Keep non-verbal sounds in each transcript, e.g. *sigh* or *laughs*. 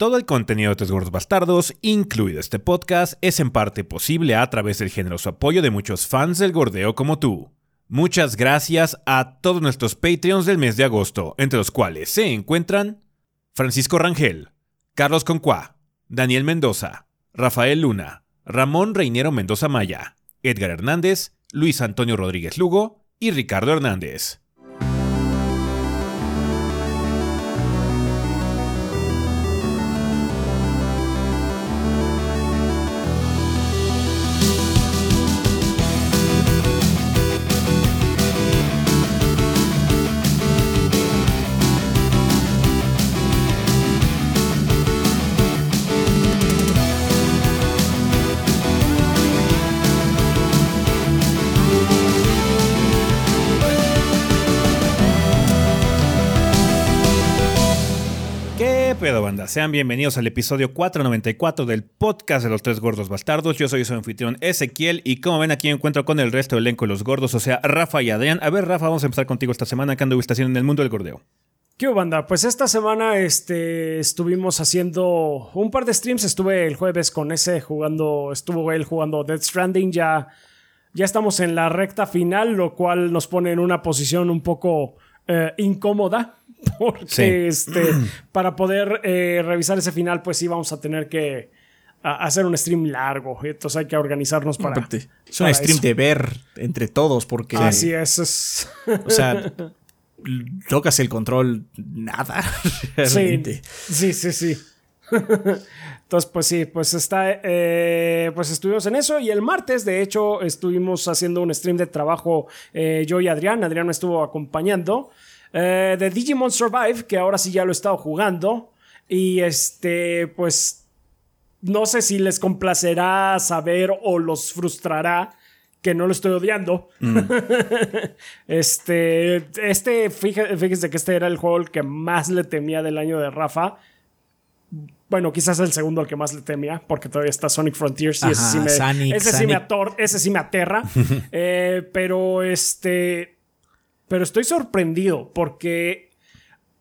Todo el contenido de Tres Gordos Bastardos, incluido este podcast, es en parte posible a través del generoso apoyo de muchos fans del gordeo como tú. Muchas gracias a todos nuestros Patreons del mes de agosto, entre los cuales se encuentran Francisco Rangel, Carlos Concuá, Daniel Mendoza, Rafael Luna, Ramón Reinero Mendoza Maya, Edgar Hernández, Luis Antonio Rodríguez Lugo y Ricardo Hernández. Sean bienvenidos al episodio 494 del podcast de los tres gordos bastardos. Yo soy su anfitrión Ezequiel y como ven aquí encuentro con el resto del elenco de los gordos, o sea, Rafa y Adrián. A ver, Rafa, vamos a empezar contigo esta semana. ¿Qué anduviste haciendo en el mundo del gordeo? ¿Qué banda? Pues esta semana este, estuvimos haciendo un par de streams. Estuve el jueves con ese jugando, estuvo él jugando Dead Stranding. Ya, ya estamos en la recta final, lo cual nos pone en una posición un poco eh, incómoda *laughs* porque este, *clears throat* para poder eh, revisar ese final, pues sí vamos a tener que hacer un stream largo. Entonces hay que organizarnos para. Es un stream de ver entre todos, porque. Así es. *laughs* O sea, tocas el control, nada. *laughs* Sí, sí, sí, sí. Entonces, pues sí, pues está, eh, pues estuvimos en eso y el martes, de hecho, estuvimos haciendo un stream de trabajo eh, yo y Adrián. Adrián me estuvo acompañando. Eh, de Digimon Survive, que ahora sí ya lo he estado jugando. Y este, pues, no sé si les complacerá saber o los frustrará que no lo estoy odiando. Mm. *laughs* este, este, fíjense que este era el juego que más le temía del año de Rafa. Bueno, quizás el segundo al que más le temía, porque todavía está Sonic Frontiers y ese, sí me, ese, Sí me ese sí me aterra. *laughs* Eh, pero este pero estoy sorprendido porque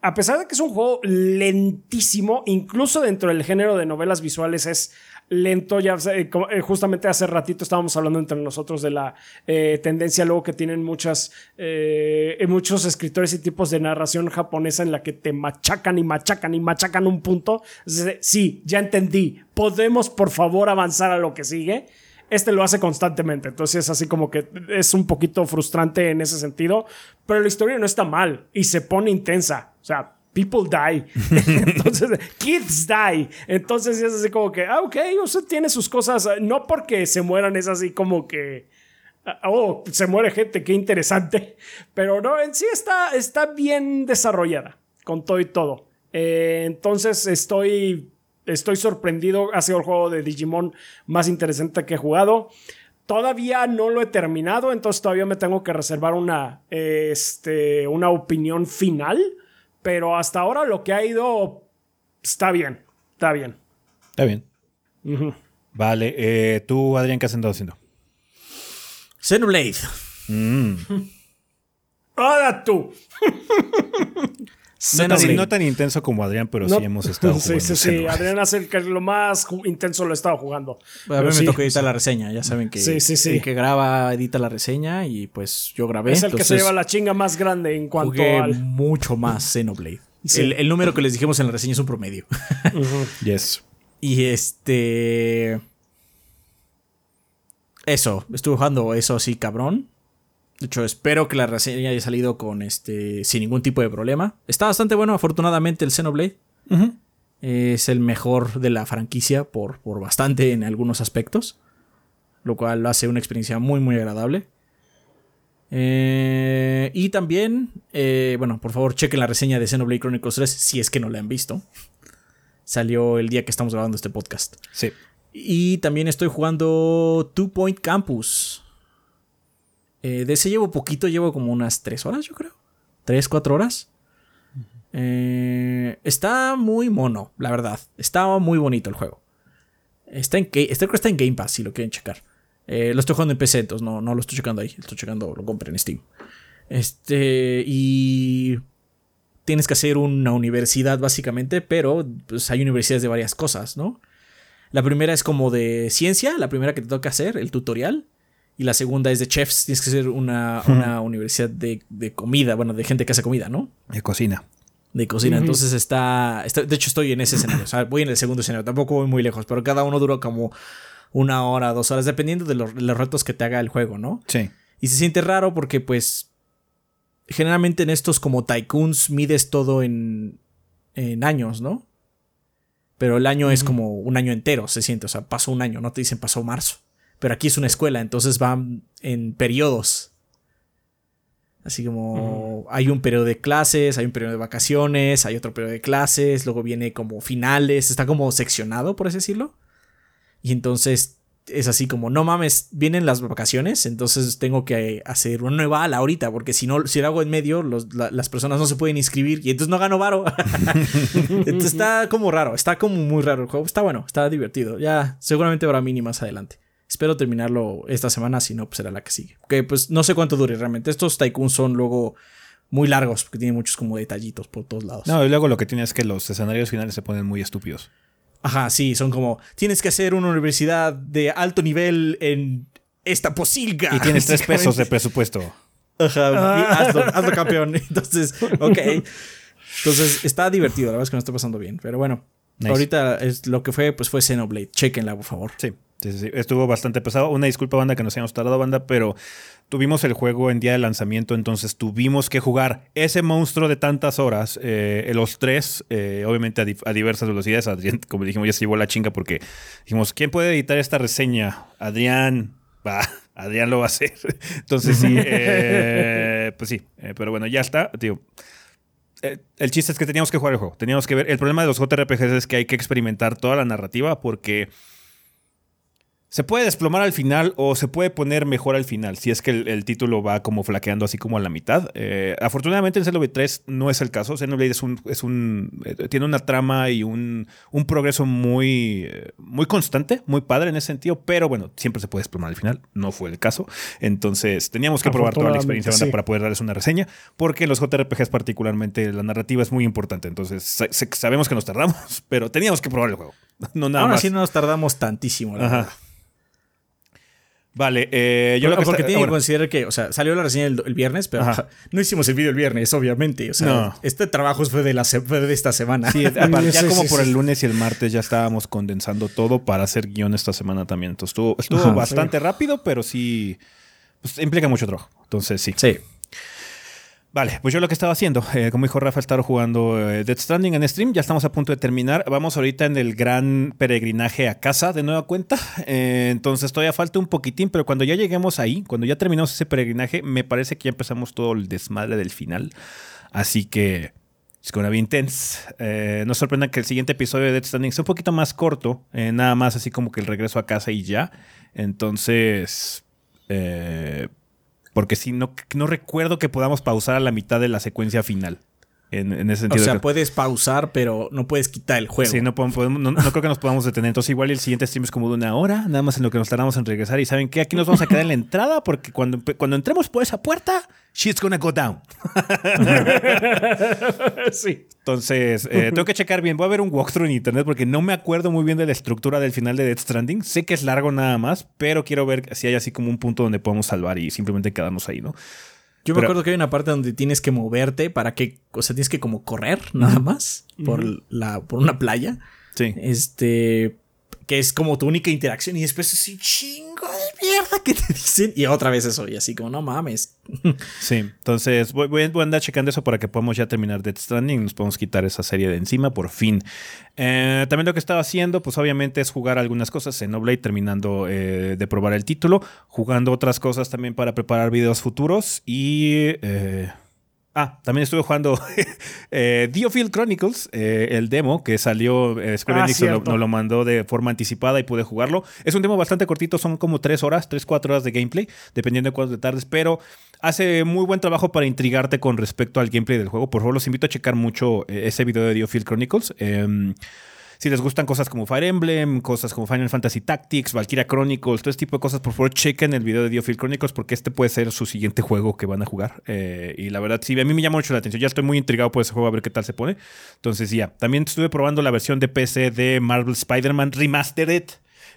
a pesar de que es un juego lentísimo, incluso dentro del género de novelas visuales es lento. Ya eh, eh, justamente hace ratito estábamos hablando entre nosotros de la eh, tendencia luego que tienen muchos escritores y tipos de narración japonesa en la que te machacan y machacan y machacan un punto. Sí, ya entendí. Podemos por favor avanzar a lo que sigue este lo hace constantemente. Entonces, así como que es un poquito frustrante en ese sentido. Pero la historia no está mal y se pone intensa. O sea, people die. *laughs* Entonces, kids die. Entonces es así como que, ah, ok, usted tiene sus cosas. No porque se mueran, es así como que. Ah, oh, se muere gente, qué interesante. *laughs* Pero no, en sí está, está bien desarrollada, con todo y todo. Eh, entonces estoy estoy sorprendido. Ha sido el juego de Digimon más interesante que he jugado. Todavía no lo he terminado, entonces todavía me tengo que reservar una, este, una opinión final. Pero hasta ahora lo que ha ido está bien. Está bien. Está bien. Vale. Eh, ¿Tú, Adrián, qué has andado haciendo? Xenoblade. Mm. ¡Hola tú! *laughs* No tan, intenso como Adrián, pero sí hemos estado *laughs* jugando. Sí, sí, sí. Adrián hace que lo más intenso lo he estado jugando. a mí me toca editar la reseña. Ya saben que el que graba edita la reseña y pues yo grabé. Es el que se lleva la chinga más grande en cuanto al. mucho más Xenoblade. El, número que les dijimos en la reseña es un promedio. *laughs* Yes. Y este. Eso, estuve jugando eso así, cabrón. De hecho, espero que la reseña haya salido con este sin ningún tipo de problema. Está bastante bueno, afortunadamente, el Xenoblade. Es el mejor de la franquicia por, por bastante en algunos aspectos. Lo cual hace una experiencia muy, muy agradable. Eh, y también, eh, bueno, por favor, chequen la reseña de Xenoblade Chronicles 3 si es que no la han visto. Salió el día que estamos grabando este podcast. Sí. Y también estoy jugando Two Point Campus. Eh, de ese llevo poquito, llevo como unas 3 horas, yo creo. 3, 4 horas. Eh, está muy mono, la verdad. Está muy bonito el juego. Está en, está, está en Game Pass si lo quieren checar. Eh, lo estoy jugando en PC, entonces no, no lo estoy checando ahí. Lo estoy checando, lo compré en Steam. Este, y tienes que hacer una universidad básicamente, pero pues hay universidades de varias cosas, ¿no? La primera es como de ciencia, la primera que te toca hacer, el tutorial. Y la segunda es de chefs, tienes que hacer una, universidad de, comida, bueno, de gente que hace comida, ¿no? De cocina. De cocina. Entonces está, De hecho, estoy en ese escenario. O sea, voy en el segundo escenario. Tampoco voy muy lejos, pero cada uno dura como una hora, dos horas, dependiendo de los, retos que te haga el juego, ¿no? Sí. Y se siente raro porque, pues. Generalmente en estos como tycoons mides todo en, en años, ¿no? Pero el año es como un año entero, se siente. O sea, pasó un año, no te dicen pasó marzo. Pero aquí es una escuela, entonces van en periodos. Así como hay un periodo de clases, hay un periodo de vacaciones, hay otro periodo de clases, luego viene como finales, está como seccionado, por así decirlo. Y entonces es así como, no mames, vienen las vacaciones, entonces tengo que hacer una nueva ala ahorita, porque si no, si lo hago en medio, las personas no se pueden inscribir y entonces no gano varo. *laughs* entonces está como raro, está como muy raro el juego, está bueno, está divertido. Ya seguramente habrá mini más adelante. Espero terminarlo esta semana, si no, pues será la que sigue. Que pues no sé cuánto dure realmente. Estos tycoons son luego muy largos, porque tienen muchos como detallitos por todos lados. No, y luego lo que tiene es que los escenarios finales se ponen muy estúpidos. Ajá, sí, son como, tienes que hacer una universidad de alto nivel en esta posilga. Y tienes tres pesos de presupuesto. Ajá, ah. hazlo, campeón. *laughs* Entonces, ok. Entonces, está divertido, la verdad es que me está pasando bien. Pero bueno, ahorita es, lo que fue, pues fue Xenoblade. Chequenla, por favor. Sí. Sí, sí, estuvo bastante pesado. Una disculpa, banda, que nos hayamos tardado, banda, pero tuvimos el juego en día de lanzamiento, entonces tuvimos que jugar ese monstruo de tantas horas, eh, los tres, eh, obviamente a, diversas velocidades. Adrián, como dijimos, ya se llevó la chinga porque dijimos, ¿quién puede editar esta reseña? Adrián, va, *laughs* Adrián lo va a hacer. *laughs* Entonces sí, *laughs* eh, pues sí, pero bueno, ya está, tío. El chiste es que teníamos que jugar el juego, teníamos que ver. El problema de los JRPGs es que hay que experimentar toda la narrativa porque se puede desplomar al final o se puede poner mejor al final, si es que el, título va como flaqueando así como a la mitad. Eh, afortunadamente en Xenoblade 3 no es el caso. Xenoblade es un, es un, eh, tiene una trama y un, un progreso muy, eh, muy constante, muy padre en ese sentido, pero bueno, siempre se puede desplomar al final. No fue el caso. Entonces teníamos que probar toda la experiencia para poder darles una reseña, porque en los JRPGs particularmente la narrativa es muy importante. Entonces sabemos que nos tardamos, *laughs* pero teníamos que probar el juego. *laughs* No nada Aún así no nos tardamos tantísimo. Ajá. Vale, eh, yo lo que porque tiene que considerar que, o sea, salió la reseña el, viernes, pero *laughs* no hicimos el vídeo el viernes, obviamente. O sea, este trabajo fue de, la de esta semana. Sí, *laughs* ya como por el lunes y el martes ya estábamos condensando todo para hacer guion esta semana también. Entonces estuvo, estuvo bastante rápido, pero sí pues, implica mucho trabajo. Entonces sí. Sí. Vale, pues yo lo que estaba haciendo, eh, como dijo Rafa, estaba jugando eh, Dead Stranding en stream, ya estamos a punto de terminar, vamos ahorita en el gran peregrinaje a casa de nueva cuenta, eh, entonces todavía falta un poquitín, pero cuando ya lleguemos ahí, cuando ya terminamos ese peregrinaje, me parece que ya empezamos todo el desmadre del final, así que es gonna be intense. no sorprenda que el siguiente episodio de Dead Stranding sea un poquito más corto, nada más así como que el regreso a casa y ya, entonces... Eh, porque si no, no recuerdo que podamos pausar a la mitad de la secuencia final. En, ese sentido. O sea, puedes pausar, pero no puedes quitar el juego. Sí, no, podemos, no, creo que nos podamos detener. Entonces, igual el siguiente stream es como de una hora, nada más en lo que nos tardamos en regresar. Y saben que aquí nos vamos a quedar en la entrada, porque cuando, cuando entremos por esa puerta, shit's gonna go down. *laughs* sí. Entonces, eh, tengo que checar bien. Voy a ver un walkthrough en internet porque no me acuerdo muy bien de la estructura del final de Death Stranding. Sé que es largo nada más, pero quiero ver si hay así como un punto donde podemos salvar y simplemente quedarnos ahí, ¿no? Yo me acuerdo que hay una parte donde tienes que moverte para que, o sea, tienes que como correr nada más por la por una playa. Sí. Este que es como tu única interacción y después así chingo de mierda que te *laughs* dicen y otra vez eso y así como no mames. *laughs* Sí, entonces voy, voy, a andar checando eso para que podamos ya terminar Death Stranding nos podemos quitar esa serie de encima por fin. Eh, también lo que estaba haciendo pues obviamente es jugar algunas cosas en Oblate terminando eh, de probar el título, jugando otras cosas también para preparar videos futuros y... Eh, Ah, también estuve jugando *laughs* eh, Diofield Chronicles, eh, el demo que salió, eh, Square ah, Enix nos lo mandó de forma anticipada y pude jugarlo. Es un demo bastante cortito, son como 3 horas, 3, 4 horas de gameplay, dependiendo de cuánto tardes, pero hace muy buen trabajo para intrigarte con respecto al gameplay del juego. Por favor, los invito a checar mucho ese video de Diofield Chronicles. Si les gustan cosas como Fire Emblem, cosas como Final Fantasy Tactics, Valkyria Chronicles, todo este tipo de cosas, por favor chequen el video de Diofield Chronicles porque este puede ser su siguiente juego que van a jugar. Eh, y la verdad, sí, a mí me llama mucho la atención. Ya estoy muy intrigado por ese juego a ver qué tal se pone. Entonces, ya. También estuve probando la versión de PC de Marvel Spider-Man Remastered.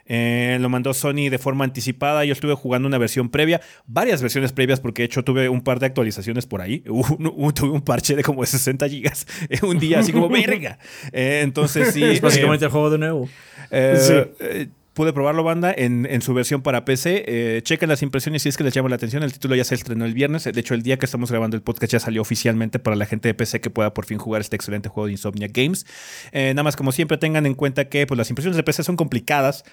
Eh, lo mandó Sony de forma anticipada. Yo estuve jugando una versión previa, varias versiones previas, porque de hecho tuve un par de actualizaciones por ahí. *laughs* tuve un parche de como 60 gigas *laughs* un día, así como *laughs* verga. Eh, entonces sí. Es básicamente el juego de nuevo. Eh, pude probarlo, banda, en, su versión para PC. chequen las impresiones si es que les llama la atención. El título ya se estrenó el viernes. De hecho, el día que estamos grabando el podcast ya salió oficialmente para la gente de PC que pueda por fin jugar este excelente juego de Insomnia Games. nada más, como siempre, tengan en cuenta que pues, las impresiones de PC son complicadas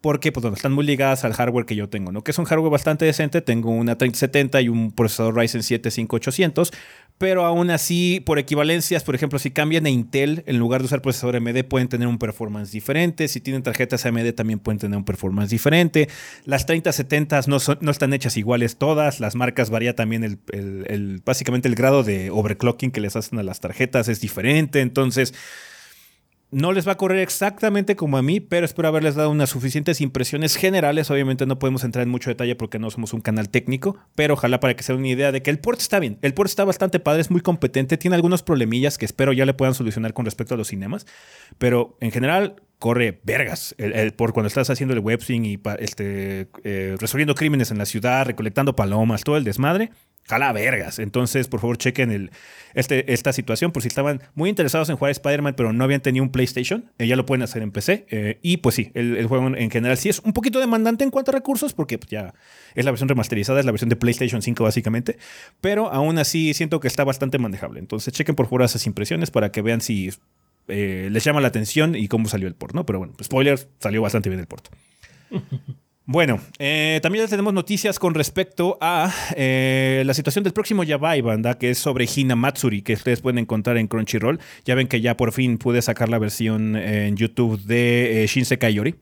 porque pues, están muy ligadas al hardware que yo tengo, ¿no? Que es un hardware bastante decente, tengo una 3070 y un procesador Ryzen 7 5800, pero aún así, por equivalencias, por ejemplo, si cambian a Intel, en lugar de usar procesador AMD, pueden tener un performance diferente, si tienen tarjetas AMD también pueden tener un performance diferente, las 3070 no, no están hechas iguales todas, las marcas varía también el, básicamente el grado de overclocking que les hacen a las tarjetas es diferente, entonces... No les va a correr exactamente como a mí, pero espero haberles dado unas suficientes impresiones generales. Obviamente no podemos entrar en mucho detalle porque no somos un canal técnico, pero ojalá para que se den una idea de que el port está bien. El port está bastante padre, es muy competente, tiene algunos problemillas que espero ya le puedan solucionar con respecto a los cinemas, pero en general corre vergas el, port cuando estás haciendo el web y este, eh, resolviendo crímenes en la ciudad, recolectando palomas, todo el desmadre jala vergas. Entonces, por favor, chequen el, este, esta situación por si estaban muy interesados en jugar Spider-Man, pero no habían tenido un PlayStation. Eh, ya lo pueden hacer en PC. Eh, y pues sí, el, juego en general sí es un poquito demandante en cuanto a recursos, porque pues, ya es la versión remasterizada, es la versión de PlayStation 5 básicamente. Pero aún así siento que está bastante manejable. Entonces, chequen por favor esas impresiones para que vean si eh, les llama la atención y cómo salió el port, ¿no? Pero bueno, spoilers, salió bastante bien el port. *laughs* Bueno, eh, también tenemos noticias con respecto a eh, la situación del próximo Yabai, banda, que es sobre Hinamatsuri, que ustedes pueden encontrar en Crunchyroll. Ya ven que ya por fin pude sacar la versión en YouTube de eh, Shinsekai Yori.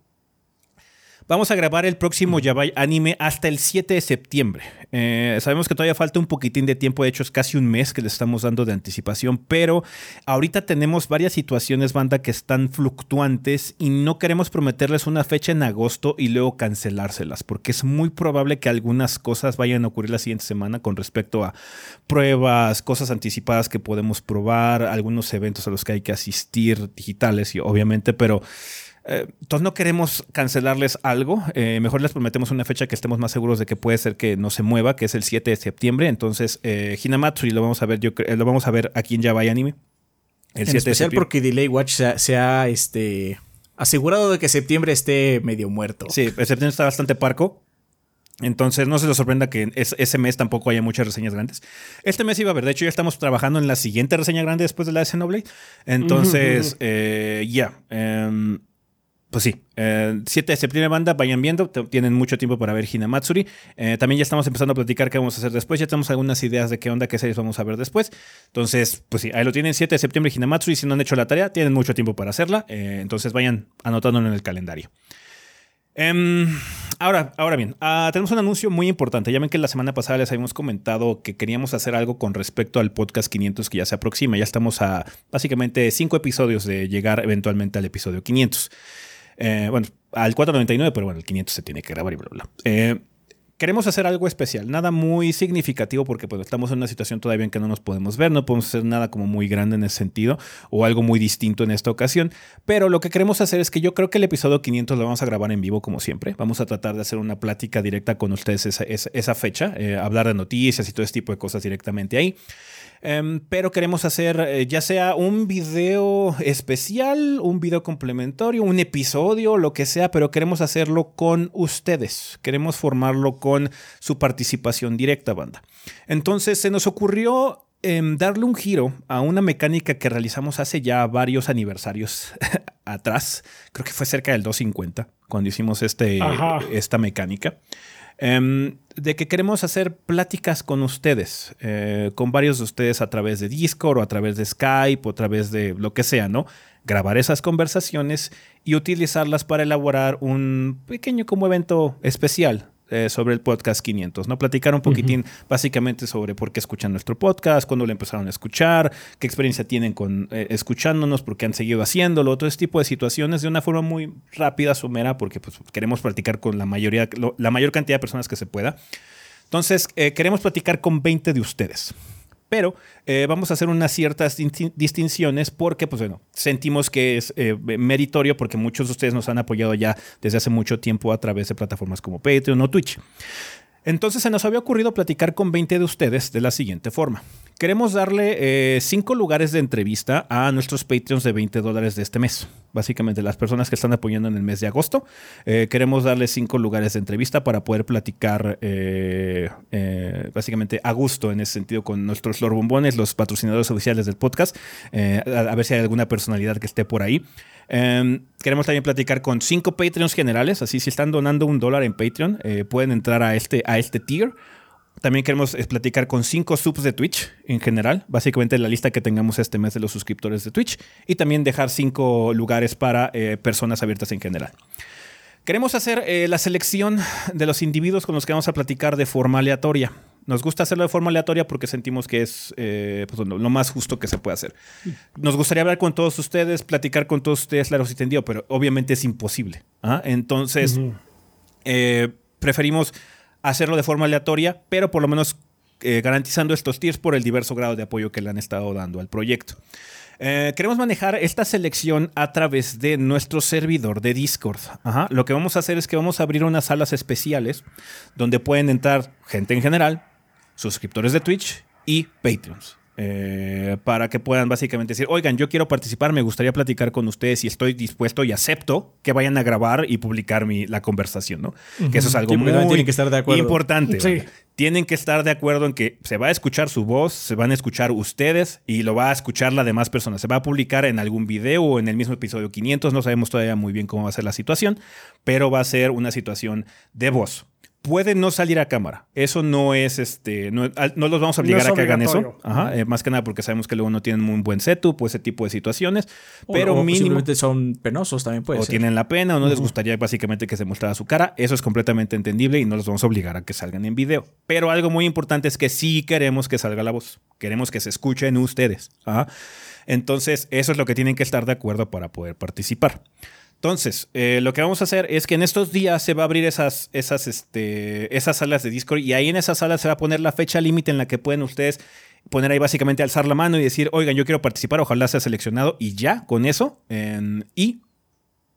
Vamos a grabar el próximo Yabai anime hasta el 7 de septiembre. Eh, sabemos que todavía falta un poquitín de tiempo, de hecho es casi un mes que le estamos dando de anticipación, pero ahorita tenemos varias situaciones, banda, que están fluctuantes y no queremos prometerles una fecha en agosto y luego cancelárselas, porque es muy probable que algunas cosas vayan a ocurrir la siguiente semana con respecto a pruebas, cosas anticipadas que podemos probar, algunos eventos a los que hay que asistir digitales y obviamente, pero eh, entonces no queremos cancelarles algo. Eh, mejor les prometemos una fecha que estemos más seguros de que puede ser que no se mueva, que es el 7 de septiembre. Entonces, eh, Hinamatsuri lo vamos a ver, yo eh, lo vamos a ver aquí en Java Anime. El 7 especial de porque Delay Watch se ha, este, asegurado de que septiembre esté medio muerto. Sí, septiembre está bastante parco. Entonces, no se les sorprenda que ese mes tampoco haya muchas reseñas grandes. Este mes iba a haber, de hecho, ya estamos trabajando en la siguiente reseña grande después de la de Xenoblade. Entonces, *laughs* ya. Em, pues sí, 7 eh, de septiembre banda, vayan viendo, tienen mucho tiempo para ver Hinamatsuri. Eh, también ya estamos empezando a platicar qué vamos a hacer después, ya tenemos algunas ideas de qué onda, qué series vamos a ver después. Entonces, pues sí, ahí lo tienen, 7 de septiembre Hinamatsuri, si no han hecho la tarea, tienen mucho tiempo para hacerla, eh, entonces vayan anotándolo en el calendario. Em, ahora, ahora bien, ah, tenemos un anuncio muy importante. Ya ven que la semana pasada les habíamos comentado que queríamos hacer algo con respecto al podcast 500 que ya se aproxima. Ya estamos a básicamente 5 episodios de llegar eventualmente al episodio 500. Eh, bueno, al 499, pero bueno, el 500 se tiene que grabar y bla, bla. Eh, queremos hacer algo especial, nada muy significativo porque pues, estamos en una situación todavía en que no nos podemos ver, no podemos hacer nada como muy grande en ese sentido o algo muy distinto en esta ocasión, pero lo que queremos hacer es que yo creo que el episodio 500 lo vamos a grabar en vivo como siempre, vamos a tratar de hacer una plática directa con ustedes esa, fecha, eh, hablar de noticias y todo ese tipo de cosas directamente ahí. Em, pero queremos hacer eh, ya sea un video especial, un video complementario, un episodio, lo que sea, pero queremos hacerlo con ustedes. Queremos formarlo con su participación directa, banda. Entonces se nos ocurrió em, darle un giro a una mecánica que realizamos hace ya varios aniversarios *laughs* atrás. Creo que fue cerca del 250 cuando hicimos este, esta mecánica. Em, de que queremos hacer pláticas con ustedes, eh, con varios de ustedes a través de Discord o a través de Skype o a través de lo que sea, ¿no? Grabar esas conversaciones y utilizarlas para elaborar un pequeño como evento especial eh, sobre el podcast 500, ¿no? Platicar un poquitín básicamente sobre por qué escuchan nuestro podcast, cuándo lo empezaron a escuchar, qué experiencia tienen con eh, escuchándonos, por qué han seguido haciéndolo, todo ese tipo de situaciones de una forma muy rápida, somera, porque pues, queremos platicar con la mayoría, la mayor cantidad de personas que se pueda. Entonces, queremos platicar con 20 de ustedes pero eh, vamos a hacer unas ciertas distinciones porque, pues bueno, sentimos que es eh, meritorio porque muchos de ustedes nos han apoyado ya desde hace mucho tiempo a través de plataformas como Patreon o Twitch. Entonces se nos había ocurrido platicar con 20 de ustedes de la siguiente forma. Queremos darle 5 eh, lugares de entrevista a nuestros Patreons de 20 dólares de este mes. Básicamente las personas que están apoyando en el mes de agosto. Eh, queremos darle 5 lugares de entrevista para poder platicar eh, básicamente a gusto en ese sentido con nuestros Lord Bombones, los patrocinadores oficiales del podcast. a ver si hay alguna personalidad que esté por ahí. Em, queremos también platicar con cinco Patreons generales, así si están donando un dólar en Patreon, eh, pueden entrar a este, a este tier. También queremos eh, platicar con cinco subs de Twitch en general, básicamente la lista que tengamos este mes de los suscriptores de Twitch, y también dejar cinco lugares para eh, personas abiertas en general. Queremos hacer la selección de los individuos con los que vamos a platicar de forma aleatoria. Nos gusta hacerlo de forma aleatoria porque sentimos que es eh, pues, lo más justo que se puede hacer. Nos gustaría hablar con todos ustedes, platicar con todos ustedes largo y tendido, pero obviamente es imposible. ¿ah? Entonces, eh, preferimos hacerlo de forma aleatoria, pero por lo menos eh, garantizando estos tiers por el diverso grado de apoyo que le han estado dando al proyecto. queremos manejar esta selección a través de nuestro servidor de Discord. Lo que vamos a hacer es que vamos a abrir unas salas especiales donde pueden entrar gente en general, suscriptores de Twitch y Patreons. Eh, para que puedan básicamente decir, oigan, yo quiero participar, me gustaría platicar con ustedes y estoy dispuesto y acepto que vayan a grabar y publicar mi, la conversación, ¿no? Que eso es algo muy tienen que estar de acuerdo. importante. Sí. Tienen que estar de acuerdo en que se va a escuchar su voz, se van a escuchar ustedes y lo va a escuchar la demás personas. Se va a publicar en algún video o en el mismo episodio 500, no sabemos todavía muy bien cómo va a ser la situación, pero va a ser una situación de voz puede no salir a cámara. Eso no es este. No, los vamos a obligar a que hagan eso. Eh, más que nada porque sabemos que luego no tienen un buen setup o ese tipo de situaciones. pero o mínimo. son penosos también puede O tienen la pena o no les gustaría básicamente que se mostrara su cara. Eso es completamente entendible y no los vamos a obligar a que salgan en video. Pero algo muy importante es que sí queremos que salga la voz. Queremos que se escuchen ustedes. Entonces, eso es lo que tienen que estar de acuerdo para poder participar. Entonces, eh, lo que vamos a hacer es que en estos días se va a abrir esas, esas, este, esas salas de Discord y ahí en esas salas se va a poner la fecha límite en la que pueden ustedes poner ahí básicamente alzar la mano y decir, oigan, yo quiero participar, ojalá sea seleccionado y ya, con eso. y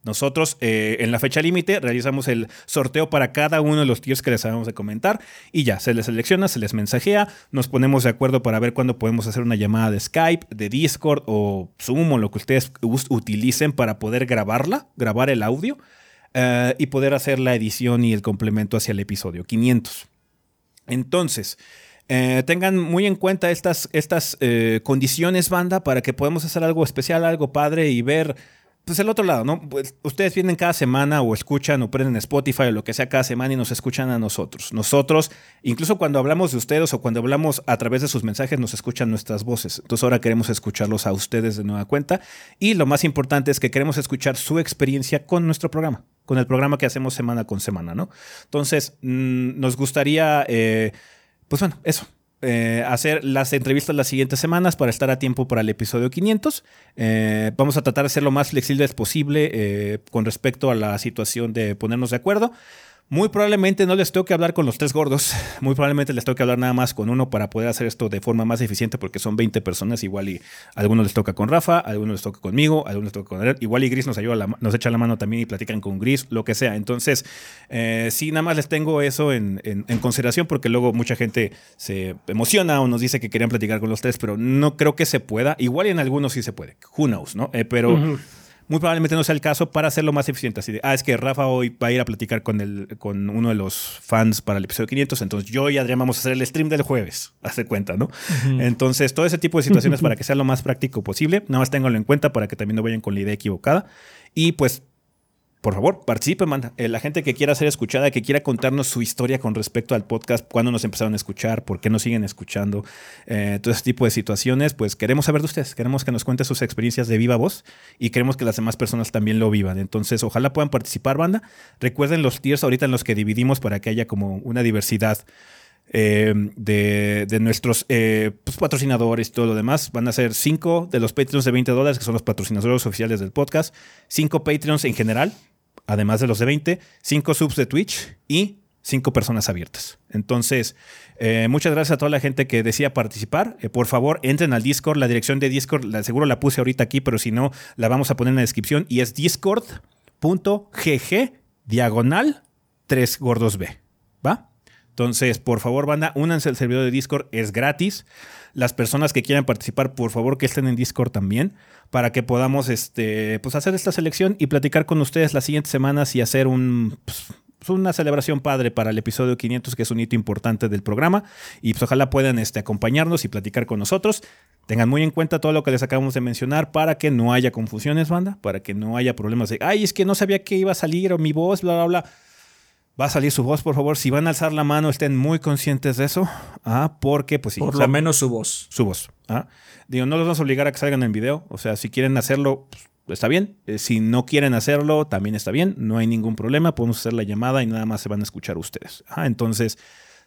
nosotros eh, en la fecha límite realizamos el sorteo para cada uno de los tiers que les acabamos de comentar y ya, se les selecciona, se les mensajea, nos ponemos de acuerdo para ver cuándo podemos hacer una llamada de Skype, de Discord o Zoom o lo que ustedes utilicen para poder grabarla, grabar el audio eh, y poder hacer la edición y el complemento hacia el episodio 500. Entonces, eh, tengan muy en cuenta estas, estas condiciones, banda, para que podamos hacer algo especial, algo padre y ver pues el otro lado, ¿no? Pues ustedes vienen cada semana o escuchan o prenden Spotify o lo que sea cada semana y nos escuchan a nosotros. Nosotros, incluso cuando hablamos de ustedes o cuando hablamos a través de sus mensajes, nos escuchan nuestras voces. Entonces ahora queremos escucharlos a ustedes de nueva cuenta. Y lo más importante es que queremos escuchar su experiencia con nuestro programa, con el programa que hacemos semana con semana, ¿no? Entonces, mm, nos gustaría, eh, pues bueno, eso, eh, hacer las entrevistas las siguientes semanas para estar a tiempo para el episodio 500. Eh, vamos a tratar de ser lo más flexibles posible eh, con respecto a la situación de ponernos de acuerdo. Muy probablemente no les tengo que hablar con los tres gordos. *laughs* Muy probablemente les tengo que hablar nada más con uno para poder hacer esto de forma más eficiente porque son 20 personas. Igual y a algunos les toca con Rafa, algunos les toca conmigo, algunos les toca con él. Igual y Gris nos ayuda, nos echa la mano también y platican con Gris, lo que sea. Entonces, eh, sí, nada más les tengo eso en, consideración porque luego mucha gente se emociona o nos dice que querían platicar con los tres, pero no creo que se pueda. Igual en algunos sí se puede. Who knows, ¿no? Eh, pero muy probablemente no sea el caso para hacerlo más eficiente. Así de, ah, es que Rafa hoy va a ir a platicar con, el, con uno de los fans para el episodio 500, entonces yo y Adrián vamos a hacer el stream del jueves, *laughs* hace cuenta, ¿no? Entonces, todo ese tipo de situaciones *laughs* para que sea lo más práctico posible, nada más ténganlo en cuenta para que también no vayan con la idea equivocada. Y pues por favor, participen, manda. Eh, la gente que quiera ser escuchada, que quiera contarnos su historia con respecto al podcast, cuándo nos empezaron a escuchar, por qué nos siguen escuchando, eh, todo ese tipo de situaciones, pues queremos saber de ustedes, queremos que nos cuenten sus experiencias de viva voz y queremos que las demás personas también lo vivan. Entonces, ojalá puedan participar, banda. Recuerden los tiers ahorita en los que dividimos para que haya como una diversidad. Eh, de, nuestros pues, patrocinadores y todo lo demás. Van a ser cinco de los Patreons de 20 dólares, que son los patrocinadores oficiales del podcast, cinco Patreons en general, además de los de 20, 5 subs de Twitch y 5 personas abiertas. Entonces, eh, muchas gracias a toda la gente que decía participar. Eh, por favor, entren al Discord. La dirección de Discord, la, seguro la puse ahorita aquí, pero si no, la vamos a poner en la descripción. Y es discord.gg diagonal 3 gordos B. ¿Va? Entonces, por favor, banda, únanse al servidor de Discord, es gratis. Las personas que quieran participar, por favor, que estén en Discord también, para que podamos este, pues, hacer esta selección y platicar con ustedes las siguientes semanas y hacer un, pues, una celebración padre para el episodio 500, que es un hito importante del programa. Y pues ojalá puedan este, acompañarnos y platicar con nosotros. Tengan muy en cuenta todo lo que les acabamos de mencionar para que no haya confusiones, banda, para que no haya problemas de, ay, es que no sabía que iba a salir o mi voz, bla, bla, bla va a salir su voz, por favor. Si van a alzar la mano, estén muy conscientes de eso. Ah, porque, pues sí. Por lo menos su voz. Su voz. Ah. Digo, no los vamos a obligar a que salgan en video. O sea, si quieren hacerlo, pues, está bien. Eh, si no quieren hacerlo, también está bien. No hay ningún problema. Podemos hacer la llamada y nada más se van a escuchar ustedes. Ah, entonces,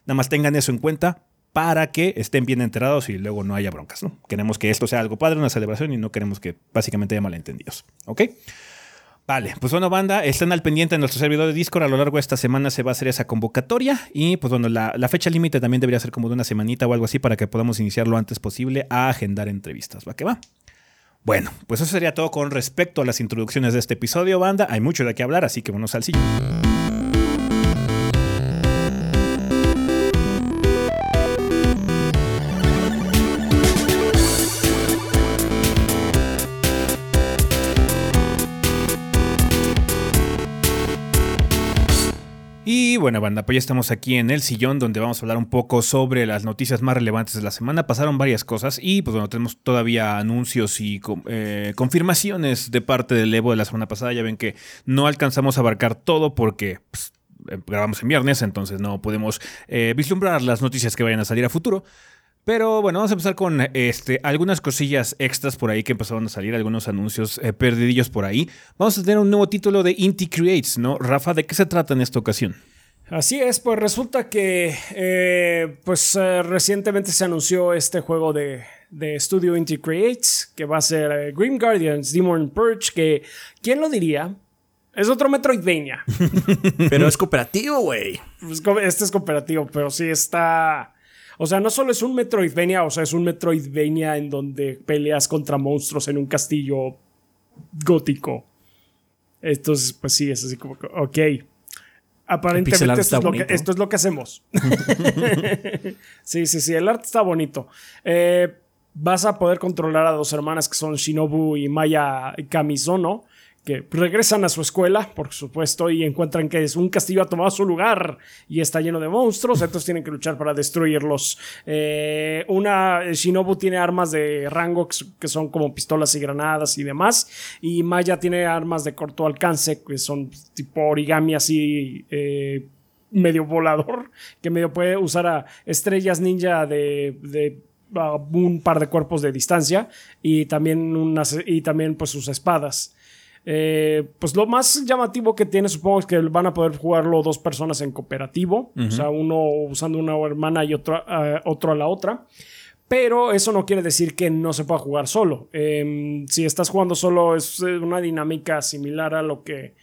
nada más tengan eso en cuenta para que estén bien enterados y luego no haya broncas. ¿no? Queremos que esto sea algo padre, una celebración y no queremos que básicamente haya malentendidos. ¿Ok? Vale, pues bueno, banda, estén al pendiente de nuestro servidor de Discord. A lo largo de esta semana se va a hacer esa convocatoria. Y pues bueno, la, fecha límite también debería ser como de una semanita o algo así para que podamos iniciar lo antes posible a agendar entrevistas. ¿Va que va? Bueno, pues eso sería todo con respecto a las introducciones de este episodio, banda. Hay mucho de qué hablar, así que vamos al. Y bueno, banda, pues ya estamos aquí en el sillón donde vamos a hablar un poco sobre las noticias más relevantes de la semana. Pasaron varias cosas y pues bueno, tenemos todavía anuncios y eh, confirmaciones de parte del Evo de la semana pasada. Ya ven que no alcanzamos a abarcar todo porque... Pues, eh, grabamos en viernes, entonces no podemos eh, vislumbrar las noticias que vayan a salir a futuro. Pero bueno, vamos a empezar con este, algunas cosillas extras por ahí que empezaron a salir, algunos anuncios eh, perdidillos por ahí. Vamos a tener un nuevo título de Inti Creates, ¿no? Rafa, ¿de qué se trata en esta ocasión? Así es, pues resulta que eh, pues eh, recientemente se anunció este juego de, de Studio Inti Creates, que va a ser Grim Guardians, Demon Purge, que, ¿quién lo diría? Es otro Metroidvania. *laughs* pero es cooperativo, güey. Pues, este es cooperativo, pero sí está o sea, no solo es un Metroidvania, o sea, es un Metroidvania en donde peleas contra monstruos en un castillo gótico. Entonces, pues sí, es así como, ok. Aparentemente esto es, lo que, esto es, lo que, hacemos. *laughs* sí, sí, sí, el arte está bonito. Eh, vas a poder controlar a dos hermanas que son Shinobu y Maya Kamizono que regresan a su escuela, por supuesto, y encuentran que es un castillo ha tomado su lugar y está lleno de monstruos, entonces tienen que luchar para destruirlos. Eh, una, Shinobu tiene armas de rango que son como pistolas y granadas y demás, y Maya tiene armas de corto alcance, que son tipo origami así... Eh, medio volador, que medio puede usar a estrellas ninja de, un par de cuerpos de distancia y también, unas, y también pues sus espadas. Eh, pues lo más llamativo que tiene, supongo, es que van a poder jugarlo dos personas en cooperativo. O sea, uno usando una hermana y otro, eh, otro a la otra. Pero eso no quiere decir que no se pueda jugar solo. Em, si estás jugando solo, es una dinámica similar a lo que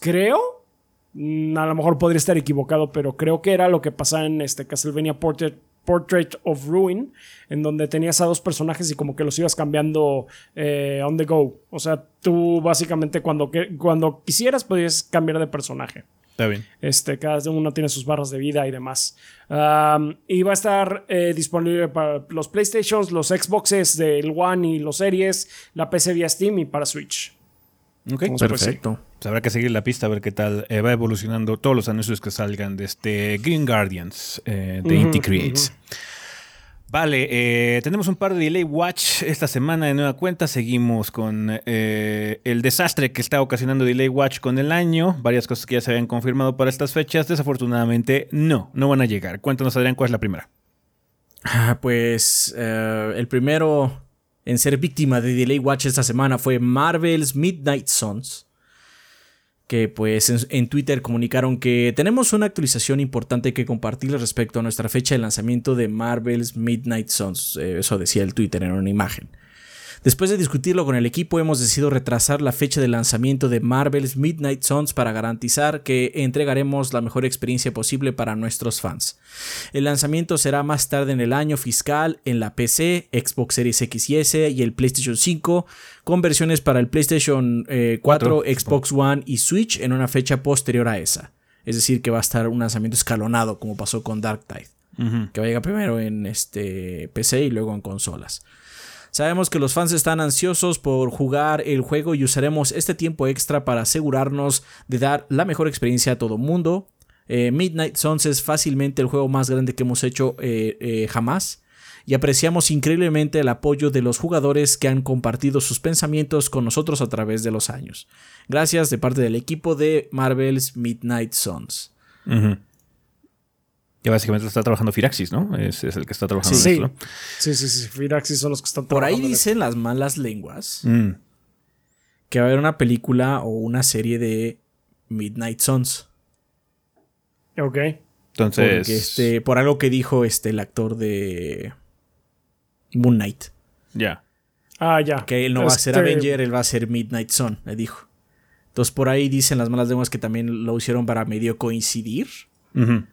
creo. Mm, a lo mejor podría estar equivocado, pero creo que era lo que pasaba en este Castlevania Portrait Portrait of Ruin, en donde tenías a dos personajes y como que los ibas cambiando eh, on the go. O sea, tú básicamente cuando, cuando quisieras podías cambiar de personaje. Está bien. Este, cada uno tiene sus barras de vida y demás. y va a estar eh, disponible para los PlayStations, los Xboxes del One y los Series, la PC vía Steam y para Switch. Ok, perfecto. Pues habrá que seguir la pista a ver qué tal eh, va evolucionando todos los anuncios que salgan de este Green Guardians eh, de Inti Creates. Vale, eh, tenemos un par de Delay Watch esta semana de nueva cuenta. Seguimos con eh, el desastre que está ocasionando Delay Watch con el año. Varias cosas que ya se habían confirmado para estas fechas. Desafortunadamente, no, no van a llegar. Cuéntanos, Adrián, cuál es la primera. Ah, pues eh, el primero en ser víctima de Delay Watch esta semana fue Marvel's Midnight Suns que pues en, Twitter comunicaron que tenemos una actualización importante que compartir respecto a nuestra fecha de lanzamiento de Marvel's Midnight Suns. Eh, eso decía el Twitter en una imagen. Después de discutirlo con el equipo, hemos decidido retrasar la fecha de lanzamiento de Marvel's Midnight Suns para garantizar que entregaremos la mejor experiencia posible para nuestros fans. El lanzamiento será más tarde en el año fiscal en la PC, Xbox Series X y S y el PlayStation 5, con versiones para el PlayStation 4, eh, Xbox One y Switch en una fecha posterior a esa. Es decir, que va a estar un lanzamiento escalonado como pasó con Dark Tide. Que va a llegar primero en este PC y luego en consolas. Sabemos que los fans están ansiosos por jugar el juego y usaremos este tiempo extra para asegurarnos de dar la mejor experiencia a todo mundo. Eh, Midnight Suns es fácilmente el juego más grande que hemos hecho eh, eh, jamás y apreciamos increíblemente el apoyo de los jugadores que han compartido sus pensamientos con nosotros a través de los años. Gracias de parte del equipo de Marvel's Midnight Suns. Que básicamente está trabajando Firaxis, ¿no? Es, el que está trabajando sí. esto. Sí, sí, sí. Firaxis son los que están trabajando. Por ahí dicen las malas lenguas mm. que va a haber una película o una serie de Midnight Suns. Ok. Entonces. este, por algo que dijo este, el actor de Moon Knight. Ya. Ah, ya. Que él no va a ser este Avenger, él va a ser Midnight Sun, le dijo. Entonces por ahí dicen las malas lenguas que también lo hicieron para medio coincidir.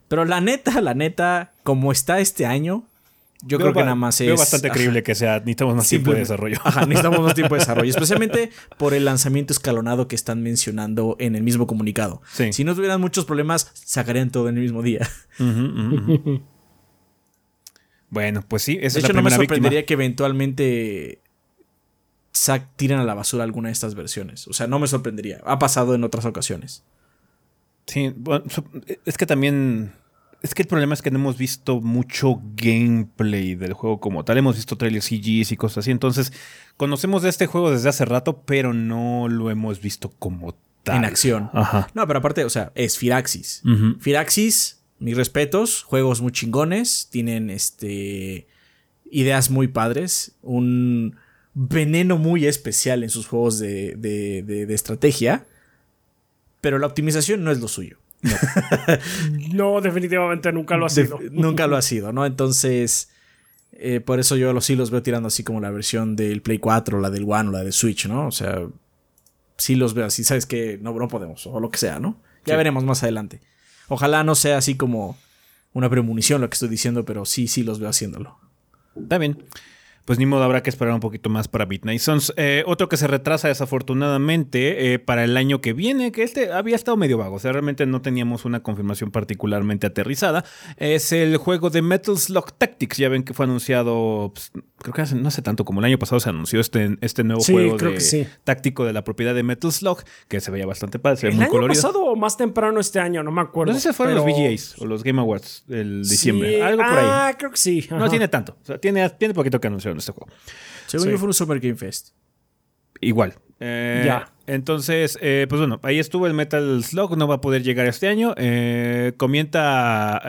Pero la neta, la neta, como está este año, yo creo que nada más es. Veo bastante creíble que sea. Necesitamos más tiempo de desarrollo. Ajá, *laughs* necesitamos más tiempo de desarrollo. Especialmente por el lanzamiento escalonado que están mencionando en el mismo comunicado. Si no tuvieran muchos problemas, sacarían todo en el mismo día. bueno, pues sí, esa de hecho, no me sorprendería que eventualmente tiren a la basura alguna de estas versiones. O sea, no me sorprendería. Ha pasado en otras ocasiones. Sí, bueno, es que también. Es que el problema es que no hemos visto mucho gameplay del juego como tal. Hemos visto trailers CGs y cosas así. Entonces, conocemos de este juego desde hace rato, pero no lo hemos visto como tal. En acción. Ajá. No, pero aparte, o sea, es Firaxis. Firaxis, mis respetos, juegos muy chingones. Tienen este. ideas muy padres. Un veneno muy especial en sus juegos de, de, de estrategia pero la optimización no es lo suyo. No, *laughs* definitivamente nunca lo ha sido. nunca lo ha sido, ¿no? Entonces, eh, por eso yo sí los veo tirando así como la versión del Play 4, la del One o la de Switch, ¿no? O sea, sí los veo así, sabes que no, no podemos, o lo que sea, ¿no? Ya veremos más adelante. Ojalá no sea así como una premonición lo que estoy diciendo, pero sí, sí los veo haciéndolo. Está bien pues ni modo habrá que esperar un poquito más para Midnight Suns. Eh, otro que se retrasa desafortunadamente eh, para el año que viene, que este había estado medio vago, o sea, realmente no teníamos una confirmación particularmente aterrizada, es el juego de Metal Slug Tactics. Ya ven que fue anunciado, pues, creo que no hace tanto como el año pasado se anunció este, este nuevo juego táctico de la propiedad de Metal Slug, que se veía bastante padre, se ve muy colorido. ¿El año pasado o más temprano este año? No me acuerdo. No sé si fueron los VGAs o los Game Awards del diciembre, algo por ahí. Ah, creo que sí. No tiene tanto, o sea, tiene, tiene poquito que anunció en este juego. Según yo fue un Super Game Fest. Igual. Eh, ya. Entonces, eh, pues bueno, ahí estuvo el Metal Slug, no va a poder llegar este año. Eh, comenta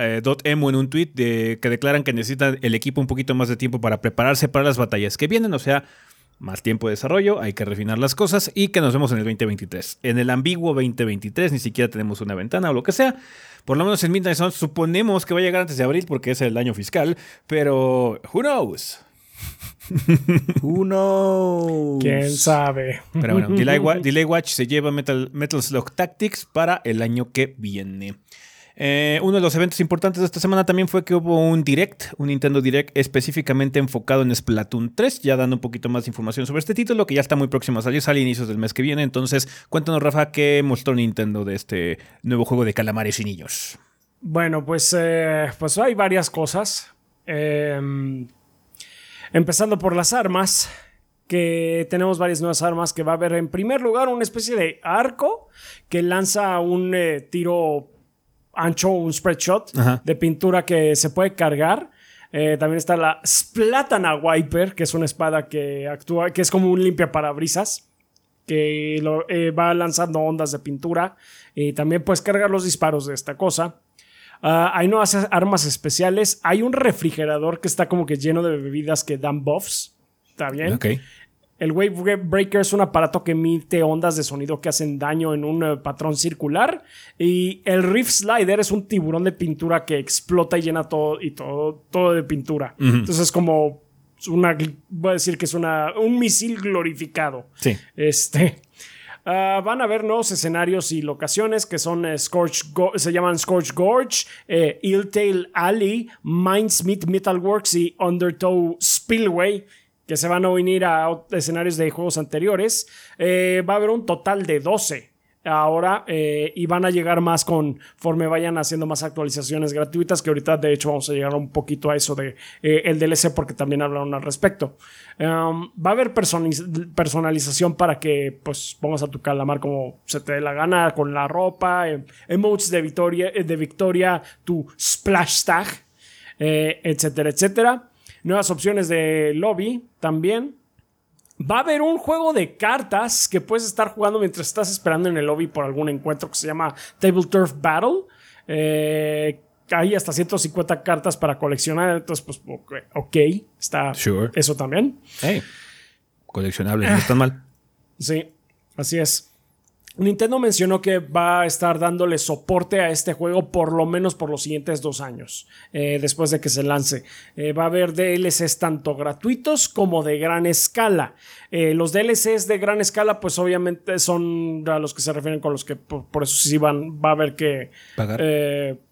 .emo en un tweet de, que declaran que necesita el equipo un poquito más de tiempo para prepararse para las batallas que vienen, o sea, más tiempo de desarrollo, hay que refinar las cosas y que nos vemos en el 2023. En el ambiguo 2023 ni siquiera tenemos una ventana o lo que sea. Por lo menos en Midnight suponemos que va a llegar antes de abril porque es el año fiscal, pero who knows? *laughs* Uno. ¿Quién sabe? Pero bueno, *laughs* Delay, Watch se lleva Metal, Metal Slug Tactics para el año que viene. Eh, uno de los eventos importantes de esta semana también fue que hubo un Direct, un Nintendo Direct específicamente enfocado en Splatoon 3, ya dando un poquito más de información sobre este título que ya está muy próximo a salir, sale a inicios del mes que viene. Entonces, cuéntanos, Rafa, qué mostró Nintendo de este nuevo juego de calamares y niños. Bueno, pues, eh, pues hay varias cosas. Eh, Empezando por las armas, que tenemos varias nuevas armas que va a haber en primer lugar una especie de arco que lanza un eh, tiro ancho, un spread shot de pintura que se puede cargar. Eh, también está la Splatana Wiper, que es una espada que actúa, que es como un limpia parabrisas, que eh, va lanzando ondas de pintura. Y también puedes cargar los disparos de esta cosa. Ah, hay nuevas armas especiales. Hay un refrigerador que está como que lleno de bebidas que dan buffs. Está bien. Ok. El Wave Breaker es un aparato que emite ondas de sonido que hacen daño en un eh, patrón circular. Y el Rift Slider es un tiburón de pintura que explota y llena todo y todo, todo de pintura. Entonces es como una. Voy a decir que es una, un misil glorificado. Sí. Este. Ah, van a haber nuevos escenarios y locaciones que son eh, Scorch se llaman Scorch Gorge, eh, Illtail Alley, Mindsmith Metalworks y Undertow Spillway que se van a unir a escenarios de juegos anteriores. Eh, va a haber un total de 12 ahora eh, y van a llegar más conforme vayan haciendo más actualizaciones gratuitas que ahorita de hecho vamos a llegar un poquito a eso de eh, el DLC porque también hablaron al respecto um, va a haber personalización para que pues pongas a tu calamar como se te dé la gana con la ropa emotes de victoria de victoria tu splash tag etcétera etcétera nuevas opciones de lobby también. Va a haber un juego de cartas que puedes estar jugando mientras estás esperando en el lobby por algún encuentro que se llama Table Turf Battle. Eh, hay hasta 150 cartas para coleccionar. Entonces, pues, ok, está eso también. Hey, coleccionable, no está mal. Sí, así es. Nintendo mencionó que va a estar dándole soporte a este juego por lo menos por los siguientes dos años, eh, después de que se lance. Eh, va a haber DLCs tanto gratuitos como de gran escala. Eh, los DLCs de gran escala, pues obviamente son a los que se refieren con los que por, eso sí van, va a haber que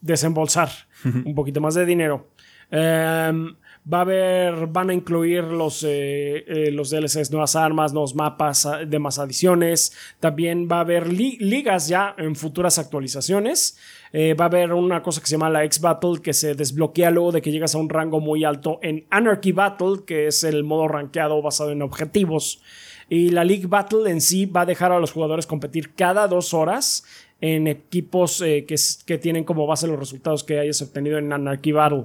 desembolsar un poquito más de dinero. Em, Va a haber, van a incluir los, eh, eh, los DLCs, nuevas armas, nuevos mapas, demás adiciones. También va a haber ligas ya en futuras actualizaciones. Eh, va a haber una cosa que se llama la X-Battle que se desbloquea luego de que llegas a un rango muy alto en Anarchy Battle, que es el modo rankeado basado en objetivos. Y la League Battle en sí va a dejar a los jugadores competir cada dos horas en equipos que, que, tienen como base los resultados que hayas obtenido en Anarchy Battle.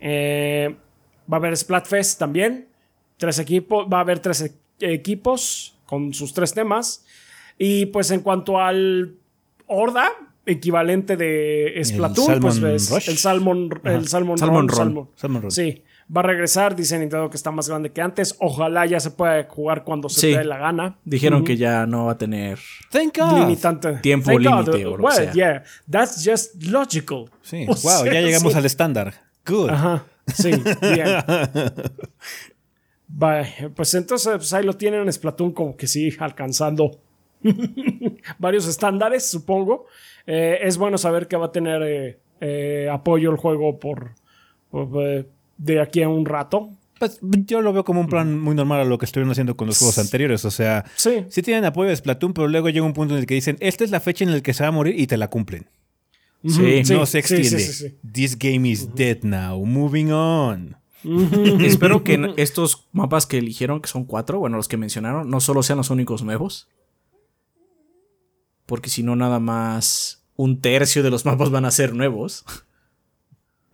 Eh, Va a haber Splatfest también. Tres equipos. Va a haber tres e-, equipos con sus tres temas. Y pues en cuanto al Horda, equivalente de Splatoon, pues ves el Salmon, el Salmon, Salmon, Salmon, Sí. Va a regresar, dice Nintendo que está más grande que antes. Ojalá ya se pueda jugar cuando se dé la gana. Dijeron que ya no va a tener limitante. tiempo límite o well, yeah, that's just logical. Sí, *laughs* wow, ya llegamos al estándar. Good. Ajá. Sí, bien. *laughs* pues entonces pues ahí lo tienen en Splatoon como que sí, alcanzando *laughs* varios estándares, supongo. Eh, es bueno saber que va a tener eh, eh, apoyo el juego por, de aquí a un rato. Pues yo lo veo como un plan muy normal a lo que estuvieron haciendo con los juegos anteriores. O sea, sí. sí tienen apoyo de Splatoon, pero luego llega un punto en el que dicen, esta es la fecha en la que se va a morir y te la cumplen. Sí, no se extiende. This game is dead now. Moving on. Espero que estos mapas que eligieron, que son cuatro, bueno, los que mencionaron, no solo sean los únicos nuevos. Porque si no, nada más un tercio de los mapas van a ser nuevos.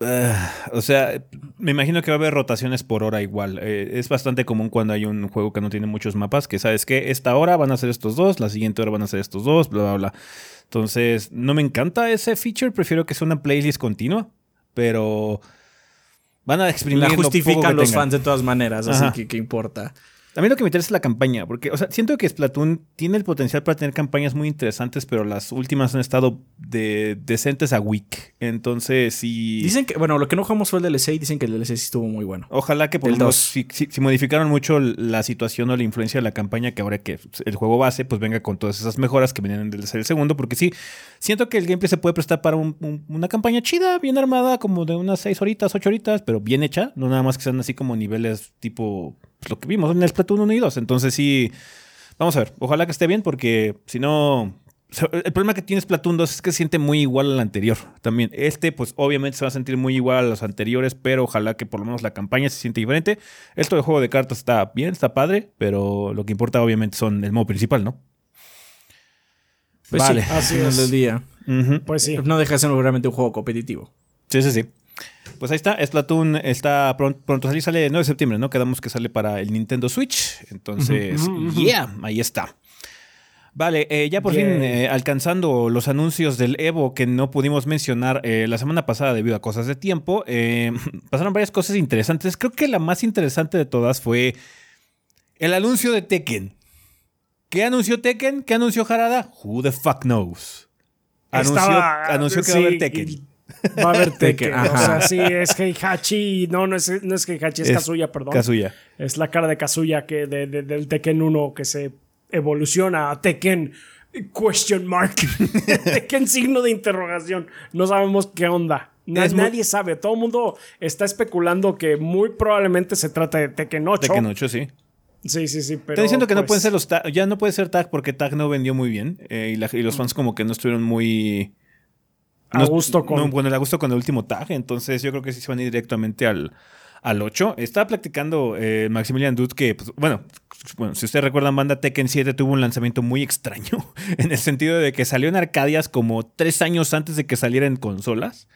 Ah, o sea, me imagino que va a haber rotaciones por hora igual. Eh, es bastante común cuando hay un juego que no tiene muchos mapas, que sabes que esta hora van a ser estos dos, la siguiente hora van a ser estos dos, bla, bla, bla. Entonces, no me encanta ese feature, prefiero que sea una playlist continua, pero van a exprimir. La justifican los fans de todas maneras, así que qué importa. A mí lo que me interesa es la campaña, porque, o sea, siento que Splatoon tiene el potencial para tener campañas muy interesantes, pero las últimas han estado de decentes a weak. Entonces, sí. Dicen que, bueno, lo que no jugamos fue el DLC y dicen que el DLC sí estuvo muy bueno. Ojalá que por lo si, modificaron mucho la situación o la influencia de la campaña, que ahora que el juego base, pues venga con todas esas mejoras que vienen del DLC segundo, porque sí, siento que el gameplay se puede prestar para una campaña chida, bien armada, como de unas 6 horitas, 8 horitas, pero bien hecha, no nada más que sean así como niveles tipo pues, lo que vimos en el Splatoon 1 y 2. Entonces sí, vamos a ver, ojalá que esté bien porque si no... El problema que tiene Splatoon 2 es que se siente muy igual al anterior también. Este, pues obviamente se va a sentir muy igual a los anteriores, pero ojalá que por lo menos la campaña se siente diferente. Esto de juego de cartas está bien, está padre, pero lo que importa obviamente son el modo principal, ¿no? Pues vale, así es. del día. Pues sí. No deja de ser realmente un juego competitivo. Sí, sí, sí. Pues ahí está. Splatoon está pronto, pronto a salir, sale el 9 de septiembre, ¿no? Quedamos que sale para el Nintendo Switch. Entonces, yeah, ahí está. Vale, eh, ya por fin eh, alcanzando los anuncios del Evo que no pudimos mencionar eh, la semana pasada debido a cosas de tiempo, *laughs* pasaron varias cosas interesantes. Creo que la más interesante de todas fue el anuncio de Tekken. ¿Qué anunció Tekken? ¿Qué anunció Harada? Who the fuck knows? Anunció, que va a haber Tekken. Va a haber *laughs* Tekken. o sea, sí, es Heihachi. No, no es, no es Heihachi, es, Kazuya, perdón. Kazuya. Es la cara de Kazuya que del Tekken 1 que se evoluciona a Tekken question mark. *laughs* Tekken signo de interrogación. No sabemos qué onda. nadie sabe. Todo el mundo está especulando que muy probablemente se trata de Tekken 8. Tekken 8, sí. Sí, sí, sí. Pero, Está diciendo que no pueden pues ser los tag. Ya no puede ser tag porque tag no vendió muy bien. Eh, y, los fans como que no estuvieron muy. A gusto con. No, bueno, a gusto con el último tag. Entonces yo creo que sí se van a ir directamente al, al 8. Estaba platicando eh, Maximilian Dude que, pues, bueno, bueno, si ustedes recuerdan, banda Tekken 7 tuvo un lanzamiento muy extraño, *laughs* en el sentido de que salió en Arcadias como tres años antes de que saliera en consolas.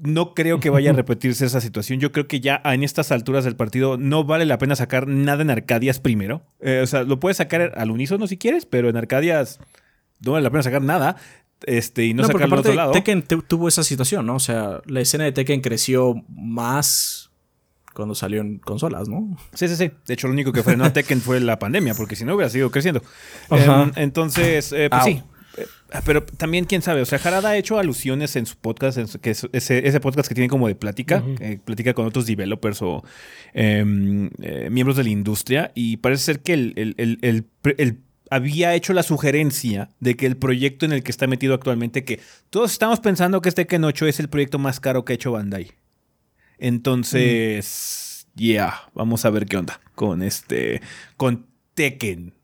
No creo que vaya a repetirse esa situación. Yo creo que ya en estas alturas del partido no vale la pena sacar nada en Arcadias primero. Eh, o sea, lo puedes sacar al unísono si quieres, pero en Arcadias no vale la pena sacar nada este, y no, no sacarlo al otro lado. Tekken tuvo esa situación, ¿no? O sea, la escena de Tekken creció más cuando salió en consolas, ¿no? Sí, sí, sí. De hecho, lo único que frenó a Tekken fue la pandemia, porque si no hubiera seguido creciendo. Em, entonces, eh, pues sí. Eh, pero también, quién sabe, o sea, Harada ha hecho alusiones en su podcast, que es ese, podcast que tiene como de plática, plática con otros developers o em, miembros de la industria, y parece ser que el, había hecho la sugerencia de que el proyecto en el que está metido actualmente, que todos estamos pensando que este Ken 8 es el proyecto más caro que ha hecho Bandai. Entonces, ya, yeah, vamos a ver qué onda con este, con Tekken,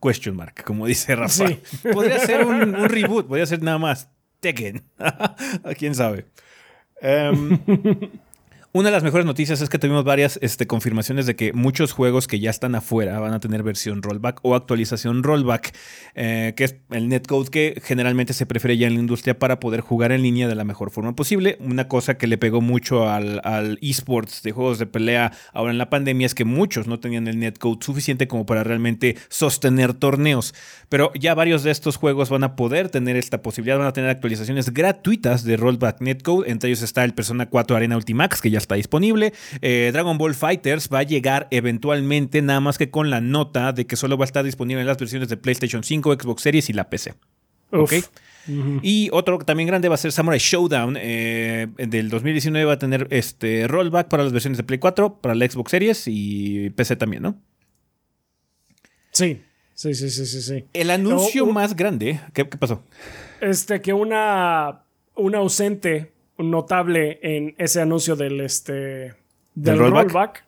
question mark, como dice Rafa. *laughs* Podría ser un, reboot, podría ser nada más Tekken. *laughs* ¿Quién sabe? Um, *laughs* una de las mejores noticias es que tuvimos varias este, confirmaciones de que muchos juegos que ya están afuera van a tener versión rollback o actualización rollback, eh, que es el netcode que generalmente se prefiere ya en la industria para poder jugar en línea de la mejor forma posible. Una cosa que le pegó mucho al, al esports de juegos de pelea ahora en la pandemia es que muchos no tenían el netcode suficiente como para realmente sostener torneos. Pero ya varios de estos juegos van a poder tener esta posibilidad, van a tener actualizaciones gratuitas de rollback netcode. Entre ellos está el Persona 4 Arena Ultimax, que ya está disponible. Eh, Dragon Ball Fighters va a llegar eventualmente, nada más que con la nota de que solo va a estar disponible en las versiones de PlayStation 5, Xbox Series y la PC. ¿Ok? Y otro también grande va a ser Samurai Showdown. Eh, del 2019 va a tener este rollback para las versiones de Play 4, para la Xbox Series y PC también, ¿no? Sí, sí, sí, sí, sí. El anuncio más grande, ¿qué, ¿qué, pasó? Este, que una, una ausente notable en ese anuncio del, este, del, rollback?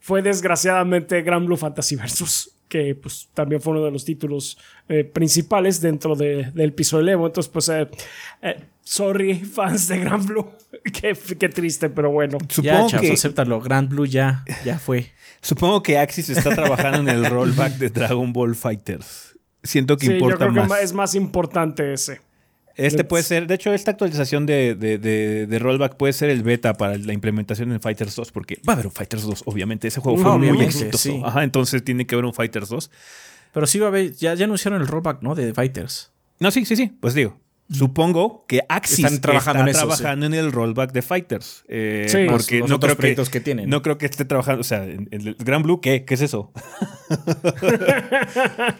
fue desgraciadamente Gran Blue Fantasy Versus que pues también fue uno de los títulos eh, principales dentro del piso de Evo. Entonces, pues, eh, eh, sorry, *laughs* fans de Gran Blue. *laughs* qué, triste, pero bueno. Supongo ya, que... acéptalo. Grand Blue ya, ya fue. Supongo que Axis está trabajando en el *laughs* rollback de Dragon Ball Fighters. Siento que importa yo creo Que es más importante ese. Este puede ser, de hecho, esta actualización de, de, rollback puede ser el beta para la implementación en Fighters 2, porque va a haber un Fighters 2, obviamente. Ese juego fue muy exitoso. Ajá, entonces tiene que haber un Fighters 2. Pero sí va a haber, ya, ya anunciaron el rollback, ¿no? De Fighters. No, sí, sí, sí. Pues digo, Supongo que Axis Están trabajando está en trabajando en el rollback de Fighters. Eh, sí, porque no creo que, que, tienen. No creo que esté trabajando. O sea, el Gran Blue, ¿qué? ¿Qué es eso? *laughs* *laughs*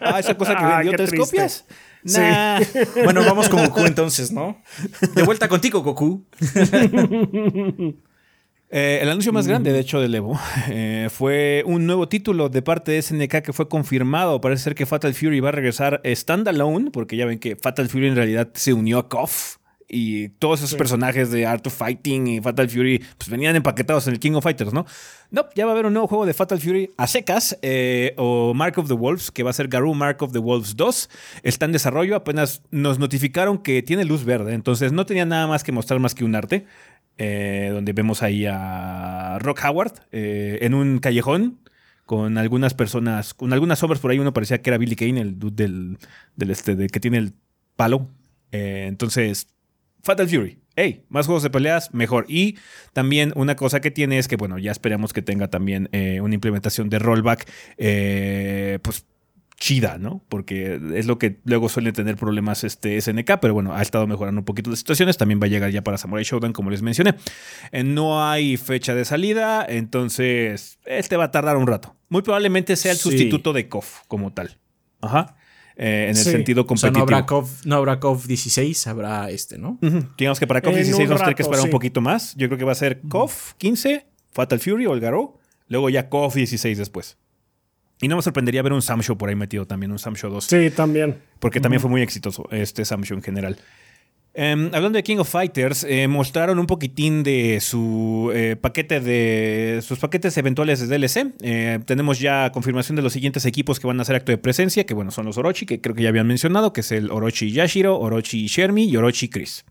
ah, esa cosa que ah, vendió tres copias. *laughs* bueno, vamos con Goku entonces, ¿no? De vuelta contigo, Goku. *laughs* Eh, el anuncio más grande, de hecho, del Evo *laughs* eh, fue un nuevo título de parte de SNK que fue confirmado. Parece ser que Fatal Fury va a regresar standalone, porque ya ven que Fatal Fury en realidad se unió a KOF y todos esos personajes de Art of Fighting y Fatal Fury pues venían empaquetados en el King of Fighters, ¿no? No, ya va a haber un nuevo juego de Fatal Fury a secas eh, o Mark of the Wolves, que va a ser Garou Mark of the Wolves 2. Está en desarrollo, apenas nos notificaron que tiene luz verde, entonces no tenía nada más que mostrar más que un arte, eh, donde vemos ahí a Rock Howard eh, en un callejón con algunas personas, con algunas obras por ahí, uno parecía que era Billy Kane, el dude del, este, de, que tiene el palo. entonces Fatal Fury. hey, más juegos de peleas, mejor. Y también una cosa que tiene es que, bueno, ya esperamos que tenga también eh, una implementación de rollback, eh, pues chida, ¿no? Porque es lo que luego suele tener problemas este SNK, pero bueno, ha estado mejorando un poquito de situaciones. También va a llegar ya para Samurai Showdown, como les mencioné. Eh, no hay fecha de salida, entonces este va a tardar un rato. Muy probablemente sea el sustituto de KOF como tal. Ajá. Eh, en el sentido competitivo. O sea, no habrá KOF, 16, habrá este, ¿no? Digamos que para KOF 16 vamos a tener que esperar un poquito más. Yo creo que va a ser KOF 15, Fatal Fury o el Garou, luego ya KOF 16 después. Y no me sorprendería ver un Sam Show por ahí metido también, un Sam Show 2. Sí, también. Porque también fue muy exitoso este Sam Show en general. Em, hablando de King of Fighters, eh, mostraron un poquitín de su eh, paquete de sus paquetes eventuales de DLC. Eh, tenemos ya confirmación de los siguientes equipos que van a hacer acto de presencia, que bueno, son los Orochi, que creo que ya habían mencionado, que es el Orochi Yashiro, Orochi Shermi y Orochi Chris.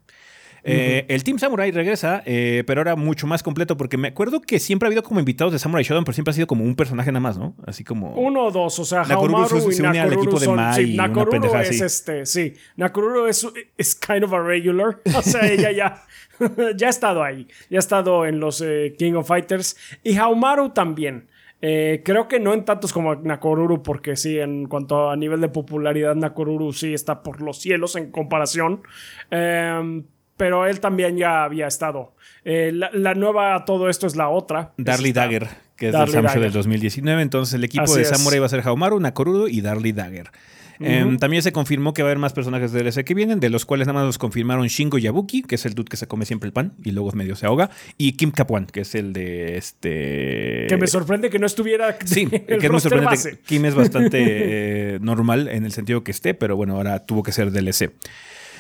Eh, el Team Samurai regresa, eh, pero ahora mucho más completo, porque me acuerdo que siempre ha habido como invitados de Samurai Shodown, pero siempre ha sido como un personaje nada más, ¿no? Así como. Uno o dos, o sea, Nakoruru se, une al equipo de Mai. Sí, Nakoruru es este, sí. Nakoruru es, es kind of a regular. O sea, *laughs* ella ya. *laughs* ya ha estado ahí. Ya ha estado en los eh, King of Fighters. Y Haumaru también. creo que no en tantos como Nakoruru, porque sí, en cuanto a nivel de popularidad, Nakoruru sí está por los cielos en comparación. Eh, pero él también ya había estado. Eh, la, nueva a todo esto es la otra. Darly Dagger, que es del Samsung del 2019. Entonces el equipo de Samurai va a ser Haumaru, Nakorudo y Darly Dagger. Em, también se confirmó que va a haber más personajes de DLC que vienen, de los cuales nada más los confirmaron Shingo Yabuki, que es el dude que se come siempre el pan y luego medio se ahoga, y Kim Kapuan, que es el de este. Que me sorprende que no estuviera. *laughs* Sí, que es muy sorprendente. Kim es bastante *laughs* eh, normal en el sentido que esté, pero bueno, ahora tuvo que ser DLC.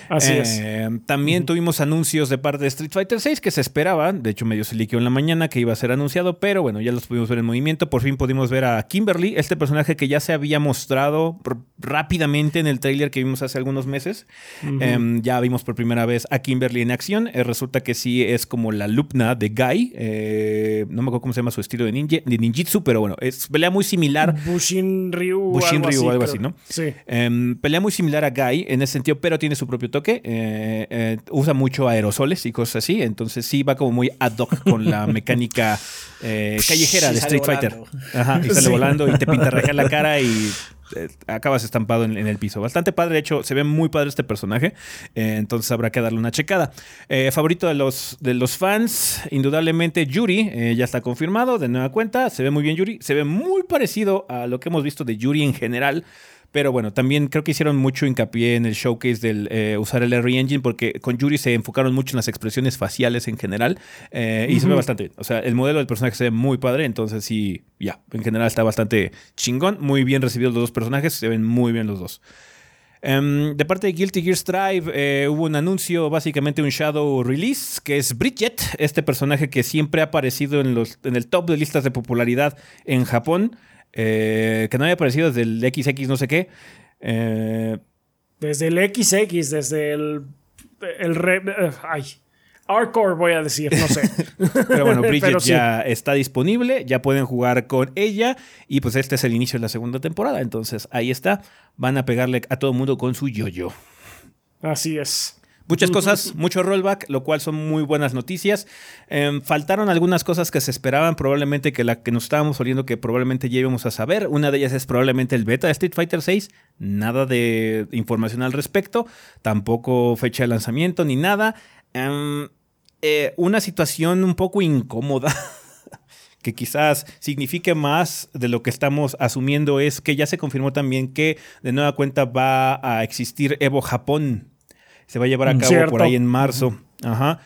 Así es. Eh, también tuvimos anuncios de parte de Street Fighter VI que se esperaban. De hecho, medio se liqueó en la mañana que iba a ser anunciado, pero bueno, ya los pudimos ver en movimiento. Por fin pudimos ver a Kimberly, este personaje que ya se había mostrado rápidamente en el trailer que vimos hace algunos meses. Em, ya vimos por primera vez a Kimberly en acción. Eh, resulta que sí es como la alumna de Guy. Eh, no me acuerdo cómo se llama su estilo de, ninja, de ninjitsu, pero bueno, es pelea muy similar. Bushin Ryu. Bushin Ryu o algo así, ¿no? Sí. Em, pelea muy similar a Guy en ese sentido, pero tiene su propio toque. Eh, eh, usa mucho aerosoles y cosas así. Entonces sí va como muy ad hoc con la *laughs* mecánica eh, callejera de Street Fighter. Ajá, y sale volando y te pintarraja la *laughs* cara y acabas estampado en, el piso. Bastante padre, de hecho, se ve muy padre este personaje. entonces habrá que darle una checada. favorito de los, de los fans, indudablemente Yuri, ya está confirmado de nueva cuenta. Se ve muy bien Yuri. Se ve muy parecido a lo que hemos visto de Yuri en general. Pero bueno, también creo que hicieron mucho hincapié en el showcase del eh, usar el R Engine porque con Yuri se enfocaron mucho en las expresiones faciales en general eh, y se ve bastante bien. O sea, el modelo del personaje se ve muy padre, entonces sí, ya, en general está bastante chingón. Muy bien recibidos los dos personajes, se ven muy bien los dos. Em, de parte de Guilty Gear Strive eh, hubo un anuncio, básicamente un shadow release, que es Bridget, este personaje que siempre ha aparecido en, los, en el top de listas de popularidad en Japón. Eh, que no había aparecido desde el XX no sé qué. Eh, desde el XX, desde el... el eh, ay, Hardcore voy a decir, no sé. *laughs* Pero bueno, *laughs* Bridget ya está disponible, ya pueden jugar con ella y pues este es el inicio de la segunda temporada, entonces ahí está, van a pegarle a todo el mundo con su yo-yo. Así es. Muchas cosas, mucho rollback, lo cual son muy buenas noticias. Em, faltaron algunas cosas que se esperaban, probablemente que la que nos estábamos oliendo que probablemente ya íbamos a saber. Una de ellas es probablemente el beta de Street Fighter VI. Nada de información al respecto, tampoco fecha de lanzamiento ni nada. Em, eh, una situación un poco incómoda. *laughs* que quizás signifique más de lo que estamos asumiendo es que ya se confirmó también que de nueva cuenta va a existir Evo Japón se va a llevar a cabo por ahí en marzo. Ajá.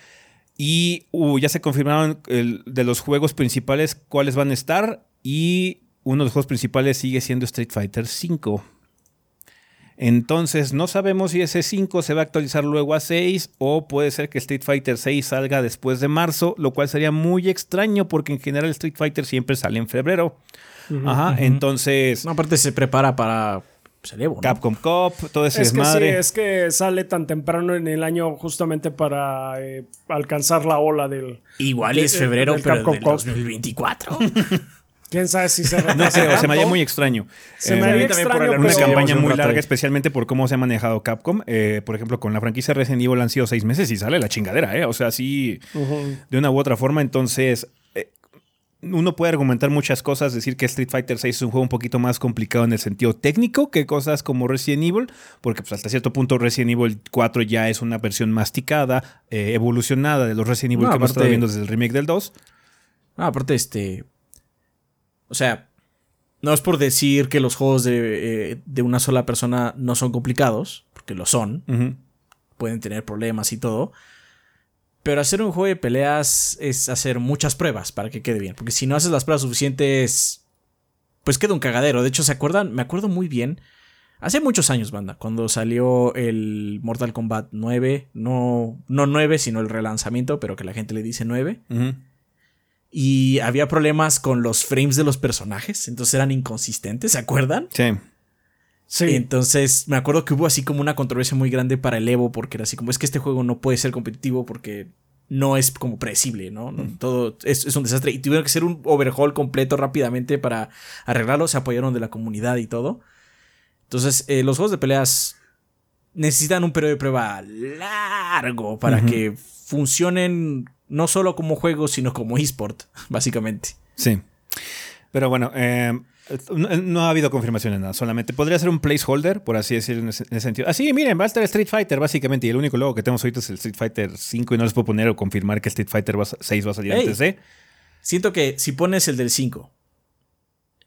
Y uh, ya se confirmaron de los juegos principales cuáles van a estar. Y uno de los juegos principales sigue siendo Street Fighter V. Entonces, no sabemos si ese 5 se va a actualizar luego a 6 o puede ser que Street Fighter 6 salga después de marzo, lo cual sería muy extraño porque en general Street Fighter siempre sale en febrero. Ajá, entonces... aparte se prepara para Capcom Cop, todo ese es desmadre. Que sí, es que sale tan temprano en el año justamente para eh, alcanzar la ola del. Igual es febrero, pero Capcom del 2024. *laughs* Quién sabe si se *laughs* No sé, o se me haría muy extraño. Se me haría extraño, una campaña muy larga, especialmente por cómo se ha manejado Capcom. Eh, por ejemplo, con la franquicia Resident Evil han sido seis meses y sale la chingadera, ¿eh? O sea, sí, de una u otra forma. Entonces, eh, uno puede argumentar muchas cosas, decir que Street Fighter VI es un juego un poquito más complicado en el sentido técnico que cosas como Resident Evil, porque pues, hasta cierto punto Resident Evil 4 ya es una versión masticada, eh, evolucionada de los Resident Evil que hemos estado viendo desde el remake del 2. Ah, aparte, este, o sea, no es por decir que los juegos de, eh, una sola persona no son complicados, porque lo son. Pueden tener problemas y todo. Pero hacer un juego de peleas es hacer muchas pruebas para que quede bien. Porque si no haces las pruebas suficientes, pues queda un cagadero. De hecho, ¿se acuerdan? Me acuerdo muy bien. Hace muchos años, banda, cuando salió el Mortal Kombat 9, no, no 9, sino el relanzamiento, pero que la gente le dice 9 y había problemas con los frames de los personajes, entonces eran inconsistentes, ¿se acuerdan? Sí. Sí. Entonces me acuerdo que hubo así como una controversia muy grande para el Evo porque era así como es que este juego no puede ser competitivo porque no es como predecible, ¿no? Mm. Todo es, es, un desastre y tuvieron que hacer un overhaul completo rápidamente para arreglarlo, se apoyaron de la comunidad y todo. Entonces eh, los juegos de peleas necesitan un periodo de prueba largo para que funcionen no solo como juego, sino como eSport, *laughs* básicamente. Sí. Pero bueno, eh, no ha habido confirmación en nada, solamente podría ser un placeholder, por así decirlo, en ese, sentido. Así, miren, va a estar Street Fighter, básicamente, y el único logo que tenemos ahorita es el Street Fighter 5 y no les puedo poner o confirmar que Street Fighter 6 va a salir antes de. Siento que si pones el del 5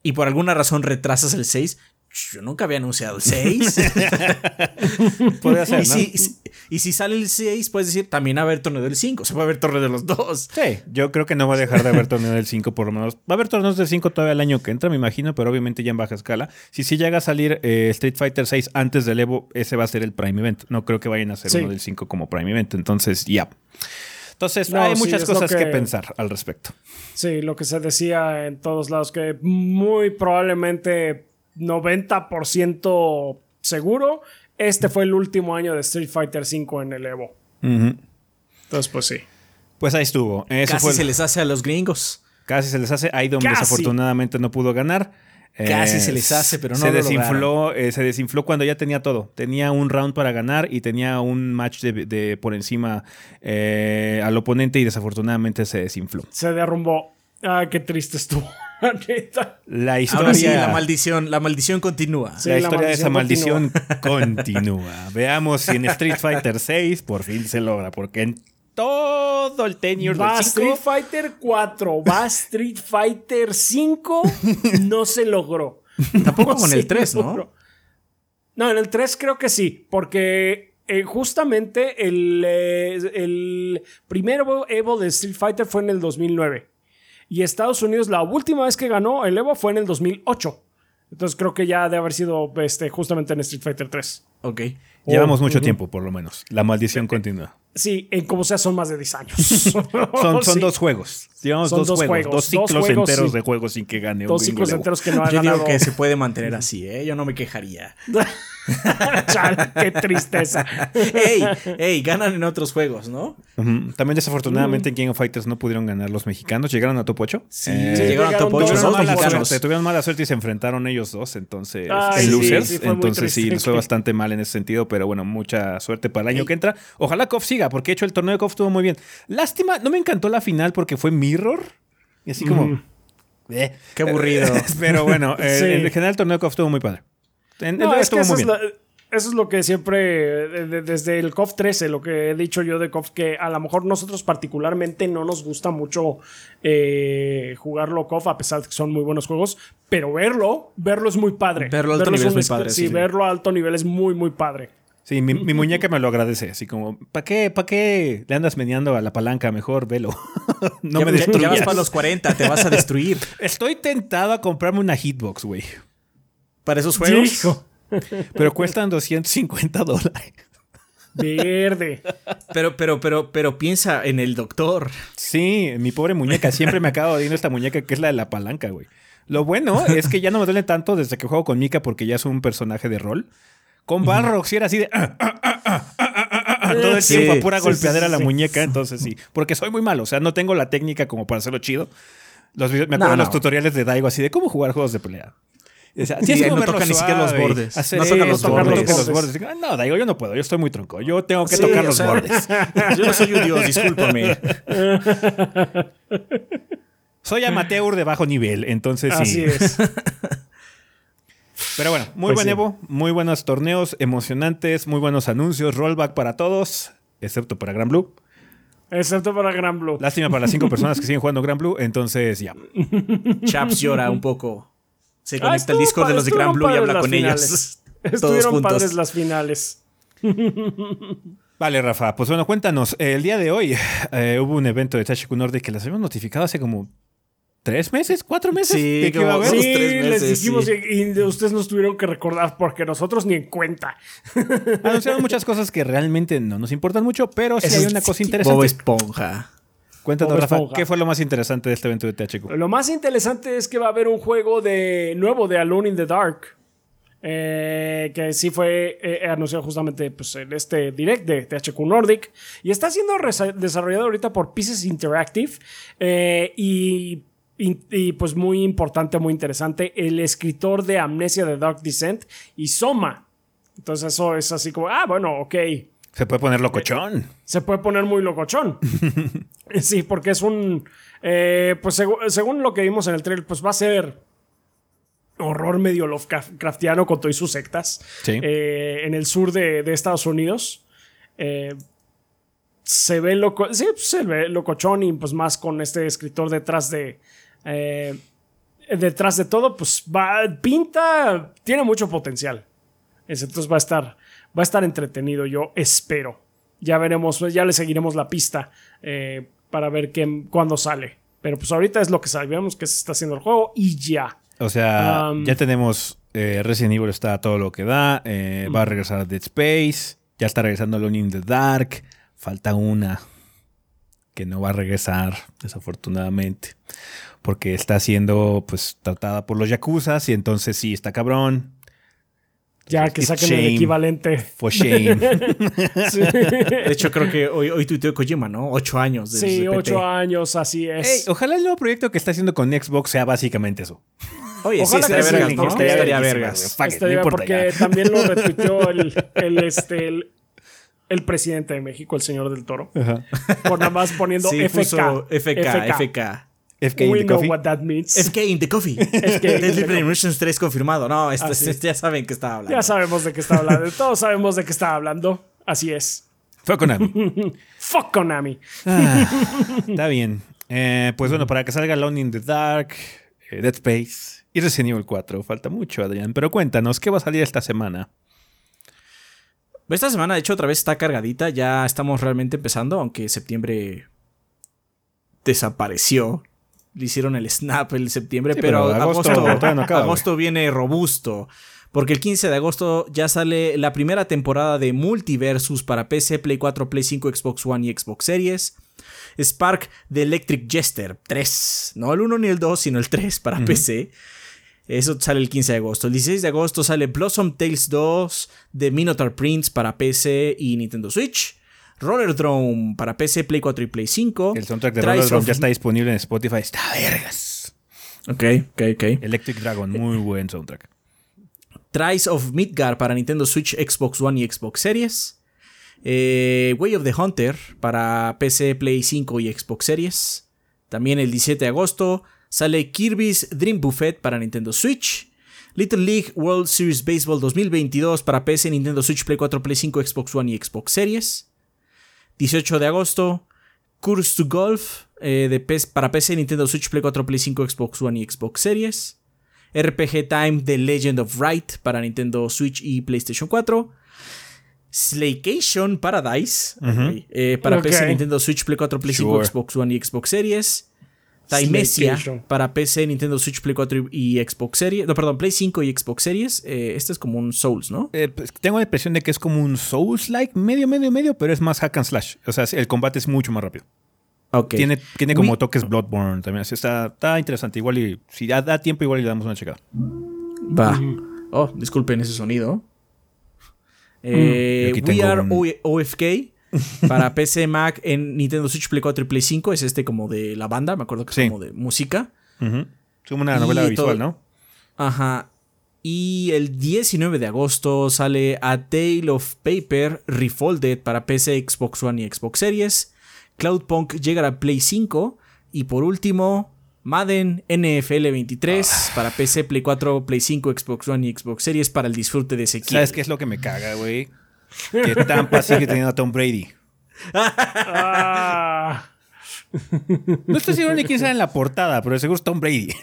y por alguna razón retrasas el 6, yo nunca había anunciado el 6. *laughs* Puede ser, y, si, y, si, sale el 6, puedes decir, también va a haber torneo del 5. Se va a haber torneo de los dos. Sí, yo creo que no va a dejar de haber torneo del 5 por lo menos. Va a haber torneos del 5 todavía el año que entra, me imagino, pero obviamente ya en baja escala. Si sí llega a salir eh, Street Fighter 6 antes del Evo, ese va a ser el Prime Event. No creo que vayan a hacer uno del 5 como Prime Event. Entonces, ya. Entonces, hay muchas cosas que pensar al respecto. Sí, lo que se decía en todos lados, que muy probablemente 90% seguro, este fue el último año de Street Fighter V en el Evo. Entonces, pues sí. Pues ahí estuvo. Casi se les hace a los gringos. Casi se les hace. Idom desafortunadamente no pudo ganar. Casi se les hace, pero no se desinfló, eh, se desinfló cuando ya tenía todo. Tenía un round para ganar y tenía un match de, por encima eh, al oponente y desafortunadamente se desinfló. Se derrumbó. Ah, qué triste estuvo. La historia. la maldición, la maldición continúa. la, historia de esa maldición *laughs* continúa. Veamos si en Street Fighter 6 por fin se logra, porque en todo el tenure va Street Fighter 4, va Street Fighter 5, *laughs* no se logró. Tampoco con el 3, ¿no? No, en el 3 creo que sí, porque eh, justamente el, eh, el primer Evo de Street Fighter fue en el 2009. Y Estados Unidos, la última vez que ganó el Evo fue en el 2008. Entonces creo que ya debe haber sido este, justamente en Street Fighter 3. Ok. Llevamos mucho tiempo, por lo menos. La maldición continúa. Sí, en como sea son más de 10 años. *laughs* son, dos juegos. Llevamos dos, juegos, Dos ciclos enteros de juegos sin que gane Dos ciclos enteros que no ha Yo digo que se puede mantener así, ¿eh? Yo no me quejaría. *laughs* *laughs* Chal, qué tristeza. ey, ey, ganan en otros juegos, ¿no? También desafortunadamente en King of Fighters no pudieron ganar los mexicanos. ¿Llegaron a top 8? Sí, eh, llegaron, a top 8 los mexicanos. tuvieron mala suerte y se enfrentaron ellos dos, entonces, en losers. entonces sí, les fue bastante mal en ese sentido, pero bueno, mucha suerte para el año que entra. Ojalá KOF siga, porque de hecho el torneo de KOF estuvo muy bien. Lástima, no me encantó la final porque fue Mirror. Y así como... Eh, Qué aburrido. *laughs* pero bueno, en general el torneo de KOF estuvo muy padre eso, Es lo que siempre, desde el COF 13, lo que he dicho yo de COF, que a lo mejor nosotros particularmente no nos gusta mucho eh, jugarlo COF, a pesar de que son muy buenos juegos, pero verlo, verlo es muy padre. Verlo a alto nivel es muy padre. Sí, verlo a alto nivel es muy, muy padre. Sí, mi, muñeca me lo agradece, así como, ¿para qué, para qué le andas meneando a la palanca? Mejor velo. *laughs* no me destruyas. Ya vas para los 40, te vas a destruir. *laughs* Estoy tentado a comprarme una hitbox, güey para esos juegos. *laughs* Pero cuestan 250 dólares. Verde. Pero, pero, pero, pero piensa en el doctor. Sí, mi pobre muñeca. Siempre me acabo viendo esta muñeca que es la de la palanca, güey. Lo bueno es que ya no me duele tanto desde que juego con Mika porque ya es un personaje de rol. Con Balrog si era así de... todo el tiempo a pura golpeadera la muñeca, entonces sí. Porque soy muy malo, o sea, no tengo la técnica como para hacerlo chido. Los, me acuerdo de los tutoriales de Daigo así de cómo jugar juegos de pelea. O sea, sí, no toca ni siquiera los bordes. no toca los, bordes. los bordes. No, Daigo, yo no puedo. Yo estoy muy tronco. Yo tengo que tocar los bordes. *laughs* Yo no soy un dios, discúlpame. *laughs* soy amateur de bajo nivel, entonces sí. Así es. Pero bueno, muy pues buen Evo, muy buenos torneos, emocionantes, muy buenos anuncios, rollback para todos, excepto para Gran Blue. Excepto para Gran Blue. Lástima para las cinco personas que siguen jugando Gran Blue, entonces ya. Chaps llora un poco. Se conecta al Discord de los de Gran Blue y habla con ellos. *laughs* Estuvieron padres las finales. *laughs* Vale, Rafa, pues bueno, cuéntanos. El día de hoy eh, hubo un evento de Tashiku Nordic que las habíamos notificado hace como ¿Tres meses? ¿Cuatro meses? Sí, como, sí tres meses, les dijimos y ustedes nos tuvieron que recordar porque nosotros ni en cuenta. Anunciaron muchas cosas que realmente no nos importan mucho, pero sí hay una cosa interesante. Bob Esponja. Cuéntanos, Rafa, ¿qué fue lo más interesante de este evento de THQ? Lo más interesante es que va a haber un juego de nuevo de Alone in the Dark. Eh, que sí fue eh, anunciado justamente pues, en este direct de THQ Nordic. Y está siendo desarrollado ahorita por Pieces Interactive. Eh, y y, pues muy importante, muy interesante, el escritor de Amnesia de Dark Descent y Soma. Entonces eso es así como, ah, bueno, ok. Se puede poner locochón. Se puede poner muy locochón. *laughs* *laughs* sí, porque es un... Eh, pues según lo que vimos en el trailer, pues va a ser horror medio Lovecraftiano con todas sus sectas. Eh, en el sur de, Estados Unidos. Eh, se ve loco, sí, se ve locochón y pues más con este escritor detrás de, detrás de todo, pues va, pinta, tiene mucho potencial. Entonces va a estar, va a estar entretenido, yo espero. Ya veremos, ya le seguiremos la pista eh, para ver qué, cuándo sale. Pero pues ahorita es lo que sabemos que se está haciendo el juego y ya. O sea, ya tenemos eh, Resident Evil está todo lo que da. va a regresar a Dead Space. Ya está regresando Alone in the Dark. Falta una que no va a regresar, desafortunadamente porque está siendo pues tratada por los yakuzas y entonces sí está cabrón. Ya, que saquen el equivalente. For shame. *laughs* De hecho, creo que hoy, hoy tuiteó Kojima, ¿no? Ocho años. De sí, ocho años, así es. ojalá el nuevo proyecto que está haciendo con Xbox sea básicamente eso. Oye, sí, estaría vergas, ¿no? Estaría vergas. Estaría, porque también lo retuiteó el, *laughs* el, este, el, presidente de México, el señor del Toro. Por nada más poniendo FK, FK. FK. FK in the coffee. what that means. FK in the coffee. Deadly Premonitions 3 confirmado. No, esto, ya saben que está hablando. Ya sabemos de qué está hablando. Todos sabemos de qué está hablando. Así es. Fuck Konami. *laughs* Fuck Konami. Ah, está bien. Eh, pues bueno, para que salga Alone in the Dark, eh, Dead Space y Resident Evil 4. Falta mucho, Adrián. Pero cuéntanos, ¿qué va a salir esta semana? Esta semana, de hecho, otra vez está cargadita. Ya estamos realmente empezando, aunque septiembre desapareció le hicieron el snap el septiembre, pero, agosto, viene robusto. Porque el 15 de agosto ya sale la primera temporada de Multiversus para PC, Play 4, Play 5, Xbox One y Xbox Series. Spark de Electric Jester 3. No el 1 ni el 2, sino el 3 para PC. Eso sale el 15 de agosto. El 16 de agosto sale Blossom Tales 2 de Minotaur Prince para PC y Nintendo Switch. Roller Drone para PC, Play 4 y Play 5. El soundtrack de Roller Drone ya está disponible en Spotify. Está vergas. Ok, ok, ok. Electric Dragon, muy buen soundtrack. Trice of Midgar para Nintendo Switch, Xbox One y Xbox Series. Eh, Way of the Hunter para PC, Play 5 y Xbox Series. También el 17 de agosto sale Kirby's Dream Buffet para Nintendo Switch. Little League World Series Baseball 2022 para PC, Nintendo Switch, Play 4, Play 5, Xbox One y Xbox Series. 18 de agosto, Curse to Golf eh, de para PC, Nintendo Switch, Play 4, Play 5, Xbox One y Xbox Series. RPG Time The Legend of Right para Nintendo Switch y PlayStation 4. Slaycation Paradise eh, para PC, Nintendo Switch, Play 4, Play 5, Xbox One y Xbox Series. Timesia para PC, Nintendo Switch, Play 4 y Xbox Series. No, perdón, Play 5 y Xbox Series. Eh, este es como un Souls, ¿no? Eh, pues, tengo la impresión de que es como un Souls-like, medio, medio, medio, pero es más hack and slash. O sea, el combate es mucho más rápido. Okay. Tiene, tiene como toques Bloodborne también. Así está, está interesante. Igual y si da, da tiempo, igual le damos una checada. Va. Oh, disculpen ese sonido. Eh, we Are OFK *laughs* para PC, Mac, en Nintendo Switch, Play 4 y Play 5. Es este como de la banda, me acuerdo que es como de música. Es como una novela visual, ¿no? Ajá. Y el 19 de agosto sale A Tale of Paper Refolded para PC, Xbox One y Xbox Series. Cloudpunk llega a Play 5. Y por último, Madden NFL 23 ah. para PC, Play 4, Play 5, Xbox One y Xbox Series para el disfrute de ese ¿Sabes qué es lo que me caga, güey? Que Tampa sigue teniendo a Tom Brady. Ah. No estoy seguro de quién sale en la portada, pero seguro es Tom Brady. *laughs*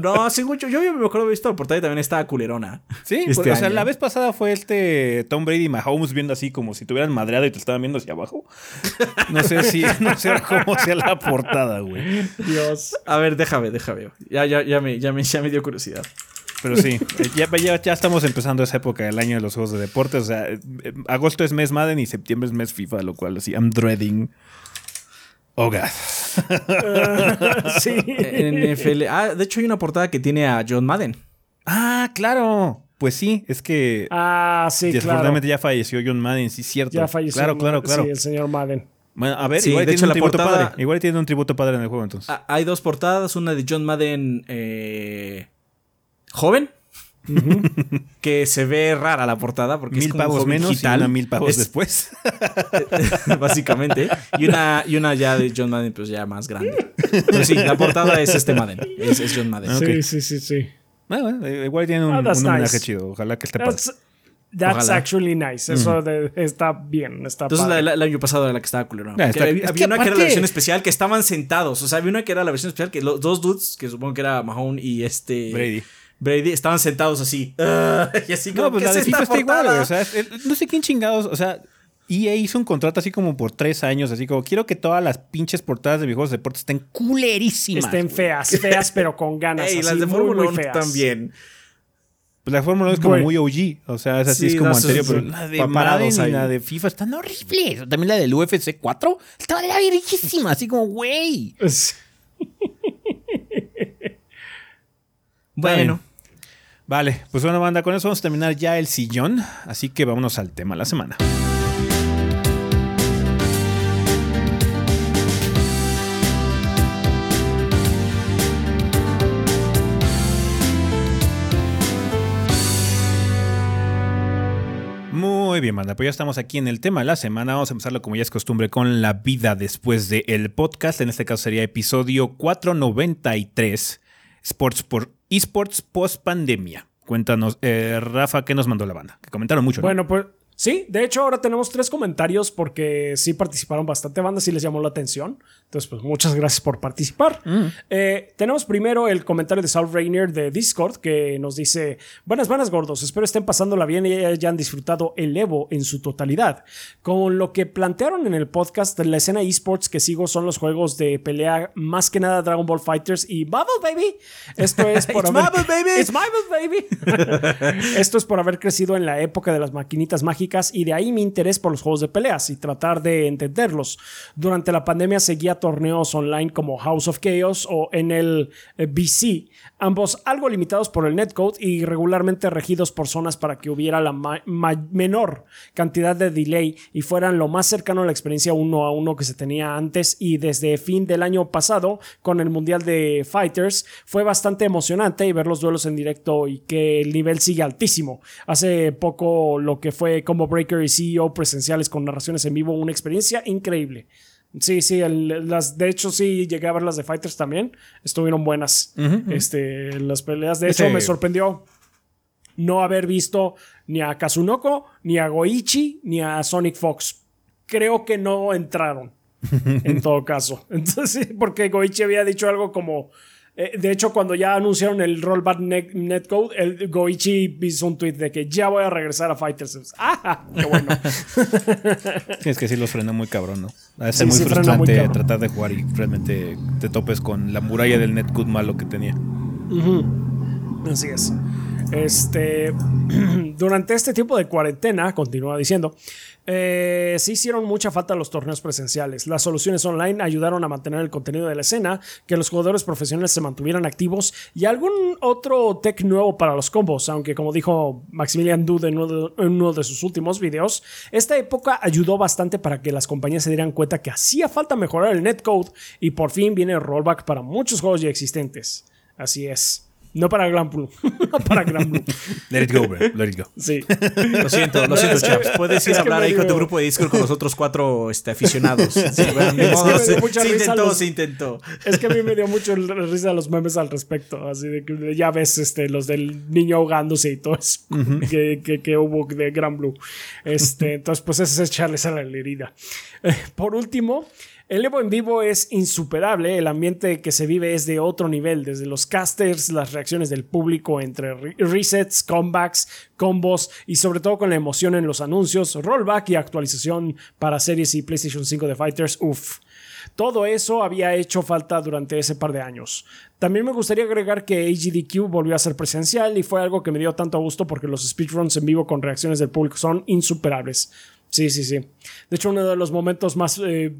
No, seguro yo, yo me acuerdo visto la portada y también estaba culerona. Sí, este o sea, la vez pasada fue este Tom Brady y Mahomes viendo así como si tuvieran madreado y te estaban viendo hacia abajo. No sé si, *laughs* no sé cómo sea la portada, güey. Dios. A ver, déjame, déjame. Ya, ya, ya, me, ya, me, ya me dio curiosidad. Pero sí, ya, ya, ya, estamos empezando esa época del año de los juegos de deporte. O sea, eh, agosto es mes Madden y septiembre es mes FIFA, lo cual así, I'm dreading. Oh, God. *laughs* sí. NFL. Ah, de hecho hay una portada que tiene a John Madden. Ah, claro. Pues sí, es que. Ah, sí, claro. ya falleció John Madden, sí, cierto. Ya falleció. Claro, claro, claro. Sí, el señor Madden. Bueno, a ver, igual tiene un tributo padre. Igual tiene un tributo padre en el juego entonces. Ah, hay dos portadas, una de John Madden eh, joven *laughs* que se ve rara la portada porque mil es como pavos menos y una mil pavos después. *laughs* básicamente. Y una, y una ya de John Madden, pues ya más grande. Pero sí, la portada es este Madden. Es, John Madden. Sí, sí, sí, sí. Bueno, igual tiene un, oh, homenaje chido. Ojalá que esté That's, That's actually nice. Eso está bien. Está Entonces, la, el año pasado era la que estaba culero. había, una que era la versión especial que estaban sentados. O sea, había una que era la versión especial que los dos dudes, que supongo que era Mahone y este. Brady. Brady estaban sentados así. *laughs* y así como, no, pues la de FIFA está igual, O sea, no sé quién chingados. O sea, EA hizo un contrato así como por tres años, así como quiero que todas las pinches portadas de videojuegos de deportes estén culerísimas. Estén feas, feas, pero con ganas. Y las de Fórmula 1 también. Pues la Fórmula 1 es como muy OG, o sea, es así, es como anterior, pero la de Madden y la de FIFA están horribles. También la del UFC 4 estaba de la virguísima, así como, güey. *laughs* bueno. Vale, pues bueno, banda, con eso vamos a terminar ya el sillón. Así que vámonos al tema de la semana. Muy bien, banda. Pues ya estamos aquí en el tema de la semana. Vamos a empezarlo como ya es costumbre con la vida después del podcast. En este caso sería episodio 493, Sports por esports post pandemia. Cuéntanos, eh, Rafa, ¿qué nos mandó la banda? Que comentaron mucho. Bueno, pues Sí, de hecho ahora tenemos tres comentarios porque sí participaron bastante bandas y les llamó la atención. Entonces, pues muchas gracias por participar. Mm. Eh, tenemos primero el comentario de Saul Rainier de Discord que nos dice, buenas, buenas gordos, espero estén pasándola bien y hayan disfrutado el Evo en su totalidad. Con lo que plantearon en el podcast, la escena esports que sigo son los juegos de pelea, más que nada Dragon Ball Fighters y Bubble Baby. Esto es *laughs* por haber... Baby. *laughs* It's Baby. *laughs* Esto es por haber crecido en la época de las maquinitas mágicas y de ahí mi interés por los juegos de peleas y tratar de entenderlos. Durante la pandemia seguía torneos online como House of Chaos o en el eh, BC, ambos algo limitados por el netcode y regularmente regidos por zonas para que hubiera la menor cantidad de delay y fueran lo más cercano a la experiencia uno a uno que se tenía antes y desde fin del año pasado con el Mundial de Fighters fue bastante emocionante y ver los duelos en directo y que el nivel sigue altísimo. Hace poco lo que fue como Breaker y CEO presenciales con narraciones en vivo, una experiencia increíble. Sí, sí, las, de hecho sí llegué a ver las de Fighters también, estuvieron buenas. Este, las peleas, de hecho me sorprendió no haber visto ni a Kazunoko, ni a Goichi, ni a Sonic Fox. Creo que no entraron, en todo *laughs* caso. Entonces, porque Goichi había dicho algo como eh, de hecho, cuando ya anunciaron el rollback netcode, el Goichi hizo un tweet de que ya voy a regresar a Fighters. ¡Ah! ¡Qué bueno! *laughs* es que sí los frena muy cabrón, ¿no? Va a ser muy frustrante tratar de jugar y realmente te topes con la muralla del netcode malo que tenía. Así es. Este, *clears throat* durante este tiempo de cuarentena, continúa diciendo, Eh, sí hicieron mucha falta los torneos presenciales. Las soluciones online ayudaron a mantener el contenido de la escena, que los jugadores profesionales se mantuvieran activos y algún otro tech nuevo para los combos, aunque como dijo Maximilian Dude en uno de, sus últimos videos, esta época ayudó bastante para que las compañías se dieran cuenta que hacía falta mejorar el netcode y por fin viene el rollback para muchos juegos ya existentes. Así es. No para Gran Blue. *laughs* no para Gran Blue. Let it go, bro. Let it go. Sí. Lo siento, lo siento, *laughs* chaps. Puedes ir a hablar ahí con tu grupo de Discord con los otros cuatro este, aficionados. Sí, se, intentó, se intentó. Es que a mí me dio mucho risa los memes al respecto. Así de que ya ves este, los del niño ahogándose y todo eso que, que, que, hubo de Gran Blue. Este, entonces, pues ese es echarles a la herida. Eh, por último, el Evo en vivo es insuperable, el ambiente que se vive es de otro nivel, desde los casters, las reacciones del público entre resets, comebacks, combos y sobre todo con la emoción en los anuncios, rollback y actualización para series y PlayStation 5 de Fighters, uff. Todo eso había hecho falta durante ese par de años. También me gustaría agregar que AGDQ volvió a ser presencial y fue algo que me dio tanto gusto porque los speedruns en vivo con reacciones del público son insuperables. Sí, sí, sí. De hecho, uno de los momentos más eh,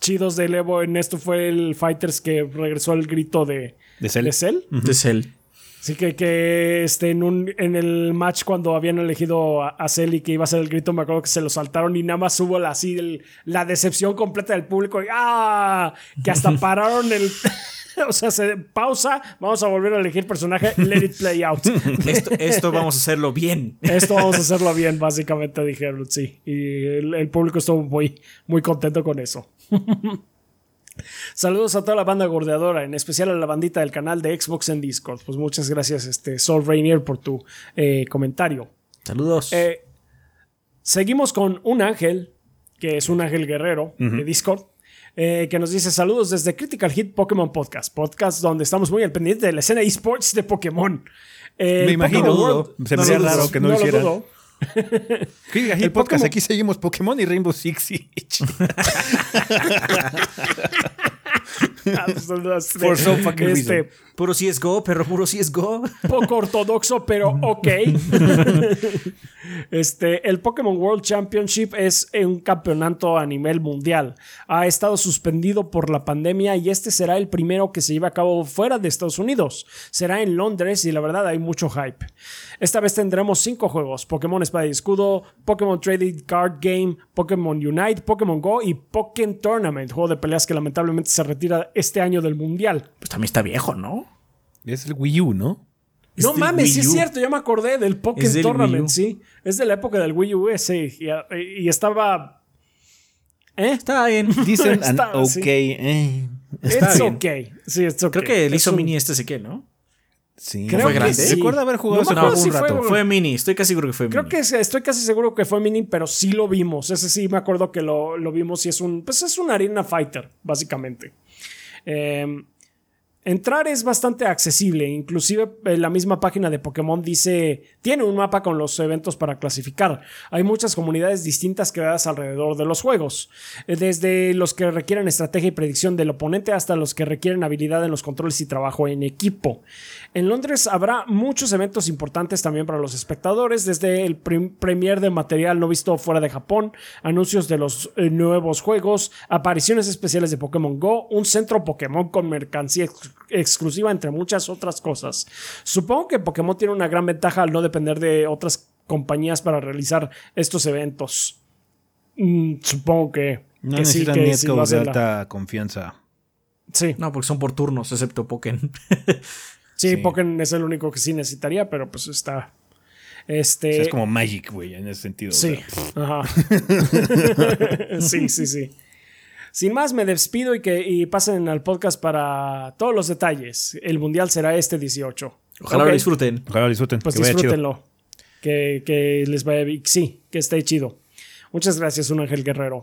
chidos de Evo en esto fue el Fighters que regresó el grito de, de Cell. De Cell. De Cell. Así que, que este, en, un, en el match cuando habían elegido a, a Cell y que iba a ser el grito, me acuerdo que se lo saltaron y nada más hubo la, así la decepción completa del público. Y, ¡Ah! Que hasta *laughs* pararon el... *laughs* o sea, se pausa, vamos a volver a elegir personaje, let it play out. *laughs* esto, vamos a hacerlo bien. Esto vamos a hacerlo bien, básicamente dijeron, sí. Y el, público estuvo muy, muy contento con eso. *laughs* Saludos a toda la banda gordeadora, en especial a la bandita del canal de Xbox en Discord. Pues muchas gracias, este, Sol Rainier, por tu eh, comentario. Saludos. Eh, seguimos con un ángel, que es un ángel guerrero de Discord. Eh, que nos dice saludos desde Critical Hit Pokémon Podcast, podcast donde estamos muy al pendiente de la escena esports de Pokémon. me imagino, se me hace raro que no, lo hicieran. *laughs* Critical Hit Podcast, aquí seguimos Pokémon y Rainbow Six Siege. *laughs* *laughs* *laughs* For so fucking este, Puro CSGO, pero puro CSGO. *laughs* Poco ortodoxo, pero ok. *laughs* este, el Pokémon World Championship es un campeonato a nivel mundial. Ha estado suspendido por la pandemia y este será el primero que se lleve a cabo fuera de Estados Unidos. Será en Londres y la verdad hay mucho hype. Esta vez tendremos cinco juegos: Pokémon Espada y Escudo, Pokémon Trading Card Game, Pokémon Unite, Pokémon Go y Pokémon Tournament, juego de peleas que lamentablemente se retira este año del mundial. Pues también está viejo, ¿no? Es el Wii U, ¿no? No mames, sí es cierto, ya me acordé del Pokémon Tournament, sí. Es de la época del Wii U, sí. Y, estaba. ¿Eh? *laughs* Estaba bien. Dicen ok. Eh. Está bien. ok. Sí, it's okay. Creo que el hizo mini este sé ¿no? Sí. Creo fue grande. Sí. Recuerdo haber jugado no, un rato. Fue, mini, estoy casi seguro que fue Creo mini. Creo que estoy casi seguro que fue mini, pero sí lo vimos. Ese sí me acuerdo que lo, lo vimos y es un. Pues es un arena fighter, básicamente. Eh, Entrar es bastante accesible, inclusive eh, la misma página de Pokémon dice, tiene un mapa con los eventos para clasificar. Hay muchas comunidades distintas creadas alrededor de los juegos, eh, desde los que requieren estrategia y predicción del oponente hasta los que requieren habilidad en los controles y trabajo en equipo. En Londres habrá muchos eventos importantes también para los espectadores, desde el premier de material no visto fuera de Japón, anuncios de los eh, nuevos juegos, apariciones especiales de Pokémon Go, un centro Pokémon con mercancía exclusiva entre muchas otras cosas. Supongo que Pokémon tiene una gran ventaja al no depender de otras compañías para realizar estos eventos. Mm, supongo que, no que sí, que sí de alta confianza. Sí. No, porque son por turnos, excepto Pokémon. *laughs* sí, Pokémon es el único que sí necesitaría, pero pues está. Este... es como Magic, güey, en ese sentido. Sí. Ajá. *laughs* *laughs* sí, sí, sí. Sin más, me despido y que pasen al podcast para todos los detalles. El mundial será este 18. Ojalá lo disfruten. Ojalá lo disfruten. Pues disfrútenlo. Que, que, les vaya bien. Sí, que esté chido. Muchas gracias, un ángel guerrero.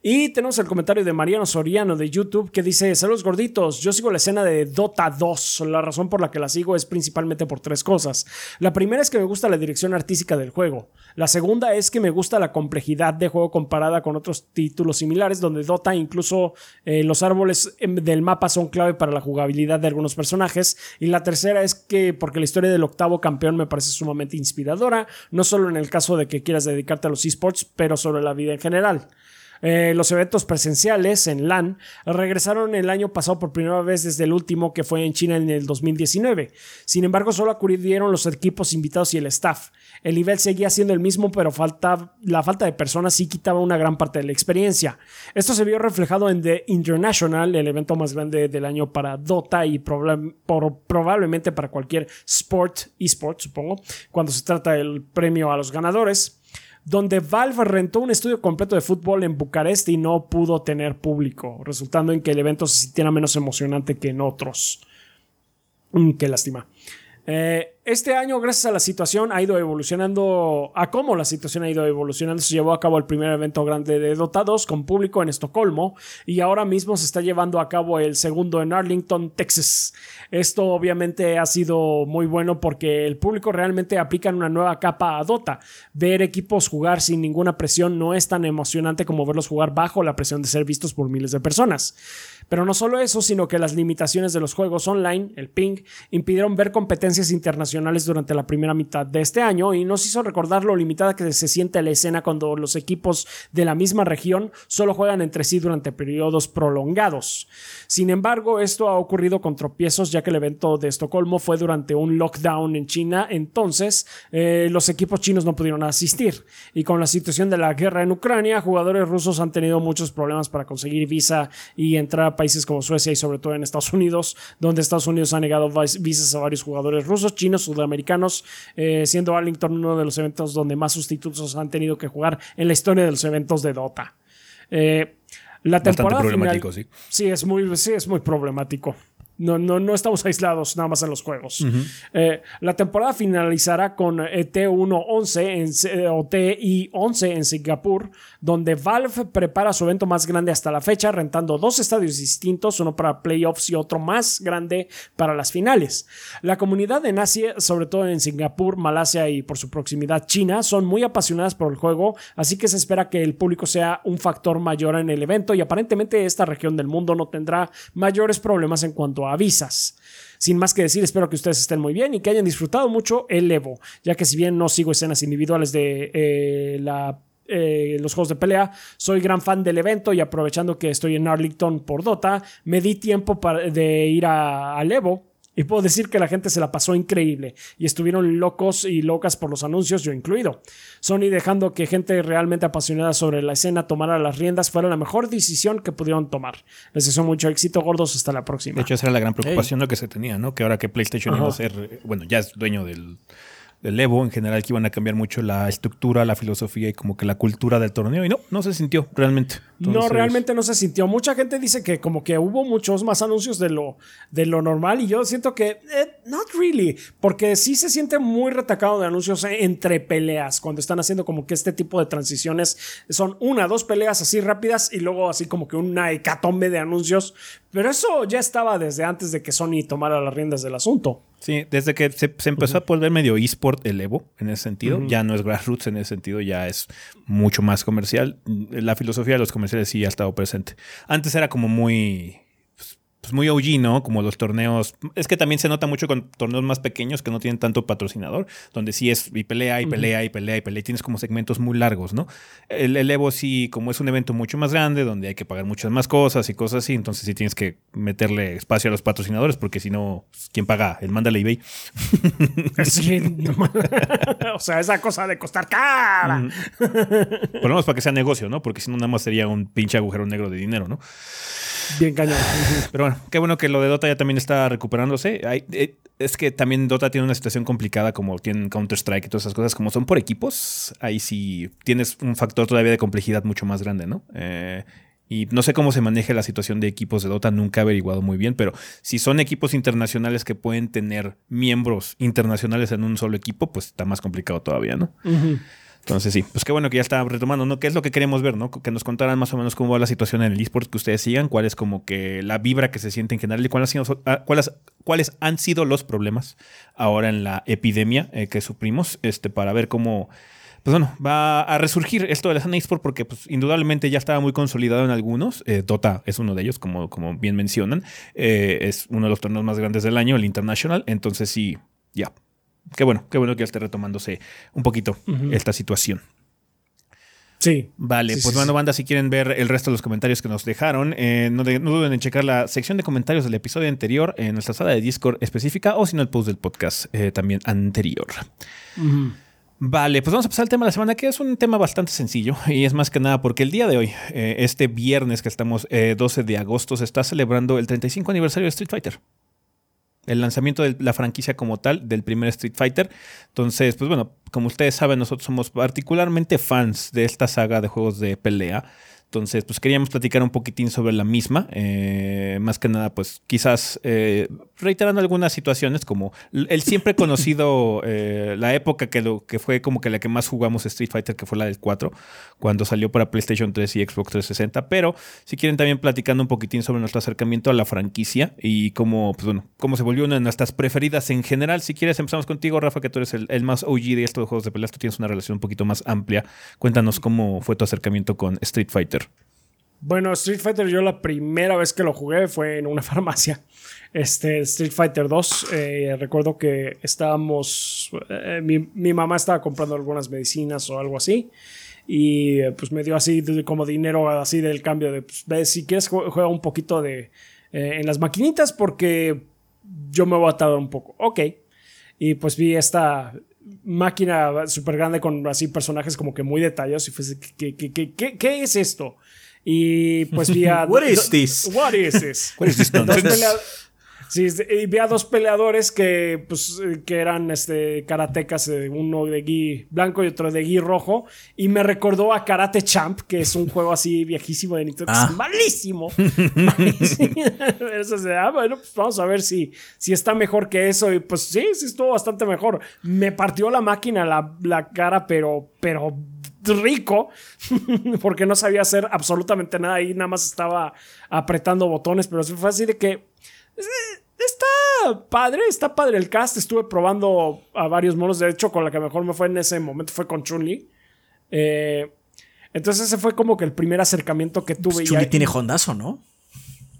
Y tenemos el comentario de Mariano Soriano de YouTube que dice, saludos gorditos, yo sigo la escena de Dota 2. La razón por la que la sigo es principalmente por tres cosas. La primera es que me gusta la dirección artística del juego. La segunda es que me gusta la complejidad de juego comparada con otros títulos similares donde Dota incluso eh, los árboles em, del mapa son clave para la jugabilidad de algunos personajes. Y la tercera es que porque la historia del octavo campeón me parece sumamente inspiradora, no solo en el caso de que quieras dedicarte a los esports, pero sobre la vida en general. Eh, los eventos presenciales en LAN regresaron el año pasado por primera vez desde el último que fue en China en el 2019. Sin embargo, solo acudieron los equipos invitados y el staff. El nivel seguía siendo el mismo, pero falta, la falta de personas sí quitaba una gran parte de la experiencia. Esto se vio reflejado en The International, el evento más grande del año para Dota y probablemente para cualquier sport, esport, supongo, cuando se trata del premio a los ganadores donde Valve rentó un estudio completo de fútbol en Bucarest y no pudo tener público, resultando en que el evento se sintiera menos emocionante que en otros. Mm, qué lástima. Eh, este año, gracias a la situación, ha ido evolucionando, a cómo la situación ha ido evolucionando, se llevó a cabo el primer evento grande de Dota 2 con público en Estocolmo y ahora mismo se está llevando a cabo el segundo en Arlington, Texas. Esto obviamente ha sido muy bueno porque el público realmente aplica una nueva capa a Dota. Ver equipos jugar sin ninguna presión no es tan emocionante como verlos jugar bajo la presión de ser vistos por miles de personas. Pero no solo eso, sino que las limitaciones de los juegos online, el ping, impidieron ver competencias internacionales durante la primera mitad de este año y nos hizo recordar lo limitada que se siente la escena cuando los equipos de la misma región solo juegan entre sí durante periodos prolongados. Sin embargo, esto ha ocurrido con tropiezos ya que el evento de Estocolmo fue durante un lockdown en China, entonces eh, los equipos chinos no pudieron asistir. Y con la situación de la guerra en Ucrania, jugadores rusos han tenido muchos problemas para conseguir visa y entrar países como Suecia y sobre todo en Estados Unidos, donde Estados Unidos ha negado visas a varios jugadores rusos, chinos, sudamericanos, eh, siendo Arlington uno de los eventos donde más sustitutos han tenido que jugar en la historia de los eventos de Dota. Eh, la temporada problemático, sí. Sí es, muy, sí, es muy problemático. No, no, no estamos aislados nada más en los juegos. Eh, la temporada finalizará con eh, T1-11 eh, o TI-11 en Singapur, donde Valve prepara su evento más grande hasta la fecha, rentando dos estadios distintos, uno para playoffs y otro más grande para las finales. La comunidad en Asia, sobre todo en Singapur, Malasia y por su proximidad China, son muy apasionadas por el juego, así que se espera que el público sea un factor mayor en el evento y aparentemente esta región del mundo no tendrá mayores problemas en cuanto a avisas. Sin más que decir, espero que ustedes estén muy bien y que hayan disfrutado mucho el Evo, ya que si bien no sigo escenas individuales de eh, eh, los juegos de pelea. Soy gran fan del evento y aprovechando que estoy en Arlington por Dota, me di tiempo para, de ir al Evo y puedo decir que la gente se la pasó increíble y estuvieron locos y locas por los anuncios, yo incluido. Sony dejando que gente realmente apasionada sobre la escena tomara las riendas fuera la mejor decisión que pudieron tomar. Les deseo mucho éxito, gordos. Hasta la próxima. De hecho, esa era la gran preocupación lo que se tenía, ¿no? Que ahora que PlayStation iba a ser, bueno, ya es dueño del del Evo en general que iban a cambiar mucho la estructura, la filosofía y como que la cultura del torneo. Y no, no se sintió realmente. no, realmente no se sintió. Mucha gente dice que como que hubo muchos más anuncios de lo, de lo normal y yo siento que eh, not really, porque sí se siente muy retacado de anuncios entre peleas cuando están haciendo como que este tipo de transiciones son una, dos peleas así rápidas y luego así como que una hecatombe de anuncios. Pero eso ya estaba desde antes de que Sony tomara las riendas del asunto. Sí, desde que se, empezó a volver medio eSport el Evo en ese sentido, ya no es grassroots en ese sentido, ya es mucho más comercial. La filosofía de los comerciales sí ha estado presente. Antes era como muy pues muy OG, ¿no? Como los torneos. Es que también se nota mucho con torneos más pequeños que no tienen tanto patrocinador, donde sí es y pelea y pelea y pelea y pelea y tienes como segmentos muy largos, ¿no? El, Evo sí, como es un evento mucho más grande, donde hay que pagar muchas más cosas y cosas así, entonces sí tienes que meterle espacio a los patrocinadores, porque si no, pues, ¿quién paga? El mándale eBay. *laughs* Sí, *laughs* o sea, esa cosa de costar cara. Por lo menos para que sea negocio, ¿no? Porque si no, nada más sería un pinche agujero negro de dinero, ¿no? Bien cañón. *laughs* Pero bueno, qué bueno que lo de Dota ya también está recuperándose. Eh, es que también Dota tiene una situación complicada como tienen Counter-Strike y todas esas cosas, como son por equipos, ahí sí tienes un factor todavía de complejidad mucho más grande, ¿no? Eh, y no sé cómo se maneja la situación de equipos de Dota, nunca he averiguado muy bien, pero si son equipos internacionales que pueden tener miembros internacionales en un solo equipo, pues está más complicado todavía, ¿no? Entonces sí, pues qué bueno que ya está retomando, ¿no? ¿Qué es lo que queremos ver, ¿no? Que nos contaran más o menos cómo va la situación en el eSport, que ustedes sigan, cuál es como que la vibra que se siente en general y cuáles, ah, cuáles, han sido los problemas ahora en la epidemia eh, que suprimos, este, para ver cómo, pues bueno, va a resurgir esto de la escena porque pues indudablemente ya estaba muy consolidado en algunos. Eh, Dota es uno de ellos, como, como bien mencionan. Eh, es uno de los torneos más grandes del año, el International. Entonces sí, ya, qué bueno, qué bueno que ya esté retomándose un poquito esta situación. Sí. Vale, pues bueno, banda, si quieren ver el resto de los comentarios que nos dejaron, eh, no, duden en checar la sección de comentarios del episodio anterior en nuestra sala de Discord específica o si no el post del podcast eh, también anterior. Vale, pues vamos a pasar al tema de la semana, que es un tema bastante sencillo *laughs* y es más que nada porque el día de hoy, eh, este viernes que estamos 12 de agosto, se está celebrando el 35 aniversario de Street Fighter el lanzamiento de la franquicia como tal del primer Street Fighter. Entonces, pues bueno, como ustedes saben, nosotros somos particularmente fans de esta saga de juegos de pelea. Entonces, pues queríamos platicar un poquitín sobre la misma. Eh, más que nada, pues quizás eh, reiterando algunas situaciones, como el siempre *laughs* conocido, eh, la época que, lo, que fue como que la que más jugamos Street Fighter, que fue la del 4, cuando salió para PlayStation 3 y Xbox 360. Pero si quieren también platicando un poquitín sobre nuestro acercamiento a la franquicia y cómo, pues bueno, cómo se volvió una de nuestras preferidas en general. Si quieres, empezamos contigo, Rafa, que tú eres el, el más OG de estos juegos de peleas. Tú tienes una relación un poquito más amplia. Cuéntanos cómo fue tu acercamiento con Street Fighter. Bueno, Street Fighter yo la primera vez que lo jugué fue en una *laughs* farmacia. Este, Street Fighter 2, eh, recuerdo que estábamos, eh, mi, mamá estaba comprando algunas medicinas o algo así y eh, pues me dio así como dinero así del cambio de, pues, si quieres juega un poquito de en las maquinitas porque yo me voy a tardar un poco. Ok. Y pues vi esta máquina súper grande con así personajes como que muy detallosos y fue, ¿qué, qué, qué, qué es esto? Y pues vi a... *laughs* What is this? What is this? *laughs* What is this Sí, y vi a dos peleadores que, pues, que eran este, karatecas, eh, uno de gui blanco y otro de gui rojo. Y me recordó a Karate Champ, que es un *laughs* juego así viejísimo de Nintendo. Es ah. malísimo. malísimo. ah, bueno, pues vamos a ver si, si está mejor que eso. Y pues sí, sí estuvo bastante mejor. Me partió la máquina la, la cara, pero, pero rico *laughs* porque no sabía hacer absolutamente nada y nada más estaba apretando botones, pero fue así de que eh, está padre, está padre el cast. Estuve probando a varios monos. De hecho, con la que mejor me fue en ese momento fue con Chun-Li. Eh, entonces, ese fue como que el primer acercamiento que tuve. Pues Chun-Li tiene hondazo, ¿no?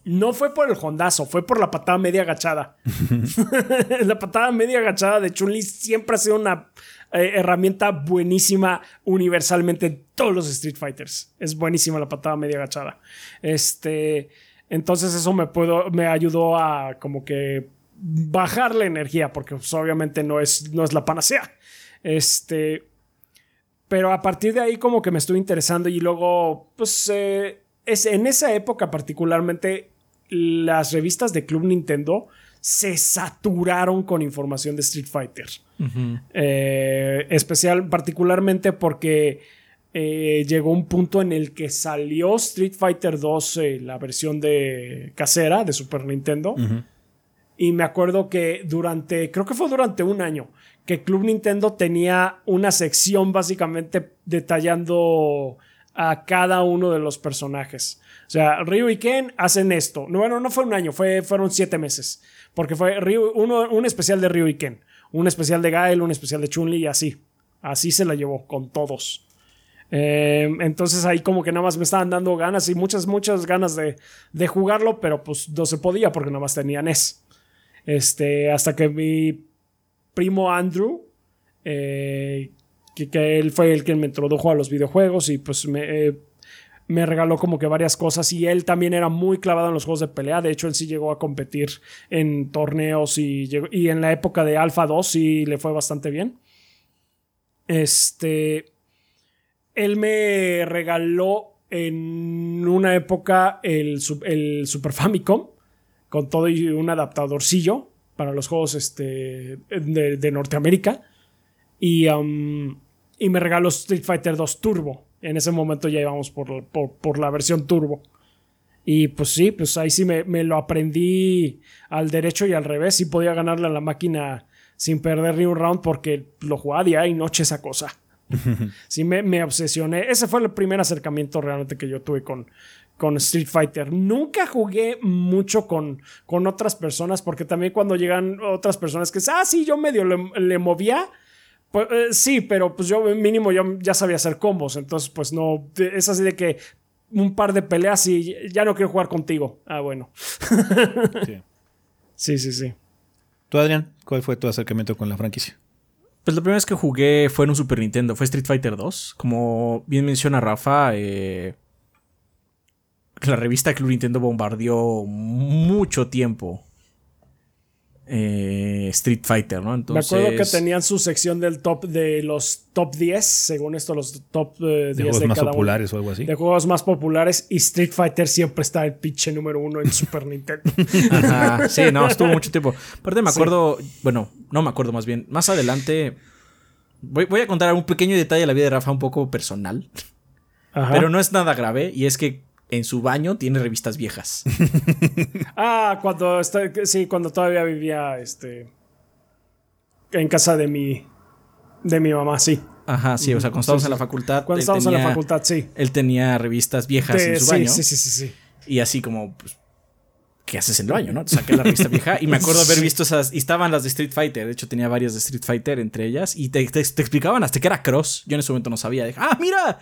No fue por el hondazo, fue por la patada media agachada. *laughs* *laughs* la patada media agachada de Chun-Li siempre ha sido una eh, herramienta buenísima universalmente en todos los Street Fighters. Es buenísima la patada media agachada. Este, entonces eso me puedo, me ayudó a como que bajar la energía, porque pues, obviamente no es, no es la panacea. Este, pero a partir de ahí como que me estuve interesando y luego, pues, eh, es, en esa época particularmente las revistas de Club Nintendo se saturaron con información de Street Fighter. Eh, especial, particularmente porque eh, llegó un punto en el que salió Street Fighter 2, eh, la versión de casera de Super Nintendo. Y me acuerdo que durante, creo que fue durante un año, que Club Nintendo tenía una sección básicamente detallando a cada uno de los personajes. O sea, Ryu y Ken hacen esto. Bueno, no fue un año, fue, fueron siete meses. Porque fue uno, un especial de Ryu y Ken, un especial de Gael, un especial de Chun-Li y así. Así se la llevó con todos. Em, entonces ahí como que nada más me estaban dando ganas y muchas, muchas ganas de, jugarlo, pero pues no se podía porque nada más tenía NES. Este, hasta que mi primo Andrew, eh, que, él fue el que me introdujo a los videojuegos y pues me, eh, me regaló como que varias cosas y él también era muy clavado en los juegos de pelea. De hecho, él sí llegó a competir en torneos y, y en la época de Alpha 2 sí le fue bastante bien. Este, él me regaló en una época el, el Super Famicom con todo y un adaptadorcillo para los juegos este, de, Norteamérica. Y, um, y me regaló Street Fighter 2 Turbo en ese momento ya íbamos por, por, la versión turbo. Y pues sí, pues ahí sí me, lo aprendí al derecho y al revés. Y podía ganarle a la máquina sin perder ni un round porque lo jugaba día y noche esa cosa. *laughs* sí, me, me, obsesioné. Ese fue el primer acercamiento realmente que yo tuve con, con Street Fighter. Nunca jugué mucho con, con otras personas, porque también cuando llegan otras personas que ah, sí, yo medio le, movía. Pues, eh, sí, pero pues yo mínimo yo ya sabía hacer combos, entonces pues no, es así de que un par de peleas y ya no quiero jugar contigo. Ah, bueno. sí. *laughs* sí, sí, sí. ¿Tú, Adrián, cuál fue tu acercamiento con la franquicia? Pues la primera vez que jugué fue en un Super Nintendo, fue Street Fighter 2. Como bien menciona Rafa, eh, la revista Club Nintendo bombardeó mucho tiempo eh, Street Fighter, ¿no? Entonces, Me acuerdo que tenían su sección del top de los top 10, según esto, los top 10 eh, de, juegos más populares o algo así. De juegos más populares y Street Fighter siempre está el pinche número uno en Super Nintendo. *laughs* Ajá, sí, no, estuvo mucho tiempo. Aparte me acuerdo, bueno, no me acuerdo más bien, más adelante voy, voy, a contar un pequeño detalle de la vida de Rafa un poco personal. Pero no es nada grave y es que en su baño tiene revistas viejas. *laughs* ah, cuando sí, cuando todavía vivía este en casa de mi de mi mamá, sí. Ajá, sí, o sea, cuando estábamos en la facultad. Cuando estábamos en la facultad, sí. Él tenía revistas viejas en su baño. Sí, sí, sí, sí. Y así como, pues, ¿qué haces en el baño, no? Saqué la revista vieja y me acuerdo haber visto esas. Y estaban las de Street Fighter. De hecho, tenía varias de Street Fighter entre ellas. Y te, te, explicaban hasta que era Cross. Yo en ese momento no sabía. ¡Ah, mira!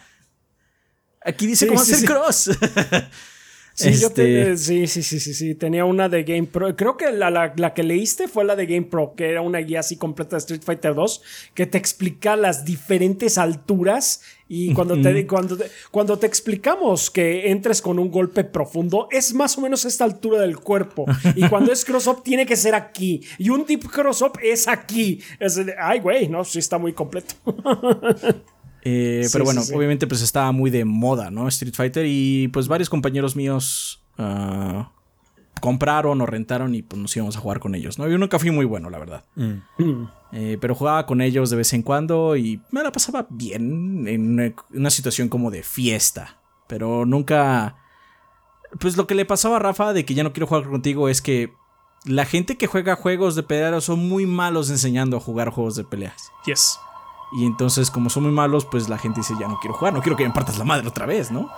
Aquí dice cómo hacer cross. *laughs* *laughs* Sí, este... sí, sí, sí, sí, sí. Tenía una de Game Pro. Creo que la, la, que leíste fue la de Game Pro, que era una guía así completa de Street Fighter 2, que te explica las diferentes alturas. Y cuando te, cuando, cuando te explicamos que entres con un golpe profundo, es más o menos esta altura del cuerpo. Y *laughs* cuando es cross-up, tiene que ser aquí. Y un tip cross-up es aquí. Es ay, güey, no, sí está muy completo. Eh, pero bueno, obviamente pues estaba muy de moda, ¿no? Street Fighter y pues varios compañeros míos ah, compraron o rentaron y pues nos íbamos a jugar con ellos, ¿no? Yo nunca fui muy bueno, la verdad. Mm. Eh, pero jugaba con ellos de vez en cuando y me la pasaba bien en una, situación como de fiesta. Pero nunca... Pues lo que le pasaba a Rafa de que ya no quiero jugar contigo es que la gente que juega juegos de peleas son muy malos enseñando a jugar juegos de peleas. Yes. Y entonces, como son muy malos, pues la gente dice, ya no quiero jugar, no quiero que me partas la madre otra vez, ¿no?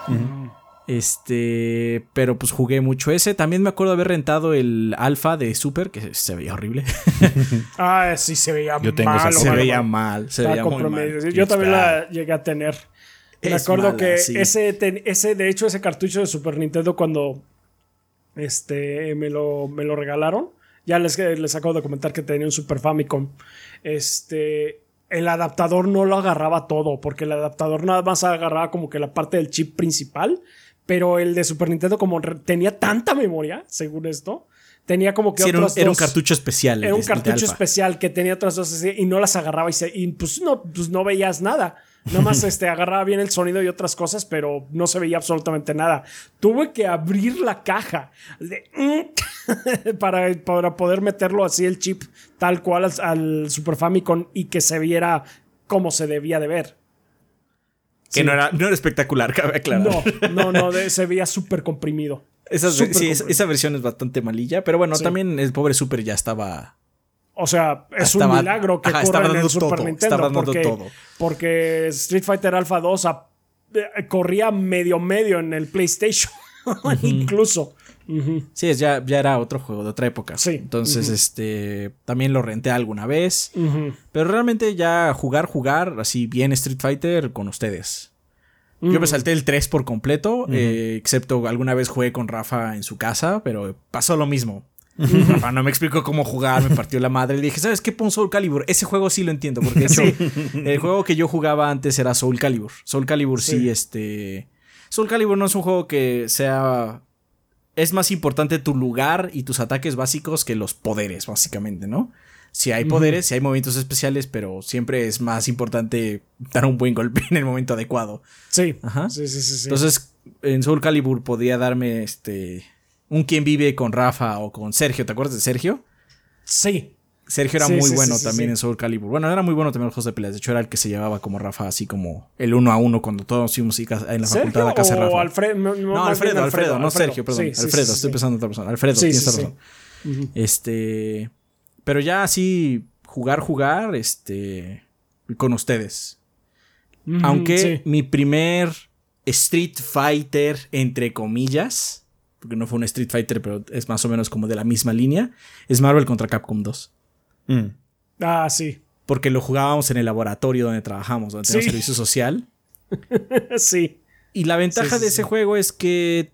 Este, pero pues jugué mucho ese. También me acuerdo de haber rentado el alfa de Super, que se veía horrible. *laughs* ah, sí, se veía Yo tengo mal. se veía mal, se veía muy mal. Yo también la llegué a tener. me acuerdo que ese, ese, de hecho, ese cartucho de Super Nintendo cuando este, me, lo, me lo regalaron, ya les, les acabo de comentar que tenía un Super Famicom. Este, el adaptador no lo agarraba todo, porque el adaptador nada más agarraba como que la parte del chip principal, pero el de Super Nintendo como tenía tanta memoria, según esto, tenía como que era, un, era, un, cartucho especial. Era un cartucho especial que tenía otras dos y no las agarraba y, y pues, no, pues no veías nada. Nomás este, agarraba bien el sonido y otras cosas, pero no se veía absolutamente nada. Tuve que abrir la caja *laughs* para, para, poder meterlo así el chip tal cual al, Super Famicom y que se viera como se debía de ver. Que no, era, no era espectacular, cabe aclarar. No, no, no, se veía súper comprimido. Esa, sí, esa versión es bastante malilla, pero bueno, también el pobre Super ya estaba o sea, es un milagro que corra en el Super Nintendo. Porque, todo. porque Street Fighter Alpha 2 eh, corría medio medio en el PlayStation. *laughs* Incluso. Sí, ya, ya era otro juego de otra época. Sí. Entonces, este. También lo renté alguna vez. Pero realmente ya jugar, jugar, así bien Street Fighter con ustedes. Yo me salté el 3 por completo, eh, excepto alguna vez jugué con Rafa en su casa, pero pasó lo mismo. No me explicó cómo jugar, me partió la madre. Le dije, ¿sabes qué? Pon Soul Calibur. Ese juego sí lo entiendo, porque *laughs* el juego que yo jugaba antes era Soul Calibur. Soul Calibur sí. este. Soul Calibur no es un juego que sea. Es más importante tu lugar y tus ataques básicos que los poderes, básicamente, ¿no? Si hay poderes, si hay movimientos especiales, pero siempre es más importante dar un buen golpe *laughs* en el momento adecuado. Sí. Ajá. Sí, sí, sí, Entonces, en Soul Calibur podía darme este un quien vive con Rafa o con Sergio. ¿Te acuerdas de Sergio? Sí. Sergio era muy bueno también en Soul Calibur. Bueno, era muy bueno también en los juegos de peleas. De hecho, era el que se llevaba como Rafa, así como el uno a uno cuando todos fuimos en la facultad de casa de Rafa. Alfredo, no, Alfredo, Alfredo, no Sergio, perdón. Alfredo, estoy pensando en otra persona. Alfredo, tienes razón. Este. Pero ya así, jugar, jugar, este. Con ustedes. Aunque mi primer Street Fighter, entre comillas, porque no fue un Street Fighter, pero es más o menos como de la misma línea, es Marvel contra Capcom 2. Mm. Ah, sí. Porque lo jugábamos en el laboratorio donde trabajamos, donde tenemos servicio social. *laughs* sí. Y la ventaja de ese juego es que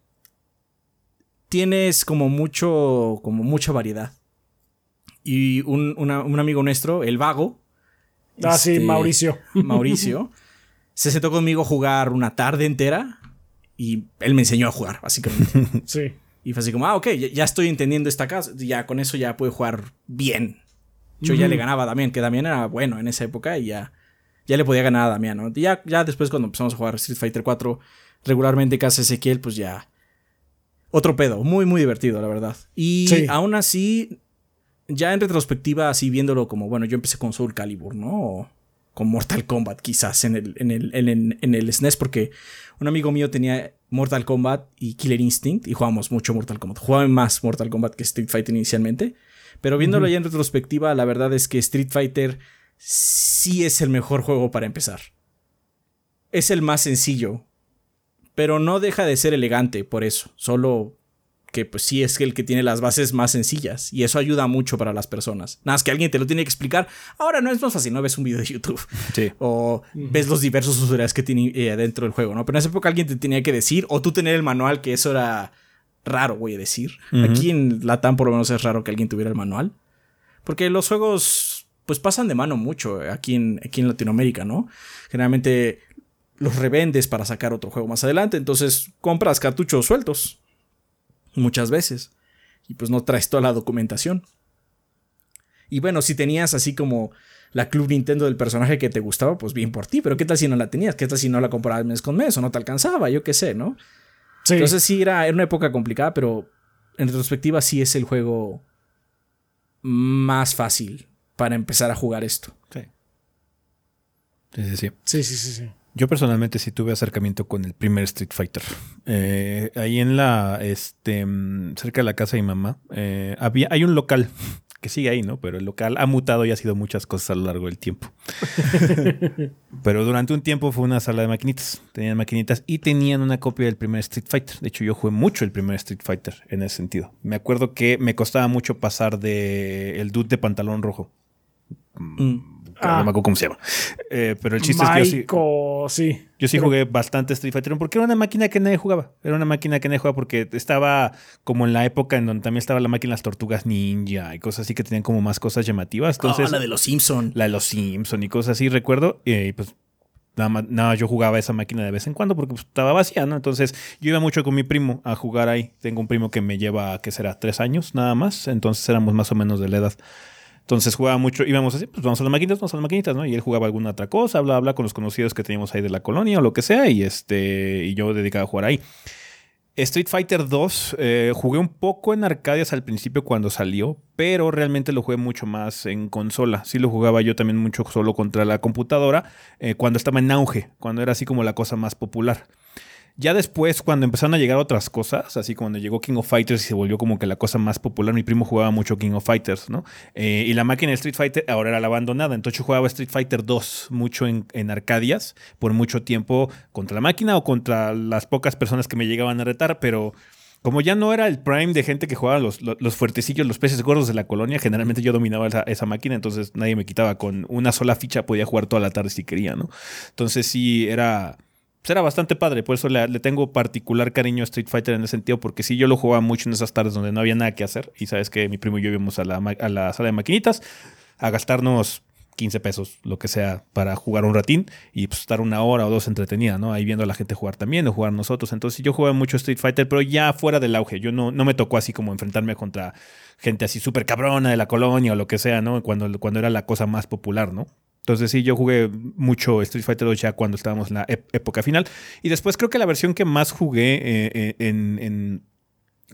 tienes como mucho, como mucha variedad. Y un, amigo nuestro, el vago. Ah, sí, este, Mauricio. Mauricio. *laughs* se sentó conmigo a jugar una tarde entera y él me enseñó a jugar, básicamente. *laughs* sí. Y fue así como, ah, ok, ya, estoy entendiendo esta casa, ya con eso ya puedo jugar bien. Yo ya le ganaba a Damián, que Damián era bueno en esa época y ya, ya le podía ganar a Damián, ¿no? ya, ya después cuando empezamos a jugar Street Fighter 4 regularmente casa Ezequiel, pues ya... Otro pedo, muy, muy divertido, la verdad. Y aún así, ya en retrospectiva, así viéndolo como, bueno, yo empecé con Soul Calibur, ¿no? con Mortal Kombat, quizás en el, en el, en, el, SNES, porque un amigo mío tenía Mortal Kombat y Killer Instinct y jugábamos mucho Mortal Kombat. Jugaba más Mortal Kombat que Street Fighter inicialmente. Pero viéndolo ya en retrospectiva, la verdad es que Street Fighter sí es el mejor juego para empezar. Es el más sencillo. Pero no deja de ser elegante por eso. Solo que pues sí es el que tiene las bases más sencillas y eso ayuda mucho para las personas. Nada más que alguien te lo tiene que explicar. Ahora no es más fácil, no ves un video de YouTube sí. o ves los diversos usuarios que tiene eh, dentro del juego, ¿no? Pero en esa época alguien te tenía que decir o tú tener el manual, que eso era raro, voy a decir. Aquí en Latam por lo menos es raro que alguien tuviera el manual. Porque los juegos pues pasan de mano mucho aquí en, aquí en Latinoamérica, ¿no? Generalmente los revendes para sacar otro juego más adelante, entonces compras cartuchos sueltos muchas veces. Y pues no traes toda la documentación. Y bueno, si tenías así como la Club Nintendo del personaje que te gustaba, pues bien por ti. Pero ¿qué tal si no la tenías? ¿Qué tal si no la comprabas mes con mes o no te alcanzaba? Yo qué sé, ¿no? Entonces sí, era, era una época complicada, pero en retrospectiva sí es el juego más fácil para empezar a jugar esto. Sí. Sí, sí, sí. Sí, sí, sí, sí. Yo personalmente sí tuve acercamiento con el primer Street Fighter. Eh, ahí en la, este, mm, cerca de la casa de mi mamá, eh, había, hay un local *laughs* que sigue ahí, ¿no? Pero el local ha mutado y ha sido muchas cosas a lo largo del tiempo. *laughs* Pero durante un tiempo fue una sala de maquinitas. Tenían maquinitas y tenían una copia del primer Street Fighter. De hecho, yo jugué mucho el primer Street Fighter en ese sentido. Me acuerdo que me costaba mucho pasar de el dude de pantalón rojo. Mm no me acuerdo cómo se llama. Eh, pero el chiste es que yo sí. Yo sí jugué bastante Street Fighter porque era una máquina que nadie jugaba. Era una máquina que nadie jugaba porque estaba como en la época en donde también estaba la máquina de las tortugas ninja y cosas así que tenían como más cosas llamativas. Entonces, ah, la de los Simpson. La de los Simpson y cosas así, recuerdo. Y pues Nada, nada, yo jugaba esa máquina de vez en cuando porque pues, estaba vacía, ¿no? Entonces yo iba mucho con mi primo a jugar ahí. Tengo un primo que me lleva, ¿qué será? Tres años nada más. Entonces éramos más o menos de la edad. Entonces jugaba mucho, íbamos así, pues vamos a las maquinitas, vamos a las maquinitas, ¿no? Y él jugaba alguna otra cosa, bla, bla, con los conocidos que teníamos ahí de la colonia o lo que sea, y este, y yo dedicaba a jugar ahí. Street Fighter 2 eh, jugué un poco en arcadias al principio cuando salió, pero realmente lo jugué mucho más en consola. Sí lo jugaba yo también mucho solo contra la computadora eh, cuando estaba en auge, cuando era así como la cosa más popular. Ya después, cuando empezaron a llegar otras cosas, así cuando llegó King of Fighters y se volvió como que la cosa más popular, mi primo jugaba mucho King of Fighters, ¿no? Eh, y la máquina de Street Fighter ahora era la abandonada, entonces yo jugaba Street Fighter 2 mucho en, en, Arcadias, por mucho tiempo contra la máquina o contra las pocas personas que me llegaban a retar, pero como ya no era el prime de gente que jugaba los, los, fuertecillos, los peces gordos de la colonia, generalmente yo dominaba esa, esa, máquina, entonces nadie me quitaba. Con una sola ficha podía jugar toda la tarde si quería, ¿no? Entonces sí, era pues era bastante padre, por eso le, tengo particular cariño a Street Fighter en ese sentido, porque sí, yo lo jugaba mucho en esas tardes donde no había nada que hacer, y sabes que mi primo y yo íbamos a la, a la sala de maquinitas a gastarnos 15 pesos, lo que sea, para jugar un ratín y pues, estar una hora o dos entretenida, ¿no? Ahí viendo a la gente jugar también o jugar nosotros. Entonces yo jugaba mucho Street Fighter, pero ya fuera del auge. Yo no, no me tocó así como enfrentarme contra gente así súper cabrona de la colonia o lo que sea, ¿no? Cuando, cuando era la cosa más popular, ¿no? Entonces sí, yo jugué mucho Street Fighter 2 ya cuando estábamos en la época final. Y después creo que la versión que más jugué eh, eh, en,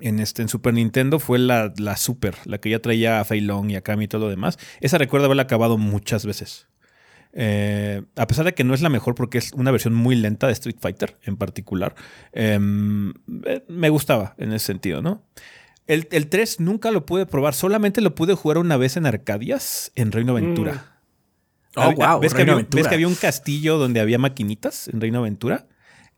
en, este, en Super Nintendo fue la, la Super, la que ya traía a Fei Long y a Kami y todo lo demás. Esa recuerdo haberla acabado muchas veces. Eh, a pesar de que no es la mejor porque es una versión muy lenta de Street Fighter en particular, em, me gustaba en ese sentido, ¿no? El, 3 nunca lo pude probar, solamente lo pude jugar una vez en Arcadias en Reino Aventura. Mm. Oh, wow. ¿ves, que había, ¿Ves que había un castillo donde había maquinitas en Reino Aventura?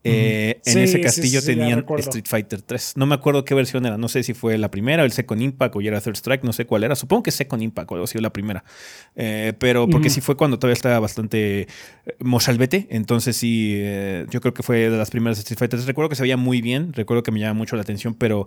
Eh, en ese castillo tenían Street Fighter 3. No me acuerdo qué versión era. No sé si fue la primera, el Second Impact o ya era Third Strike. No sé cuál era. Supongo que Second Impact o algo así, la primera. Eh, pero porque sí fue cuando todavía estaba bastante eh, mozalbete. Entonces sí, yo creo que fue de las primeras Street Fighter. Recuerdo que se veía muy bien. Recuerdo que me llamaba mucho la atención. Pero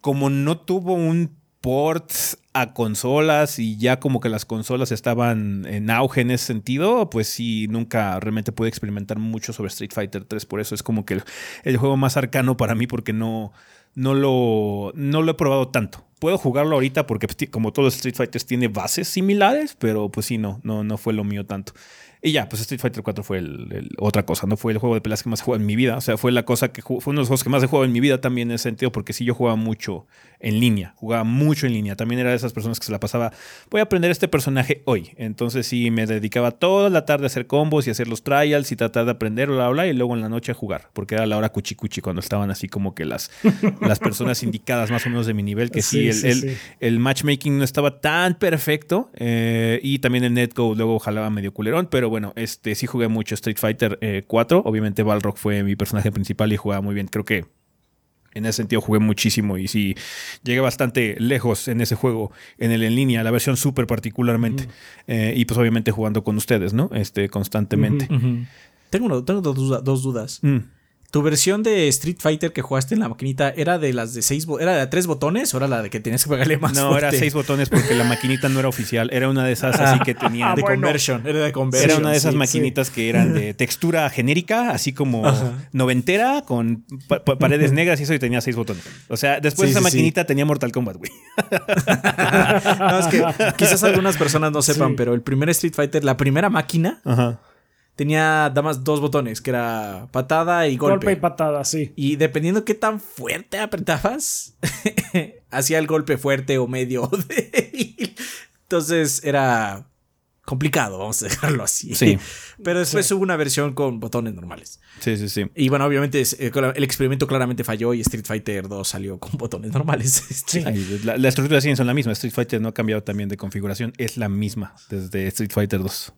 como no tuvo un ports a consolas y ya como que las consolas estaban en auge en ese sentido, pues sí, nunca realmente pude experimentar mucho sobre Street Fighter 3, por eso es como que el, juego más arcano para mí porque no, no, lo, no lo he probado tanto. Puedo jugarlo ahorita porque pues, como todos los Street Fighters tiene bases similares, pero pues sí, no, no, no fue lo mío tanto. Y ya, pues Street Fighter 4 fue otra cosa, no fue el juego de peleas que más he jugado en mi vida. O sea, fue la cosa que fue uno de los juegos que más he jugado en mi vida también en ese sentido, porque sí yo jugaba mucho en línea, jugaba mucho en línea. También era de esas personas que se la pasaba, voy a aprender este personaje hoy. Entonces sí, me dedicaba toda la tarde a hacer combos y hacer los trials y tratar de aprender, bla, bla, y luego en la noche a jugar, porque era la hora cuchi cuchi cuando estaban así como que las, *laughs* las personas indicadas más o menos de mi nivel, que sí, el, el, matchmaking no estaba tan perfecto eh, y también el netcode luego jalaba medio culerón, pero bueno, este sí jugué mucho Street Fighter 4. Eh, Obviamente Balrog fue mi personaje principal y jugaba muy bien. Creo que en ese sentido jugué muchísimo y sí llegué bastante lejos en ese juego, en el en línea, la versión súper particularmente. Eh, y pues obviamente jugando con ustedes, ¿no? Este, constantemente. Tengo, tengo dos, dudas. Mm. ¿Tu versión de Street Fighter que jugaste en la maquinita era de las de seis era de tres botones o era la de que tenías que pegarle más? No, era seis botones porque la maquinita no era oficial. Era una de esas así que tenía. Ah, de conversion. Era de conversion. Era una de esas maquinitas que eran de *laughs* textura genérica, así como noventera, con paredes negras y eso, y tenía seis botones. O sea, después de esa maquinita tenía Mortal Kombat, güey. *laughs* no, es que *laughs* quizás algunas personas no sepan, pero el primer Street Fighter, la primera máquina. Ajá tenía nada más dos botones, que era patada y golpe. Golpe y patada, sí. Y dependiendo qué tan fuerte apretabas, *laughs* hacía el golpe fuerte o medio o *laughs* débil. Entonces era complicado, vamos a dejarlo así. Sí. Pero después hubo una versión con botones normales. Sí, sí, sí. Y bueno, obviamente eh, el experimento claramente falló y Street Fighter 2 salió con botones normales. *laughs* Sí. La, la estructura sí son la misma. Street Fighter no ha cambiado también de configuración. Es la misma desde Street Fighter 2.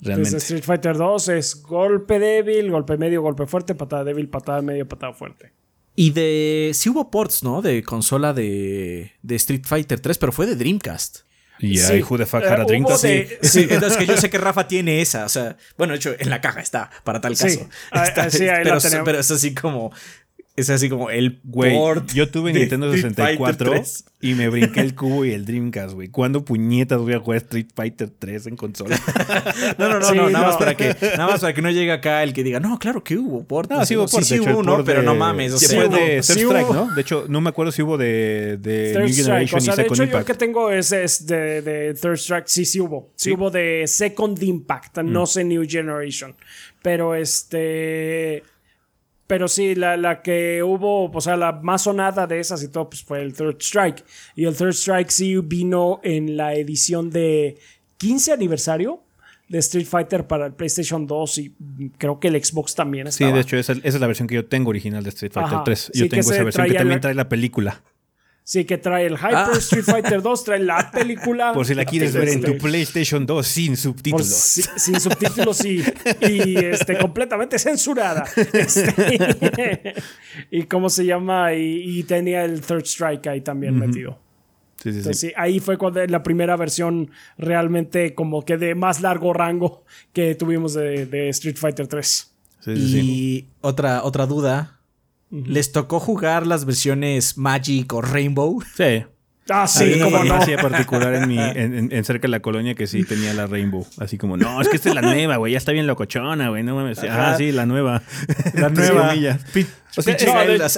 Realmente. Street Fighter 2 es golpe débil, golpe medio, golpe fuerte, patada débil, patada medio, patada fuerte. Y de. Sí hubo ports, ¿no? De consola de, de Street Fighter 3, pero fue de Dreamcast. Y sí. ahí, who the fuck had a Dreamcast? Sí. entonces que yo sé que Rafa tiene esa. O sea, bueno, de hecho, en la caja está, para tal caso. Ah, *laughs* está, sí, ahí pero, la pero es así como es así como el güey. Yo tuve Nintendo 64 y me brinqué el cubo y el Dreamcast, güey. ¿Cuándo puñetas voy a jugar Street Fighter 3 en consola? *laughs* no, no, no, no, nada más para que nada más para que no llegue acá el que diga, "No, claro que hubo port." No, sí hubo port, sí, sí hubo, no, pero no mames, o sea, fue de Third Strike, ¿no? De hecho, no me acuerdo si hubo de, de New Generation o sea, y Second de hecho, Impact. yo que tengo es, es de, de, Third Strike, sí, sí hubo. Sí, hubo de Second Impact, no mm. sé New Generation. Pero este pero sí, la, la, que hubo, o sea, la más sonada de esas y todo, pues fue el Third Strike. Y el Third Strike sí vino en la edición de 15 aniversario de Street Fighter para el PlayStation 2 y creo que el Xbox también estaba. Sí, de hecho, esa, es la versión que yo tengo original de Street Fighter 3. Yo tengo esa versión que también trae la película. Sí, que trae el Hyper ah. Street Fighter 2, trae la *laughs* película. Por si la quieres ver en tu PlayStation 2 sin subtítulos. sin subtítulos y, y este, completamente censurada. Este, *laughs* y cómo se llama, y, tenía el Third Strike ahí también metido. Sí, sí, sí. Ahí fue cuando la primera versión realmente como que de más largo rango que tuvimos de, de Street Fighter 3. y otra, otra duda ¿Les tocó jugar las versiones Magic o Rainbow? Sí. Ah, sí, como no. particular en, mi, en, cerca de la colonia que sí *laughs* tenía la Rainbow. Así como, no, es que esta es la nueva, güey, ya está bien locochona, güey, no mames. Ah, sí, la nueva. La nueva. o sea,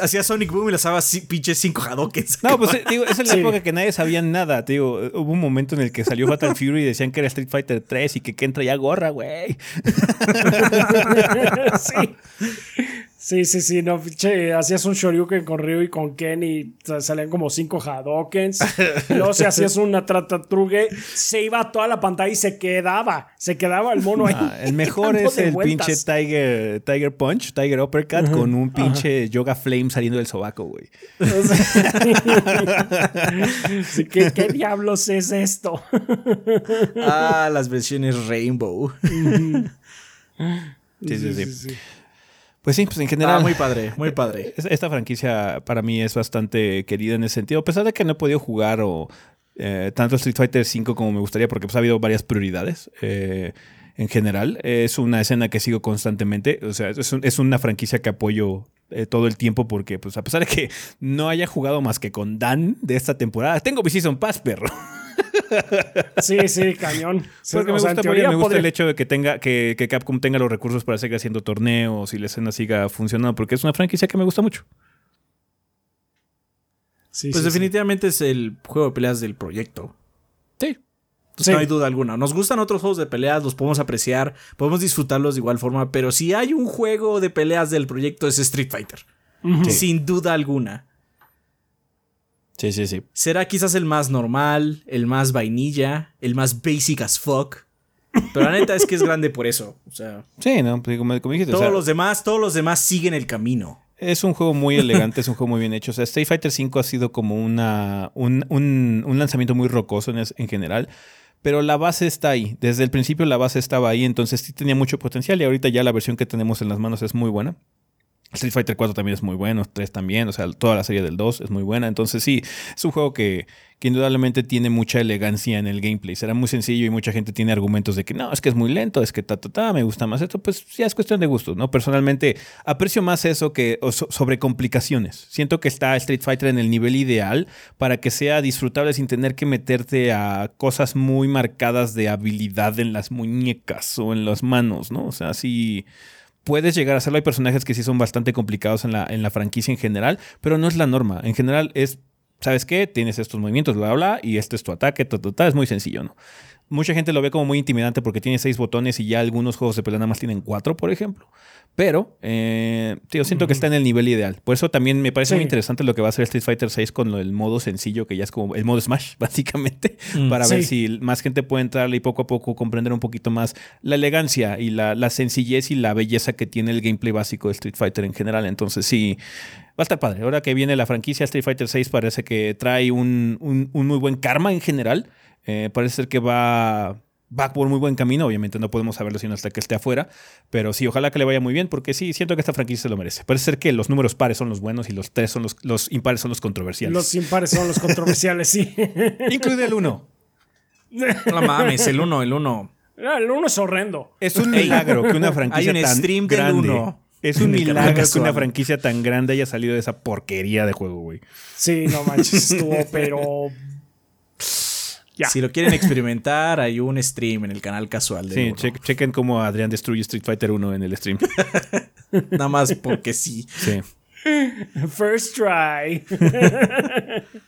hacía Sonic Boom y las daba pinches cinco Hadokens. No, pues digo, esa es la época que nadie sabía nada, digo. Hubo un momento en el que salió Fatal Fury y decían que era Street Fighter 3 y que Ken traía gorra, güey. *laughs* *laughs* sí. Sí, sí, sí, no, che, hacías un Shoryuken con Ryu y con Ken y salían como cinco Hadokens. *laughs* luego si hacías una Tratatruge, se iba a toda la pantalla y se quedaba, se quedaba el mono ahí. el *laughs* mejor es el pinche Tiger, Tiger Punch, Tiger Uppercut con un pinche Yoga Flame saliendo del sobaco, güey. *laughs* ¿qué, ¿qué, diablos es esto? ah, las versiones Rainbow. sí, sí. sí. sí. Pues sí, pues en general. Ah, muy padre, muy padre. *laughs* Esta franquicia para mí es bastante querida en ese sentido, a pesar de que no he podido jugar o eh, tanto Street Fighter V como me gustaría, porque pues, ha habido varias prioridades. Eh, en general, es una escena que sigo constantemente. O sea, es, una franquicia que apoyo eh, todo el tiempo porque, pues, a pesar de que no haya jugado más que con Dan de esta temporada, tengo mi Season Pass, perro. *laughs* *laughs* Sí, sí, cañón. *laughs* Porque me, gusta, el hecho de que tenga que, Capcom tenga los recursos para seguir haciendo torneos y la escena siga funcionando, porque es una franquicia que me gusta mucho. pues definitivamente es el juego de peleas del proyecto. Sí. No hay duda alguna. Nos gustan otros juegos de peleas, los podemos apreciar, podemos disfrutarlos de igual forma, pero si hay un juego de peleas del proyecto es Street Fighter. Sin duda alguna. Sí, sí, sí. Será quizás el más normal, el más vainilla, el más basic as fuck. Pero la neta es que es grande por eso. O sea. Sí, no, pues, como, dijiste. Todos los demás, todos los demás siguen el camino. Es un juego muy elegante, es un juego muy bien hecho. O sea, Street Fighter V ha sido como una, un, un, lanzamiento muy rocoso en, en, general. Pero la base está ahí. Desde el principio la base estaba ahí, entonces sí tenía mucho potencial. Y ahorita ya la versión que tenemos en las manos es muy buena. Street Fighter 4 también es muy bueno, 3 también, o sea, toda la serie del 2 es muy buena. Entonces sí, es un juego que, indudablemente tiene mucha elegancia en el gameplay. Será muy sencillo y mucha gente tiene argumentos de que no, es que es muy lento, es que ta, ta, ta, me gusta más esto. Pues ya es cuestión de gusto, ¿no? Personalmente aprecio más eso que sobre complicaciones. Siento que está Street Fighter en el nivel ideal para que sea disfrutable sin tener que meterte a cosas muy marcadas de habilidad en las muñecas o en las manos, ¿no? O sea, sí puedes llegar a hacerlo. Hay personajes que sí son bastante complicados en la, en la franquicia en general, pero no es la norma. En general es, ¿sabes qué? Tienes estos movimientos, bla, bla, y este es tu ataque, ta, ta, es muy sencillo, ¿no? Mucha gente lo ve como muy intimidante porque tiene seis botones y ya algunos juegos de pelea nada más tienen cuatro, por ejemplo. Pero eh, yo siento que está en el nivel ideal. Por eso también me parece muy interesante lo que va a hacer Street Fighter 6 con el modo sencillo, que ya es como el modo Smash, *laughs* básicamente, mm, para ver si más gente puede entrarle y poco a poco comprender un poquito más la elegancia y la, sencillez y la belleza que tiene el gameplay básico de Street Fighter en general. Entonces sí, va a estar padre. Ahora que viene la franquicia Street Fighter 6 parece que trae un, un muy buen karma en general. Eh, parece ser que va va por muy buen camino. Obviamente no podemos saberlo sino hasta que esté afuera. Pero sí, ojalá que le vaya muy bien, porque sí, siento que esta franquicia se lo merece. Parece ser que los números pares son los buenos y los tres son los, los impares son los controversiales. Los impares son los controversiales, sí. *laughs* Incluye el uno. No mames, el uno, el uno. El uno es horrendo. Es un milagro que una franquicia tan stream grande. Es un milagro que una franquicia tan grande haya salido de esa porquería de juego, güey. Sí, no manches, estuvo, pero si lo quieren experimentar, hay un stream en el canal casual de Sí, chequen cómo Adrián destruye Street Fighter 1 en el stream. *laughs* Nada más porque sí. Sí. First try. *laughs*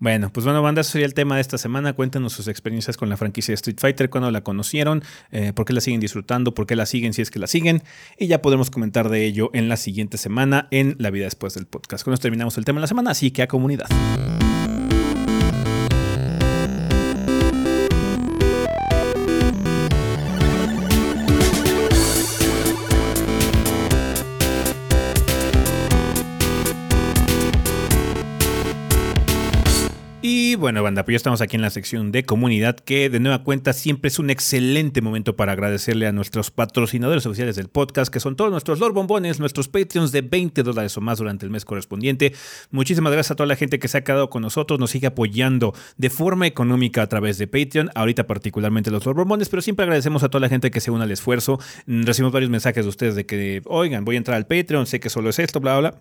Bueno, pues bueno, banda, eso sería el tema de esta semana. Cuéntenos sus experiencias con la franquicia de Street Fighter, cuándo la conocieron, eh, por qué la siguen disfrutando, por qué la siguen si es que la siguen. Y ya podremos comentar de ello en la siguiente semana en La Vida Después del Podcast. Con esto terminamos el tema de la semana, así que a comunidad. Bueno, banda, pues ya estamos aquí en la sección de comunidad, que de nueva cuenta siempre es un excelente momento para agradecerle a nuestros patrocinadores oficiales del podcast, que son todos nuestros Lord Bombones, nuestros Patreons de 20 dólares o más durante el mes correspondiente. Muchísimas gracias a toda la gente que se ha quedado con nosotros, nos sigue apoyando de forma económica a través de Patreon, ahorita particularmente los Lord Bombones, pero siempre agradecemos a toda la gente que se une al esfuerzo. Mm, recibimos varios mensajes de ustedes de que, oigan, voy a entrar al Patreon, sé que solo es esto, bla, bla.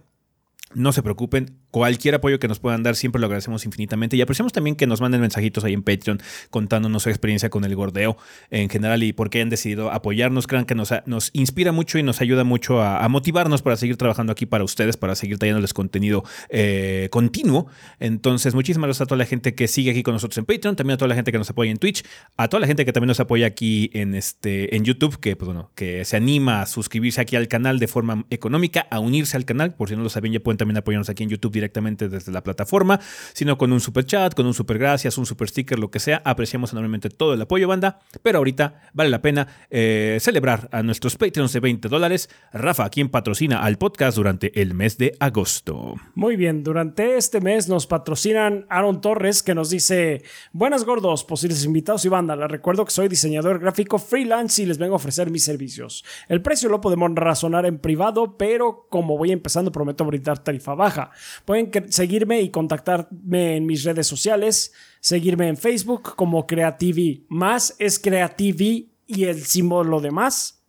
No se preocupen, cualquier apoyo que nos puedan dar siempre lo agradecemos infinitamente y apreciamos también que nos manden mensajitos ahí en Patreon contándonos su experiencia con el gordeo en general y por qué han decidido apoyarnos. Crean que nos, nos inspira mucho y nos ayuda mucho a, motivarnos para seguir trabajando aquí para ustedes, para seguir trayéndoles contenido eh, continuo. Entonces, muchísimas gracias a toda la gente que sigue aquí con nosotros en Patreon, también a toda la gente que nos apoya en Twitch, a toda la gente que también nos apoya aquí en, este, en YouTube, que, pues, bueno, que se anima a suscribirse aquí al canal de forma económica, a unirse al canal. Por si no lo sabían, ya pueden también apoyarnos aquí en YouTube directamente desde la plataforma, sino con un super chat, con un super gracias, un super sticker, lo que sea. Apreciamos enormemente todo el apoyo, banda. Pero ahorita vale la pena eh, celebrar a nuestros Patreons de 20 dólares. Rafa, quien patrocina al podcast durante el mes de agosto. Muy bien, durante este mes nos patrocinan Aaron Torres, que nos dice: Buenas gordos, posibles invitados y banda. Les recuerdo que soy diseñador gráfico freelance y les vengo a ofrecer mis servicios. El precio lo podemos razonar en privado, pero como voy empezando, prometo brindar tarifa baja. Pueden seguirme y contactarme en mis redes sociales. Seguirme en Facebook como Creativi. Más es Creativi y el símbolo de más.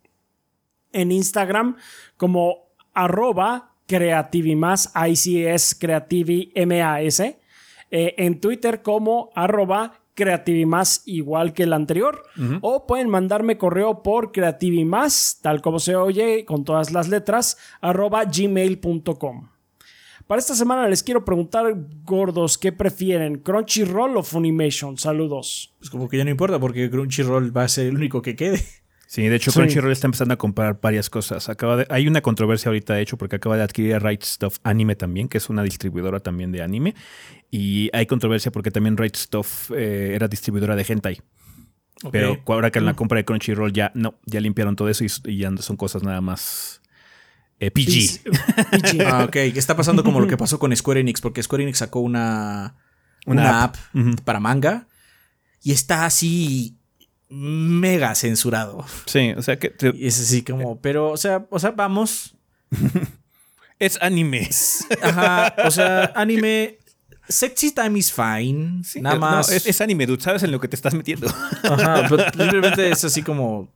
En Instagram como arroba creativimás, ahí sí es creativi M-A-S. Eh, en Twitter como arroba creativimás igual que el anterior. O pueden mandarme correo por creativimás, tal como se oye, con todas las letras, arroba gmail.com. Para esta semana les quiero preguntar, gordos, ¿qué prefieren? ¿Crunchyroll o Funimation? Saludos. Pues como que ya no importa porque Crunchyroll va a ser el único que quede. Sí, de hecho Crunchyroll está empezando a comprar varias cosas. Acaba de, hay una controversia ahorita, de hecho, porque acaba de adquirir a Right Stuff Anime también, que es una distribuidora también de anime. Y hay controversia porque también Right Stuff eh, era distribuidora de hentai. Pero ahora que en la mm. compra de Crunchyroll ya no, ya limpiaron todo eso y, ya son cosas nada más eh, PG. *laughs* ah, ok. Está pasando como lo que pasó con Square Enix, porque Square Enix sacó una, una, app, para manga y está así mega censurado. Sí, o sea que. Y es así como, pero, o sea, o sea, vamos. *laughs* es anime. Ajá, o sea, anime. Sexy time is fine. nada más. es, anime, dude. Sabes en lo que te estás metiendo. Ajá, pero *laughs* simplemente es así como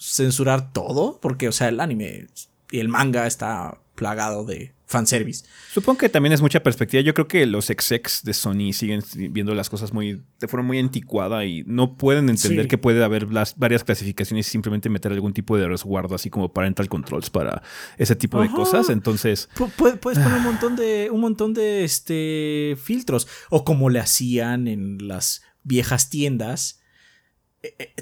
censurar todo, porque, o sea, el anime y el manga está plagado de fanservice. Supongo que también es mucha perspectiva. Yo creo que los execs de Sony siguen viendo las cosas muy de forma muy anticuada y no pueden entender que puede haber las, varias clasificaciones y simplemente meter algún tipo de resguardo, así como parental controls para ese tipo de cosas. Entonces. puedes poner un montón de. un montón de este filtros. O como le hacían en las viejas tiendas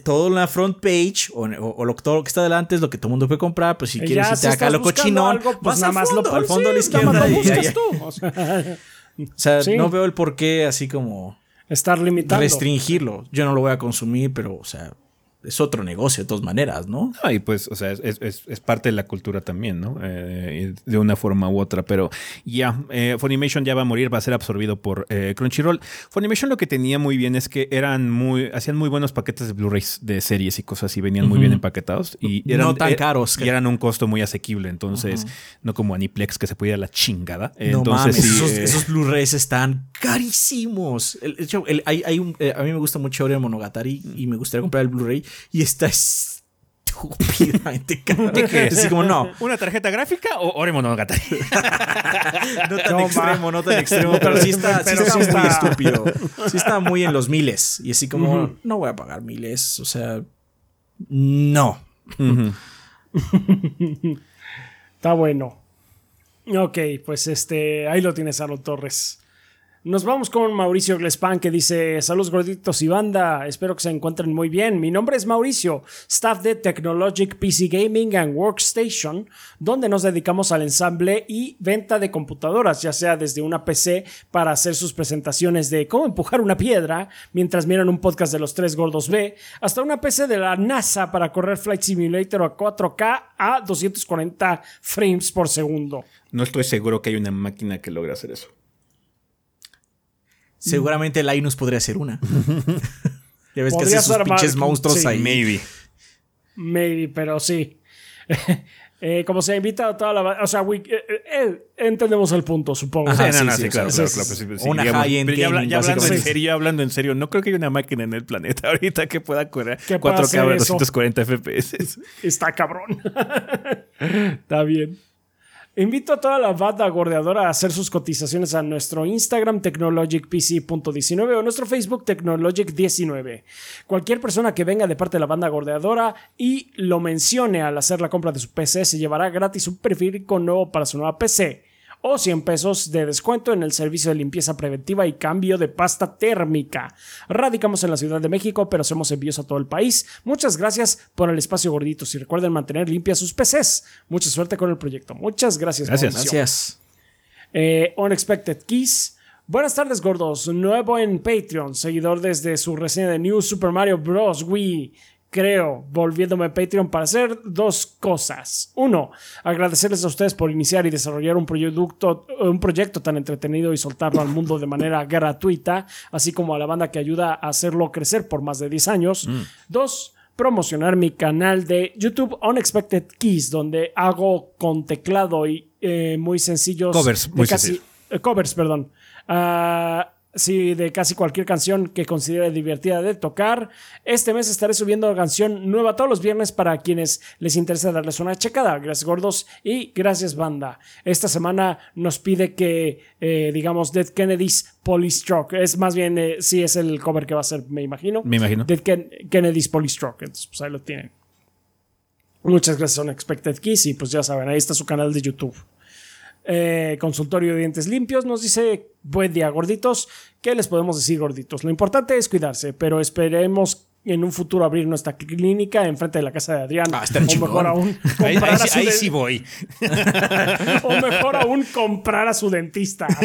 todo en la front page o, lo, todo lo que está delante es lo que todo el mundo puede comprar. Pues si quieres irte acá lo cochinón, pues nada más al fondo a la izquierda. o sea, no veo el por qué así como estar limitando. Restringirlo. Yo no lo voy a consumir, pero, o sea, es otro negocio de todas maneras, ¿no? Ah, y pues, o sea, es, parte de la cultura también, ¿no? Eh, de una forma u otra, pero ya, eh, Funimation ya va a morir, va a ser absorbido por eh, Crunchyroll. Funimation lo que tenía muy bien es que eran muy, hacían muy buenos paquetes de Blu-rays de series y cosas y venían muy bien empaquetados y eran, no tan caros. Y eran un costo muy asequible, entonces, no como Aniplex que se podía la chingada. No entonces, esos, esos Blu-rays están carísimos. El, hecho, hay, hay un, a mí me gusta mucho Ore Monogatari y me gustaría comprar el Blu-ray y está estúpidamente caro. Así como, no. ¿Una tarjeta gráfica o Ore Monogatari? *laughs* no tan extremo, no tan extremo, pero sí está, sí está, muy estúpido. Sí está muy en los miles. Y así como, no voy a pagar miles. O sea, no. *laughs* está bueno. Ok, pues este, ahí lo tienes, Aaron Torres. Nos vamos con Mauricio Glespan que dice: Saludos gorditos y banda, espero que se encuentren muy bien. Mi nombre es Mauricio, staff de Technologic PC Gaming and Workstation, donde nos dedicamos al ensamble y venta de computadoras, ya sea desde una PC para hacer sus presentaciones de cómo empujar una piedra mientras miran un podcast de los tres gordos B, hasta una PC de la NASA para correr Flight Simulator a 4K a 240 frames por segundo. No estoy seguro que hay una máquina que logre hacer eso. Seguramente Linus podría ser una. *laughs* *laughs* ya ves que hace sus pinches monstruos ahí. Maybe. Maybe, pero sí. *laughs* Eh, como se ha invitado a toda la. O sea, eh, eh, entendemos el punto, supongo. sí, no, no, sí, claro, claro, claro, una high-end ya, hablando en serio, hablando en serio, no creo que haya una máquina en el planeta ahorita que pueda correr 4K 240 FPS. Está cabrón. Está bien. Invito a toda la banda gordeadora a hacer sus cotizaciones a nuestro Instagram technologicpc.19 o nuestro Facebook technologic19. Cualquier persona que venga de parte de la banda gordeadora y lo mencione al hacer la compra de su PC se llevará gratis un periférico nuevo para su nueva PC o 100 pesos de descuento en el servicio de limpieza preventiva y cambio de pasta térmica. Radicamos en la Ciudad de México, pero hacemos envíos a todo el país. Muchas gracias por el espacio gorditos y recuerden mantener limpias sus PCs. Mucha suerte con el proyecto. Muchas gracias. Gracias. Gracias. Eh, Unexpected Keys. Buenas tardes, gordos. Nuevo en Patreon, seguidor desde su reseña de New Super Mario Bros. Wii creo, volviéndome a Patreon para hacer dos cosas. Uno, agradecerles a ustedes por iniciar y desarrollar un proyecto, un proyecto tan entretenido y soltarlo al mundo de manera gratuita, así como a la banda que ayuda a hacerlo crecer por más de 10 años. Mm. Dos, promocionar mi canal de YouTube Unexpected Keys, donde hago con teclado y eh, muy sencillos. Covers, muy casi, eh, covers, perdón. Ah, sí, de casi cualquier canción que considere divertida de tocar. Este mes estaré subiendo canción nueva todos los viernes para quienes les interesa darles una checada. Gracias gordos y gracias banda. Esta semana nos pide que, eh, digamos, Dead Kennedy's Polystroke. Es más bien, si eh, sí es el cover que va a ser, me imagino. Me imagino. Dead Kennedy's Polystroke. Entonces, pues ahí lo tienen. Muchas gracias Unexpected Kiss y pues ya saben, ahí está su canal de YouTube. Eh, consultorio de dientes limpios, nos dice, buen día gorditos, ¿qué les podemos decir gorditos? Lo importante es cuidarse, pero esperemos en un futuro abrir nuestra clínica enfrente de la casa de Adrián. Ah, o mejor aún, ahí, sí voy. *laughs* o mejor aún comprar a su dentista. *laughs*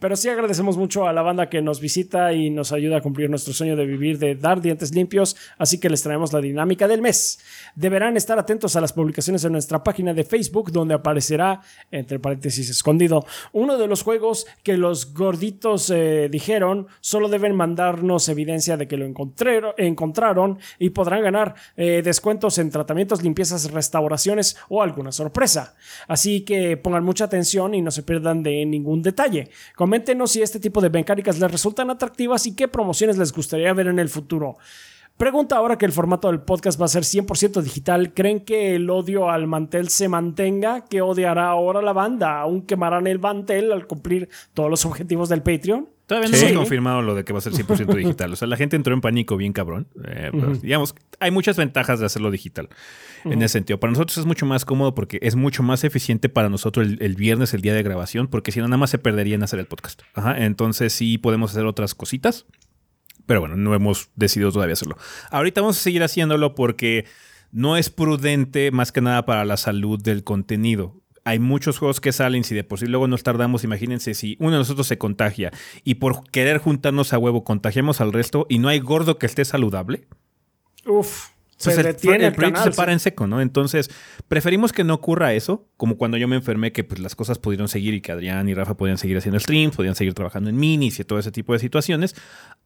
Pero sí agradecemos mucho a la banda que nos visita y nos ayuda a cumplir nuestro sueño de vivir de dar dientes limpios, así que les traemos la dinámica del mes. Deberán estar atentos a las publicaciones en nuestra página de Facebook donde aparecerá, entre paréntesis escondido, uno de los juegos que los gorditos eh, dijeron, solo deben mandarnos evidencia de que lo encontraron y podrán ganar eh, descuentos en tratamientos, limpiezas, restauraciones o alguna sorpresa. Así que pongan mucha atención y no se pierdan de ningún detalle. Coméntenos si este tipo de mecánicas les resultan atractivas y qué promociones les gustaría ver en el futuro. Pregunta ahora que el formato del podcast va a ser 100% digital. ¿Creen que el odio al mantel se mantenga? ¿Qué odiará ahora la banda? ¿Aún quemarán el mantel al cumplir todos los objetivos del Patreon? Todavía no se ha confirmado lo de que va a ser 100% digital. O sea, la gente entró en pánico bien cabrón. Eh, digamos, hay muchas ventajas de hacerlo digital en ese sentido. Para nosotros es mucho más cómodo porque es mucho más eficiente para nosotros el, viernes, el día de grabación, porque si no, nada más se perdería en hacer el podcast. Entonces sí podemos hacer otras cositas. Pero bueno, no hemos decidido todavía hacerlo. Ahorita vamos a seguir haciéndolo porque no es prudente más que nada para la salud del contenido. Hay muchos juegos que salen, si de por sí luego nos tardamos, imagínense si uno de nosotros se contagia y por querer juntarnos a huevo contagiamos al resto y no hay gordo que esté saludable. Uf. Detiene el, proyecto se para en seco, ¿no? Entonces, preferimos que no ocurra eso, como cuando yo me enfermé, que pues las cosas pudieron seguir y que Adrián y Rafa podían seguir haciendo streams, podían seguir trabajando en minis y todo ese tipo de situaciones,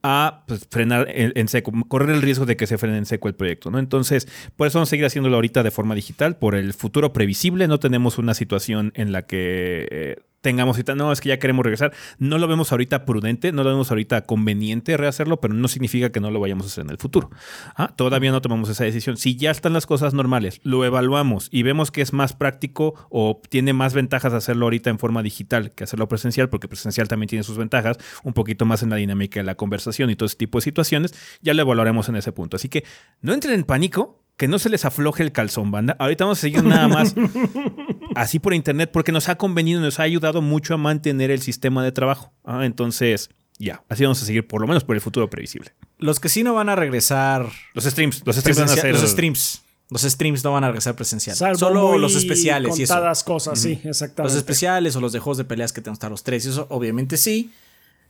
a pues, frenar en, seco, correr el riesgo de que se frene en seco el proyecto, ¿no? Entonces, por eso vamos a seguir haciéndolo ahorita de forma digital, por el futuro previsible, no tenemos una situación en la que... Eh, tengamos ahorita, no, es que ya queremos regresar. No lo vemos ahorita prudente, no lo vemos ahorita conveniente rehacerlo, pero no significa que no lo vayamos a hacer en el futuro. Ah, todavía no tomamos esa decisión. Si ya están las cosas normales, lo evaluamos y vemos que es más práctico o tiene más ventajas hacerlo ahorita en forma digital que hacerlo presencial, porque presencial también tiene sus ventajas, un poquito más en la dinámica de la conversación y todo ese tipo de situaciones, ya lo evaluaremos en ese punto. Así que no entren en pánico, que no se les afloje el calzón, banda. Ahorita vamos a seguir nada más *laughs* así por internet porque nos ha convenido, nos ha ayudado mucho a mantener el sistema de trabajo. Ah, entonces, ya, así vamos a seguir por lo menos por el futuro previsible. Los que sí no van a regresar. Los streams, los streams van a ser. Los streams. Los streams no van a regresar presencial. Solo los especiales y eso. cosas, sí, exactamente. Los especiales o los de juegos de peleas que tenemos que estar los tres, eso obviamente sí.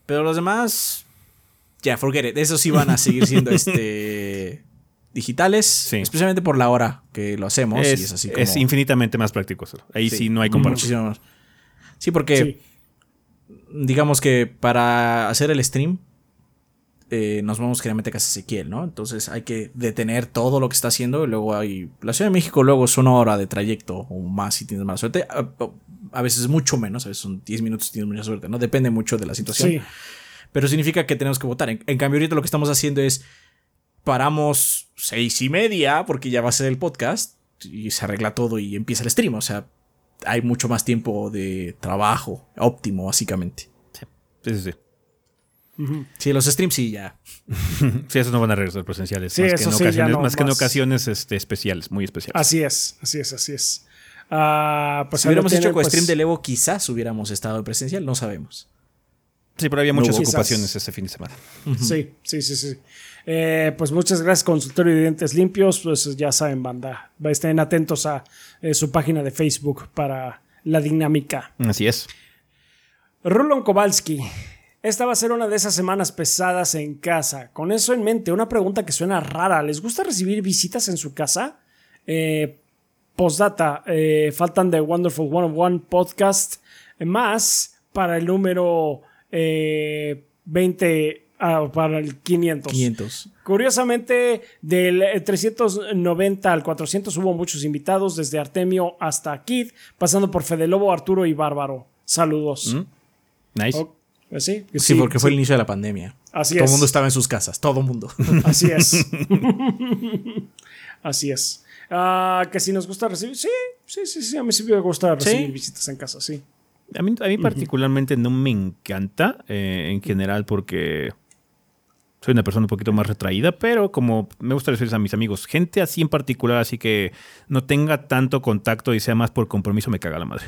Pero los demás, ya, forget it. Eso sí van a seguir siendo *laughs* este digitales, especialmente por la hora que lo hacemos. Es, así es infinitamente más práctico. Ahí sí, no hay comparación. Sí, porque digamos que para hacer el stream eh, nos vamos generalmente a casa Ezequiel, ¿no? Entonces hay que detener todo lo que está haciendo y luego hay... La Ciudad de México luego es una hora de trayecto o más si tienes mala suerte. A, veces mucho menos, a veces son 10 minutos si tienes mucha suerte, ¿no? Depende mucho de la situación. Pero significa que tenemos que votar. en cambio ahorita lo que estamos haciendo es paramos seis y media, porque ya va a ser el podcast. y se arregla todo y empieza el stream. O sea, hay mucho más tiempo de trabajo óptimo, básicamente. Sí, sí, sí. Sí, los streams sí ya. *laughs* sí, esos no van a regresar presenciales. Sí, más, que en, ocasiones, más, que en ocasiones este, especiales, muy especiales. Así es, así es, así es. Uh, pues si hubiéramos hecho con pues, stream de Evo, quizás hubiéramos estado en presencial, no sabemos. Sí, pero había muchas ocupaciones ese fin de semana. Sí, sí, sí, sí. Eh, pues muchas gracias, Consultorio de Dientes Limpios. Pues ya saben, banda. Estén atentos a eh, su página de Facebook para la dinámica. Así es. Rulon Kowalski. Esta va a ser una de esas semanas pesadas en casa. Con eso en mente, una pregunta que suena rara. ¿Les gusta recibir visitas en su casa? Eh, postdata, eh, faltan de Wonderful One of One podcast más para el número 20 Ah, para el 500. 500. Curiosamente, del 390 al 400 hubo muchos invitados, desde Artemio hasta Kid, pasando por Fede Lobo, Arturo y Bárbaro. Saludos. Mm. Nice. Pues sí, sí, porque fue el inicio de la pandemia. Así todo el mundo estaba en sus casas, todo el mundo. *laughs* Así es. *laughs* Así es. Ah, que si nos gusta recibir, sí, sí, sí, sí, a mí sí me gusta recibir visitas en casa, sí. A mí, a mí particularmente no me encanta eh, en general porque soy una persona un poquito más retraída, pero como me gusta decirles a mis amigos, gente así en particular, así que no tenga tanto contacto y sea más por compromiso, me caga la madre.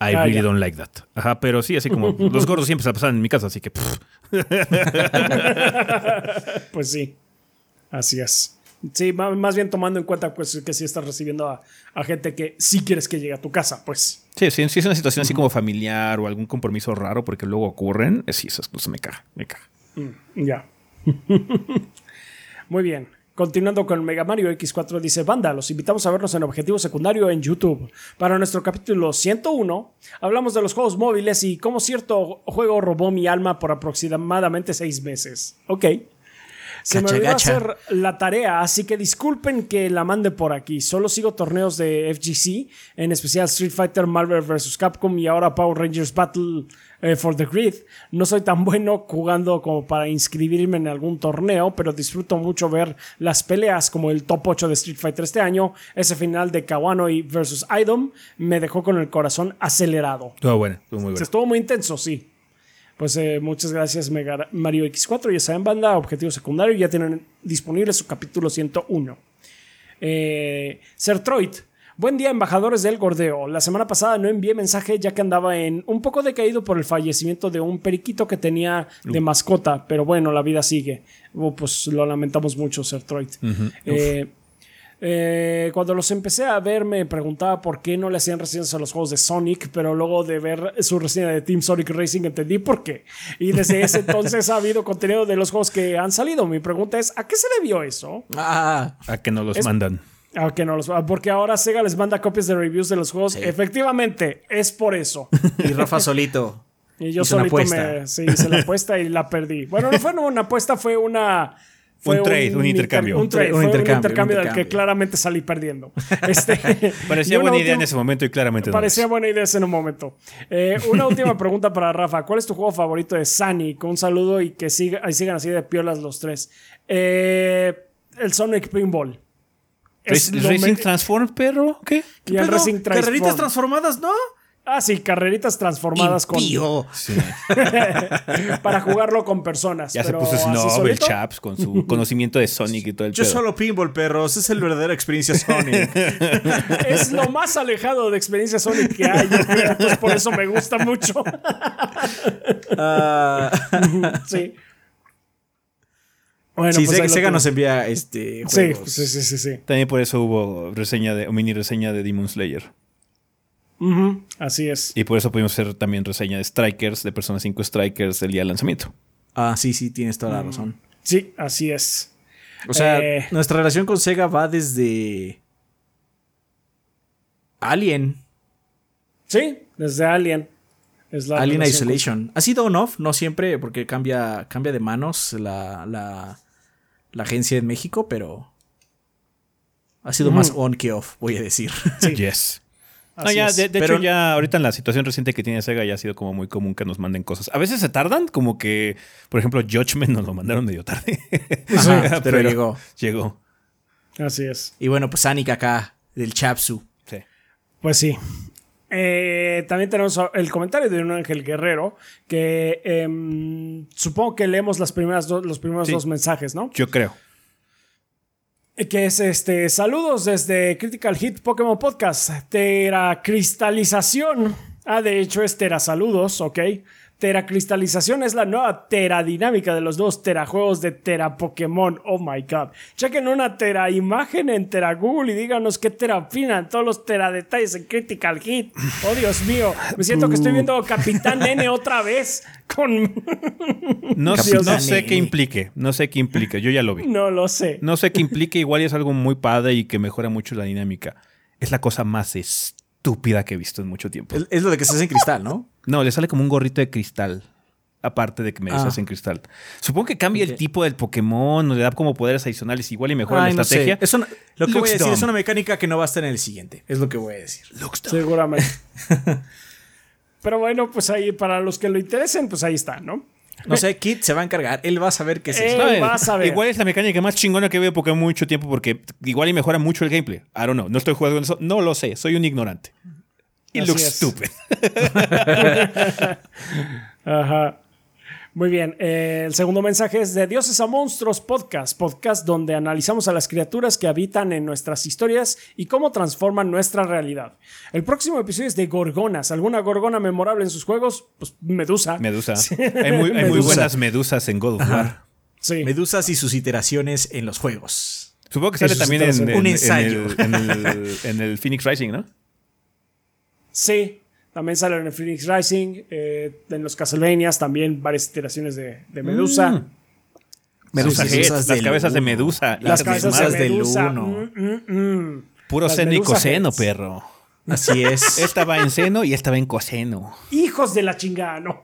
I ah, really don't like that. Ajá, pero sí, así como *laughs* los gordos siempre se pasan en mi casa, así que. *laughs* pues sí, así es. Sí, más bien tomando en cuenta pues, que si estás recibiendo a, gente que sí quieres que llegue a tu casa, pues. Sí, sí, si es una situación así como familiar o algún compromiso raro, porque luego ocurren, eh, sí, esas cosas me caga, me caga. Mm, ya. *laughs* Muy bien. Continuando con Mega Mario X4 dice, banda, los invitamos a vernos en Objetivo Secundario en YouTube. Para nuestro capítulo 101, hablamos de los juegos móviles y cómo cierto juego robó mi alma por aproximadamente seis meses. Ok. Se me olvidó hacer la tarea, así que disculpen que la mande por aquí. Solo sigo torneos de FGC, en especial Street Fighter, Marvel vs. Capcom y ahora Power Rangers Battle eh, for the Grid. No soy tan bueno jugando como para inscribirme en algún torneo, pero disfruto mucho ver las peleas como el top 8 de Street Fighter este año. Ese final de Kawano vs. Idom me dejó con el corazón acelerado. Estuvo bueno, estuvo muy bueno. Estuvo muy intenso, sí. Pues eh, muchas gracias Mario X4. Ya saben, banda, objetivo secundario. Ya tienen disponible su capítulo 101. Eh, Sertroid. Buen día, embajadores del Gordeo. La semana pasada no envié mensaje ya que andaba en un poco decaído por el fallecimiento de un periquito que tenía de mascota, pero bueno, la vida sigue. Oh, pues lo lamentamos mucho, Sertroid. eh, eh, cuando los empecé a ver me preguntaba por qué no le hacían reseñas a los juegos de Sonic, pero luego de ver su reseña de Team Sonic Racing entendí por qué. Y desde ese entonces ha *laughs* habido contenido de los juegos que han salido. Mi pregunta es, ¿a qué se le vio eso? Ah, a que no los mandan. A que no los porque ahora Sega les manda copias de reviews de los juegos. Efectivamente, es por eso. Y Rafa solito. *laughs* Y yo solito me sí, hice la apuesta y la perdí. Bueno, no fue una apuesta, fue una un trade, un, intercambio. Un, trade, un, intercambio, del que claramente salí perdiendo. *laughs* Este, parecía buena idea en ese momento y claramente Parecía buena idea en un momento. Eh, una última *laughs* pregunta para Rafa. ¿Cuál es tu juego favorito de Sunny? Con un saludo y que siga, sigan así de piolas los tres. Eh, el Sonic Pinball. ¿Racing Transform, perro? ¿Qué? ¿Qué el Racing Carreritas transformadas, ¿no? Ah, sí, carreritas transformadas con. Sí. *laughs* para jugarlo con personas. Ya se puso Snob, el Chaps, con su conocimiento de Sonic y todo el Yo solo pinball, perros. Es la verdadera experiencia Sonic. *laughs* es lo más alejado de experiencia Sonic que hay. Entonces, por eso me gusta mucho. Ah. sí. Bueno, sí, pues Sega, nos envía este Sí, sí, sí, sí, También por eso hubo reseña de, o mini reseña de Demon Slayer así es. Y por eso pudimos hacer también reseña de Strikers, de Persona 5 Strikers del día del lanzamiento. Ah, sí, sí, tienes toda la mm. razón. Sí, así es. O sea, eh, nuestra relación con Sega va desde Alien. Sí, desde Alien. Es la Alien Isolation. Ha sido on-off, no siempre, porque cambia, cambia de manos la, la, la agencia en México, pero ha sido más on que off, voy a decir. Sí. yes. No, ya, de, hecho, ya ahorita en la situación reciente que tiene Sega ya ha sido como muy común que nos manden cosas. A veces se tardan, como que, por ejemplo, Judgment nos lo mandaron medio tarde. *laughs* *laughs* pero, llegó. Llegó. Así es. Y bueno, pues Anik acá, del Chapsu. Sí. Pues sí. Eh, también tenemos el comentario de un ángel guerrero que em, supongo que leemos las primeras los primeros dos mensajes, ¿no? Yo creo. Que es este. Saludos desde Critical Hit Pokémon Podcast. Teracristalización. Ah, de hecho es Tera Saludos, ok. Teracristalización es la nueva teradinámica de los dos terajuegos de Tera Pokémon. Oh my god. Chequen una Tera imagen en Tera Google y díganos qué Tera opinan todos los Tera detalles en Critical Hit. Oh Dios mío. Me siento que estoy viendo Capitán N *laughs* otra vez con. no, sé qué implique. No sé qué implique. Yo ya lo vi. No lo sé. No sé qué implique. Igual es algo muy padre y que mejora mucho la dinámica. Es la cosa más estúpida que he visto en mucho tiempo. Es, lo de que se hace en cristal, ¿no? No, le sale como un gorrito de cristal. Aparte de que me ah. en cristal. Supongo que cambia el tipo del Pokémon, le da como poderes adicionales igual y mejora la estrategia. lo que voy a decir es una mecánica que no va a estar en el siguiente. Es lo que voy a decir. Seguramente. *laughs* Pero bueno, pues ahí para los que lo interesen, pues ahí está, ¿no? No sé, Kit se va a encargar. Él va a saber qué es eso. va a saber. Igual es la mecánica más chingona que veo Pokémon mucho tiempo porque igual y mejora mucho el gameplay. I don't know. No estoy jugando con eso. No lo sé. Soy un ignorante. Y looks stupid. *laughs* Ajá. Muy bien, eh, el segundo mensaje es de Dioses a Monstruos Podcast, podcast donde analizamos a las criaturas que habitan en nuestras historias y cómo transforman nuestra realidad. El próximo episodio es de Gorgonas. ¿Alguna Gorgona memorable en sus juegos? Pues Medusa. Medusa. Hay, muy, buenas medusas en God of War. Sí. Medusas y sus iteraciones en los juegos. Supongo que sale también en, un ensayo. En, el, Phoenix Rising, ¿no? Sí, también sale en el Phoenix Rising, eh, en los Castlevanias también varias iteraciones de, Medusa. Mm. Medusa las cabezas de Medusa. Las, cabezas de Medusa. Mm, mm, Puro seno y coseno, perro. Así es. *laughs* Esta va en seno y esta va en coseno. Hijos de la chingada, ¿no?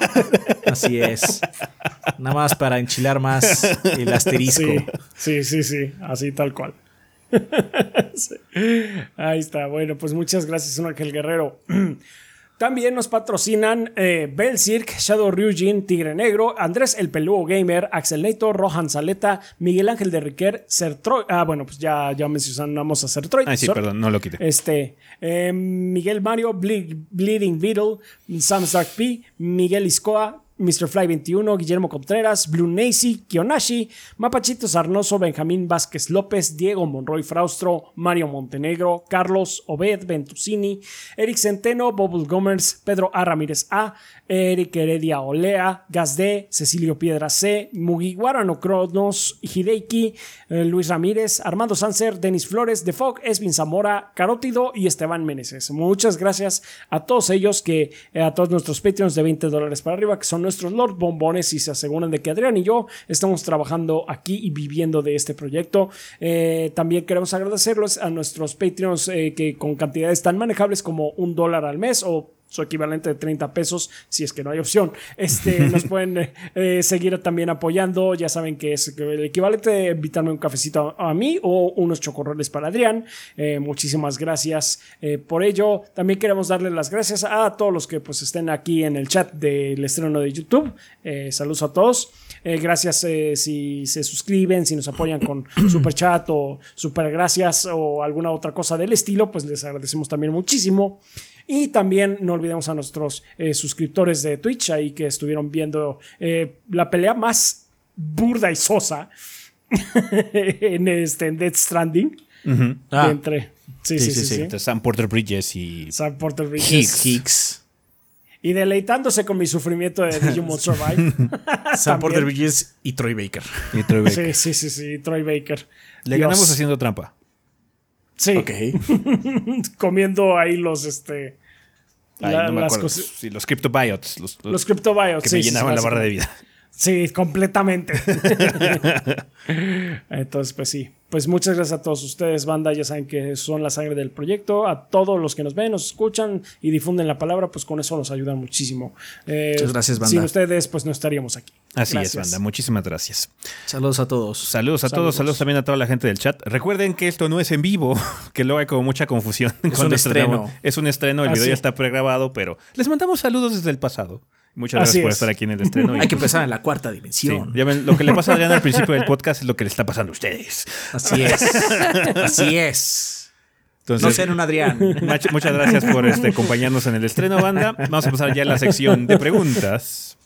*laughs* Así es. Nada más para enchilar más el asterisco. sí, sí, sí. Así tal cual. *laughs* Ahí está. Bueno, pues muchas gracias, Ángel Guerrero. *clears throat* También nos patrocinan eh, Shadow Ryujin, Tigre Negro, Andrés El Peludo Gamer, Axel Neito, Rohan Saleta, Miguel Ángel de Riquer, Sertroy. Ah, bueno, pues ya, ya mencionamos a Sertroy. Ah, sí, perdón, no lo quité. Este, eh, Miguel Mario, Bleeding Beetle, Sam Stark P, Miguel Iscoa, Mr. Fly 21, Guillermo Contreras, Blue Nacy, Kionashi, Mapachito Sarnoso, Benjamín Vázquez López, Diego Monroy Fraustro, Mario Montenegro, Carlos Obed Ventusini, Eric Centeno, Bobble Gomers, Pedro A. Ramírez A, Eric Heredia Olea, Gazde, Cecilio Piedra C, Mugiwara no Cronos, Hideiki, eh, Luis Ramírez, Armando Sanser, Denis Flores, The Fog, Esvin Zamora, Carótido y Esteban Meneses. Muchas gracias a todos ellos que, eh, a todos nuestros Patreons de 20 dólares para arriba, que son nuestros Lord Bombones y se aseguran de que Adrián y yo estamos trabajando aquí y viviendo de este proyecto. Eh, también queremos agradecerlos a nuestros Patreons que con cantidades tan manejables como un dólar al mes o su equivalente de 30 pesos, si es que no hay opción. Este, *laughs* nos pueden eh, eh, seguir también apoyando. Ya saben que es el equivalente de invitarme un cafecito a, mí o unos chocorroles para Adrián. Eh, muchísimas gracias por ello. También queremos darle las gracias a todos los que pues estén aquí en el chat del estreno de YouTube. saludos a todos. gracias si se suscriben, si nos apoyan con *clears throat* super chat o super gracias o alguna otra cosa del estilo, pues les agradecemos también muchísimo. Y también no olvidemos a nuestros eh, suscriptores de Twitch ahí que estuvieron viendo eh, la pelea más burda y sosa *laughs* en, este, Dead Stranding. Ah. Entre, sí, sí, sí, Entre Sam Porter Bridges y Sam Porter Bridges. Hicks. Y deleitándose con mi sufrimiento de Digimon Survive. *laughs* Sam Porter Bridges y Troy Baker. Y Troy Baker. Sí, sí, sí, sí, Troy Baker. Le ganamos haciendo trampa. Sí. Ok. *laughs* Comiendo ahí los, este... no me acuerdo. Sí, los cryptobiots. Los, los, cryptobiots, que me llenaban la barra de vida. Sí, completamente. *laughs* Entonces, pues sí. Pues muchas gracias a todos ustedes, banda. Ya saben que son la sangre del proyecto. A todos los que nos ven, nos escuchan y difunden la palabra, pues con eso nos ayudan muchísimo. Eh, muchas gracias, banda. Sin ustedes, pues no estaríamos aquí. Así es, banda. Muchísimas gracias. Saludos a todos. Saludos a todos. Saludos también a toda la gente del chat. Recuerden que esto no es en vivo, *laughs* que luego hay como mucha confusión. Es un estreno. Es un estreno, el video ya está pregrabado, pero les mandamos saludos desde el pasado. Muchas gracias por estar aquí en el estreno. Hay que empezar en la cuarta dimensión. lo que le pasa a Adrián al principio del podcast es lo que le está pasando a ustedes. Así es. Así es. Entonces, no sean un Adrián. Muchas gracias por este, acompañarnos en el estreno, banda. Vamos a pasar ya a la sección de preguntas.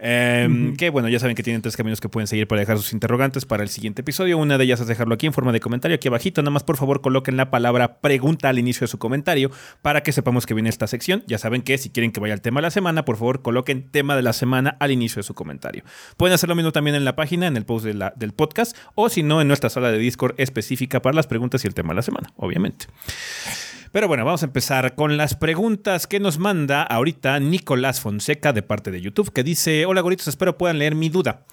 Em, que bueno, ya saben que tienen tres caminos que pueden seguir para dejar sus interrogantes para el siguiente episodio. Una de ellas es dejarlo aquí en forma de comentario, aquí abajito. Nada más por favor coloquen la palabra pregunta al inicio de su comentario para que sepamos que viene esta sección. Ya saben que si quieren que vaya al tema de la semana, por favor coloquen tema de la semana al inicio de su comentario. Pueden hacer lo mismo también en la página, en el post del podcast, o si no, en nuestra sala de Discord específica para las preguntas y el tema de la semana, obviamente. Pero bueno, vamos a empezar con las preguntas que nos manda ahorita Nicolás Fonseca de parte de YouTube, que dice, hola goritos, espero puedan leer mi duda.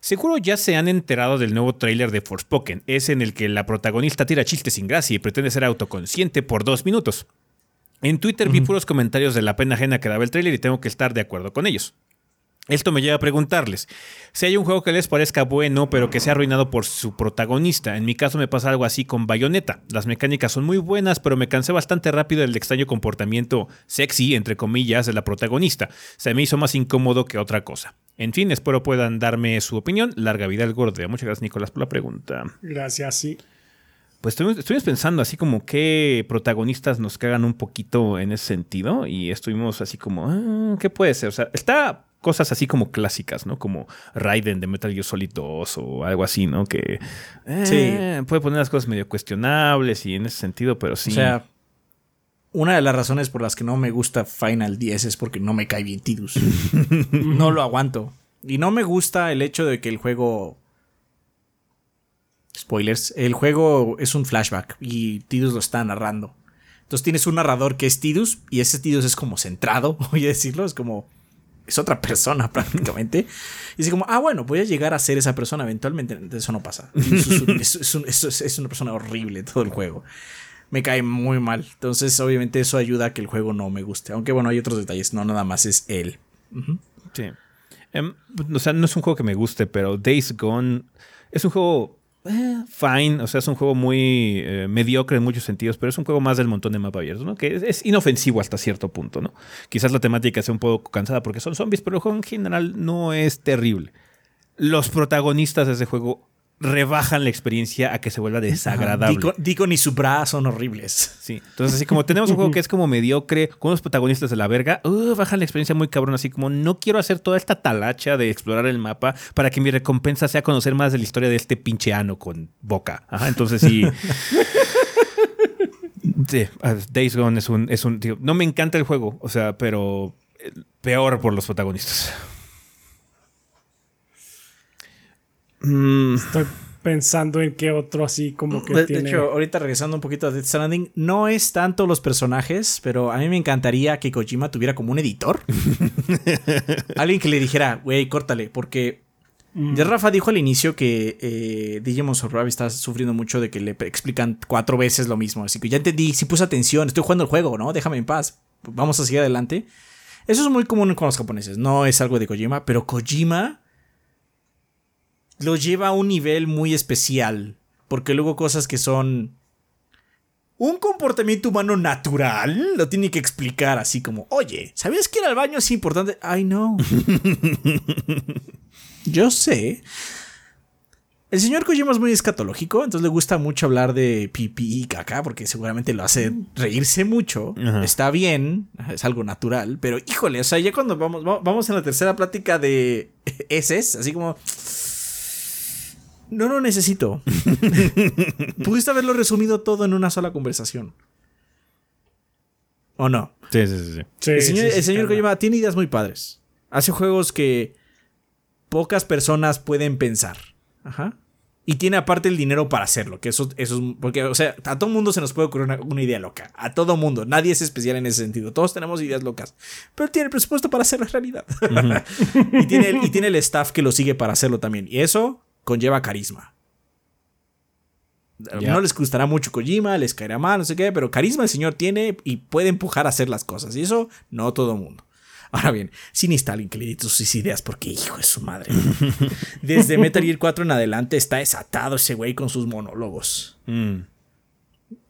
Seguro ya se han enterado del nuevo tráiler de Forspoken, es en el que la protagonista tira chistes sin gracia y pretende ser autoconsciente por dos minutos. En Twitter vi puros comentarios de la pena ajena que daba el tráiler y tengo que estar de acuerdo con ellos. Esto me lleva a preguntarles, si hay un juego que les parezca bueno, pero que sea arruinado por su protagonista. En mi caso me pasa algo así con Bayonetta. Las mecánicas son muy buenas, pero me cansé bastante rápido del extraño comportamiento sexy, entre comillas, de la protagonista. Se me hizo más incómodo que otra cosa. En fin, espero puedan darme su opinión. Larga vida al gordeo. Muchas gracias, Nicolás, por la pregunta. Gracias, sí. Pues estuvimos, pensando así como qué protagonistas nos cagan un poquito en ese sentido y estuvimos así como, ah, ¿qué puede ser? O sea, está cosas así como clásicas, ¿no? Como Raiden de Metal Gear Solid 2 o algo así, ¿no? Que eh, puede poner las cosas medio cuestionables y en ese sentido, pero sí. O sea, una de las razones por las que no me gusta Final 10 es porque no me cae bien Tidus. *laughs* no lo aguanto. Y no me gusta el hecho de que el juego... Spoilers. El juego es un flashback y Tidus lo está narrando. Entonces tienes un narrador que es Tidus y ese Tidus es como centrado, *laughs* voy a decirlo, es como es otra *laughs* persona prácticamente. Y dice como, ah, bueno, voy a llegar a ser esa persona eventualmente. Eso no pasa. *laughs* Es, una persona horrible todo el juego. Me cae muy mal. Entonces, obviamente, eso ayuda a que el juego no me guste. Aunque, bueno, hay otros detalles. No, nada más es él. Sí. Em, o sea, no es un juego que me guste, pero Days Gone es un juego eh, fine, o sea, es un juego muy eh, mediocre en muchos sentidos, pero es un juego más del montón de mapa abierto, ¿no? Que es, inofensivo hasta cierto punto, ¿no? Quizás la temática sea un poco cansada porque son zombies, pero el juego en general no es terrible. Los protagonistas de ese juego rebajan la experiencia a que se vuelva desagradable. Deacon, y su brazo son horribles. Sí. Entonces, así como tenemos un juego que es como mediocre, con los protagonistas de la verga, uh, bajan la experiencia muy cabrón. Así como no quiero hacer toda esta talacha de explorar el mapa para que mi recompensa sea conocer más de la historia de este pinche ano con boca. Ajá, entonces sí. *laughs* Days Gone es un. Es un no me encanta el juego, o sea, pero eh, peor por los protagonistas. Mm. Estoy pensando en qué otro así como que de, hecho, ahorita regresando un poquito a Death Stranding, no es tanto los personajes, pero a mí me encantaría que Kojima tuviera como un editor. *laughs* Alguien que le dijera, güey, córtale, porque mm. ya Rafa dijo al inicio que eh, Digimon Survive está sufriendo mucho de que le explican cuatro veces lo mismo. Así que ya entendí, si puse atención, estoy jugando el juego, ¿no? Déjame en paz. Vamos a seguir adelante. Eso es muy común con los japoneses, no es algo de Kojima, pero Kojima lo lleva a un nivel muy especial. Porque luego cosas que son un comportamiento humano natural lo tiene que explicar así como, oye, ¿sabías que ir al baño es importante? Ay, no. *laughs* Yo sé. El señor Kojima es muy escatológico, entonces le gusta mucho hablar de pipí y caca, porque seguramente lo hace reírse mucho. Está bien, es algo natural, pero híjole, o sea, ya cuando vamos, vamos en la tercera plática de *laughs* heces, así como no lo necesito. *laughs* Pudiste haberlo resumido todo en una sola conversación. ¿O no? Sí, sí, sí. el señor, el señor Kojima tiene ideas muy padres. Hace juegos que pocas personas pueden pensar. Ajá. Y tiene aparte el dinero para hacerlo. Que eso, eso es. Porque, o sea, a todo mundo se nos puede ocurrir una, idea loca. A todo mundo. Nadie es especial en ese sentido. Todos tenemos ideas locas. Pero tiene el presupuesto para hacerlo realidad. *laughs* y, tiene y tiene el staff que lo sigue para hacerlo también. Y eso conlleva carisma. No les gustará mucho Kojima, les caerá mal, no sé qué, pero carisma el señor tiene y puede empujar a hacer las cosas. Y eso no todo el mundo. Ahora bien, sin Stalin que le dé sus ideas porque hijo de su madre. *laughs* Desde Metal Gear 4 en adelante está desatado ese güey con sus monólogos. Mm.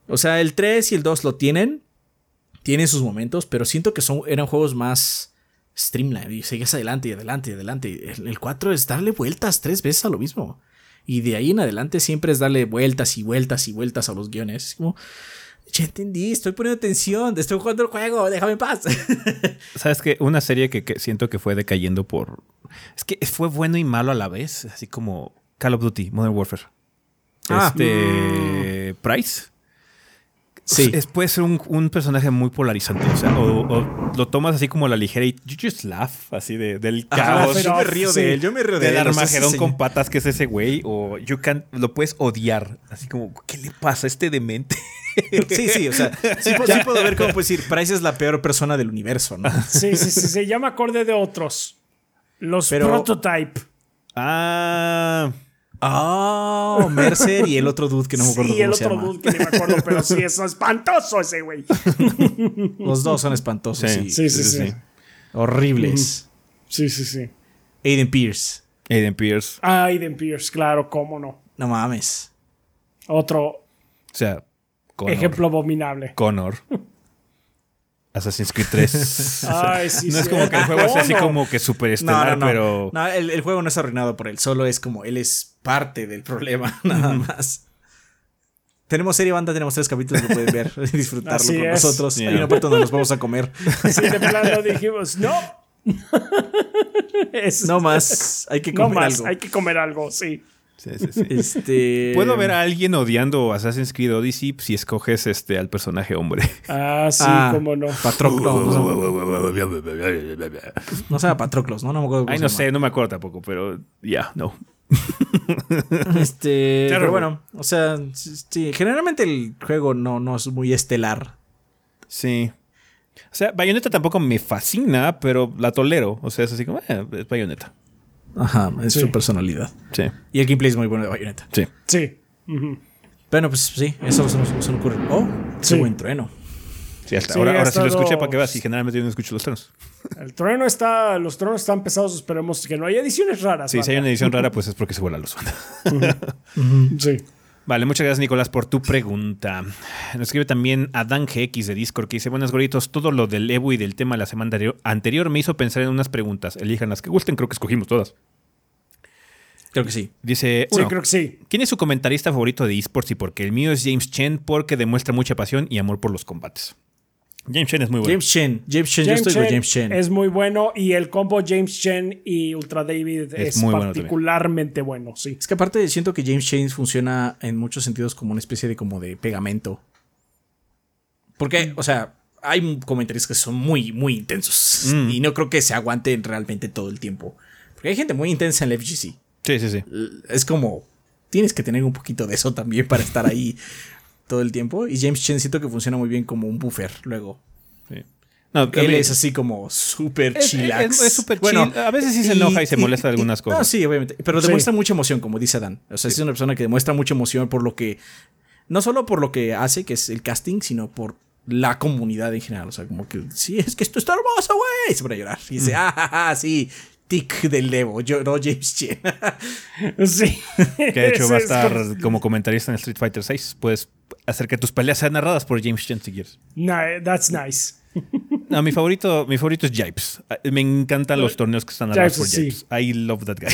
O sea, el 3 y el 2 lo tienen. Tienen sus momentos, pero siento que son, eran juegos más streamline y sigues adelante y adelante y adelante. El 4 es darle vueltas tres veces a lo mismo. Y de ahí en adelante siempre es darle vueltas y vueltas y vueltas a los guiones. Es como, ya entendí, estoy poniendo atención, estoy jugando el juego, déjame en paz. *laughs* ¿Sabes qué? Una serie que, siento que fue decayendo por... Es que fue bueno y malo a la vez, así como Call of Duty, Modern Warfare. Ah. este... Price. Sí. puede ser un, personaje muy polarizante. O sea, o, lo tomas así como a la ligera y you just laugh, así de, del caos. yo me río de él, yo me río de él. Armagedón con patas, que es ese güey. O you can, lo puedes odiar. Así como, ¿qué le pasa a este demente? Sí, sí, o sea, sí, *laughs* puedo ver cómo puedes decir, Price es la peor persona del universo, ¿no? Sí, sí, sí, se llama acorde de otros. Los Prototype. Ah. Oh, Mercer y el otro dude que no me acuerdo sí, el otro dude que no me acuerdo, pero sí es espantoso ese güey. *laughs* Los dos son espantosos. Sí, sí, sí. sí, Horribles. Sí, sí, sí. Aiden Pierce. Aiden Pierce. Ah, Aiden Pierce, claro, cómo no. No mames. Otro. O sea, ejemplo abominable. Connor. *laughs* Assassin's Creed 3. *laughs* Ay, sí, no es como que el juego sea así como que súper estelar, pero. No, el, el, juego no es arruinado por él, solo es como él es parte del problema, *laughs* nada más. Tenemos serie banda, tenemos tres capítulos que pueden ver y *laughs* disfrutarlo con nosotros. Hay una parte donde nos vamos a comer. Sí, de plano dijimos, no. no más, hay que comer no más, algo. Hay que comer algo, sí. Este... Puedo ver a alguien odiando Assassin's Creed Odyssey si escoges este al personaje hombre. Ah, sí, ah, cómo no. Patroclos. no sea Patroclos, ¿no? No me acuerdo. Ay, no sé, no me acuerdo tampoco, pero ya, no. este, pero bueno, o sea, sí, generalmente el juego no, no es muy estelar. Sí. O sea, Bayonetta tampoco me fascina, pero la tolero. O sea, es así como, eh, es Bayonetta. Ajá, es su personalidad. Sí. Y el gameplay es muy bueno de Bayonetta. Sí. Sí. Bueno, pues sí, eso se nos, ocurre. Oh, qué buen trueno. Sí, hasta ahora, ahora sí lo escuché para que veas y generalmente yo no escucho los truenos. *laughs* El trueno está, los truenos están pesados, esperemos que no haya ediciones raras. Sí, si hay una edición rara, pues es porque se vuela luz. *laughs* Sí. Vale, muchas gracias Nicolás por tu pregunta. Nos escribe también Adán GX de Discord que dice, buenas goritos, todo lo del Evo y del tema de la semana anterior me hizo pensar en unas preguntas. Elijan las que gusten, creo que escogimos todas. Creo que sí. Dice, sí, creo que sí. ¿quién es su comentarista favorito de esports? Y porque el mío es James Chen porque demuestra mucha pasión y amor por los combates. James Chen es muy bueno. James Chen, James Chen, yo estoy con James Chen. Es muy bueno y el combo James Chen y Ultra David es, particularmente bueno, sí. Es que aparte siento que James Chen funciona en muchos sentidos como una especie de como de pegamento. Porque, o sea, hay comentarios que son muy, muy intensos mm. y no creo que se aguanten realmente todo el tiempo. Porque hay gente muy intensa en la FGC. Sí, sí, sí. Es como, tienes que tener un poquito de eso también para estar ahí *laughs* todo el tiempo. Y James Chen siento que funciona muy bien como un buffer luego. Sí. No, él es así como súper chillax. Es súper bueno, A veces sí se enoja y, se molesta de algunas cosas. No, sí, obviamente. Pero demuestra mucha emoción, como dice Dan. O sea, es una persona que demuestra mucha emoción por lo que. No solo por lo que hace, que es el casting, sino por la comunidad en general. O sea, como que, sí, es que esto está hermoso, güey. Se pone a llorar. Y dice, ah, ah, ah, sí, tic del Evo, yo no James Chen. *laughs* sí. Que de hecho *laughs* va a estar como comentarista en Street Fighter 6. Puedes hacer que tus peleas sean narradas por James Chen si quieres. No, that's nice. *laughs* No, mi favorito, mi favorito es Jipes. Me encantan los torneos que están narrados por Jipes. I love that guy.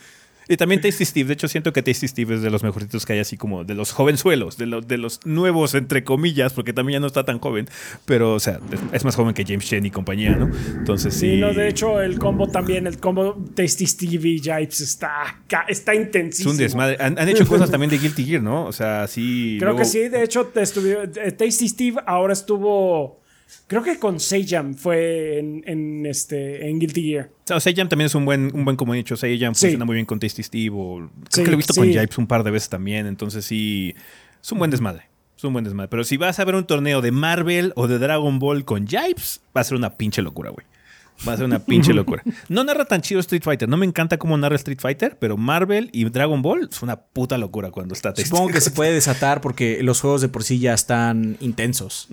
*laughs* Y también Tasty Steve. De hecho, siento que Tasty Steve es de los mejorcitos que hay, así como de los jovenzuelos, de, de los nuevos, entre comillas, porque también ya no está tan joven. Pero, o sea, es, más joven que James Chen y compañía, ¿no? Entonces sí. Sí, no, de hecho, el combo también, el combo Tasty Steve y Jipes está, está intensísimo. Es un desmadre. Han, hecho cosas también de Guilty Gear, ¿no? O sea, sí. Creo que sí, de hecho, eh, Tasty Steve ahora estuvo Creo que con Sejam fue en, en, este, en Guilty Gear. O Sejam también es un buen, un buen como he dicho. Sejam funciona muy bien con Tasty Steve. O, creo que lo he visto con Jipes un par de veces también. Entonces sí, es un buen desmadre. Es un buen desmadre. Pero si vas a ver un torneo de Marvel o de Dragon Ball con Jipes, va a ser una pinche locura, güey. Va a ser una pinche *laughs* locura. No narra tan chido Street Fighter. No me encanta cómo narra Street Fighter, pero Marvel y Dragon Ball es una puta locura cuando está Supongo que se puede desatar porque los juegos de por sí ya están intensos.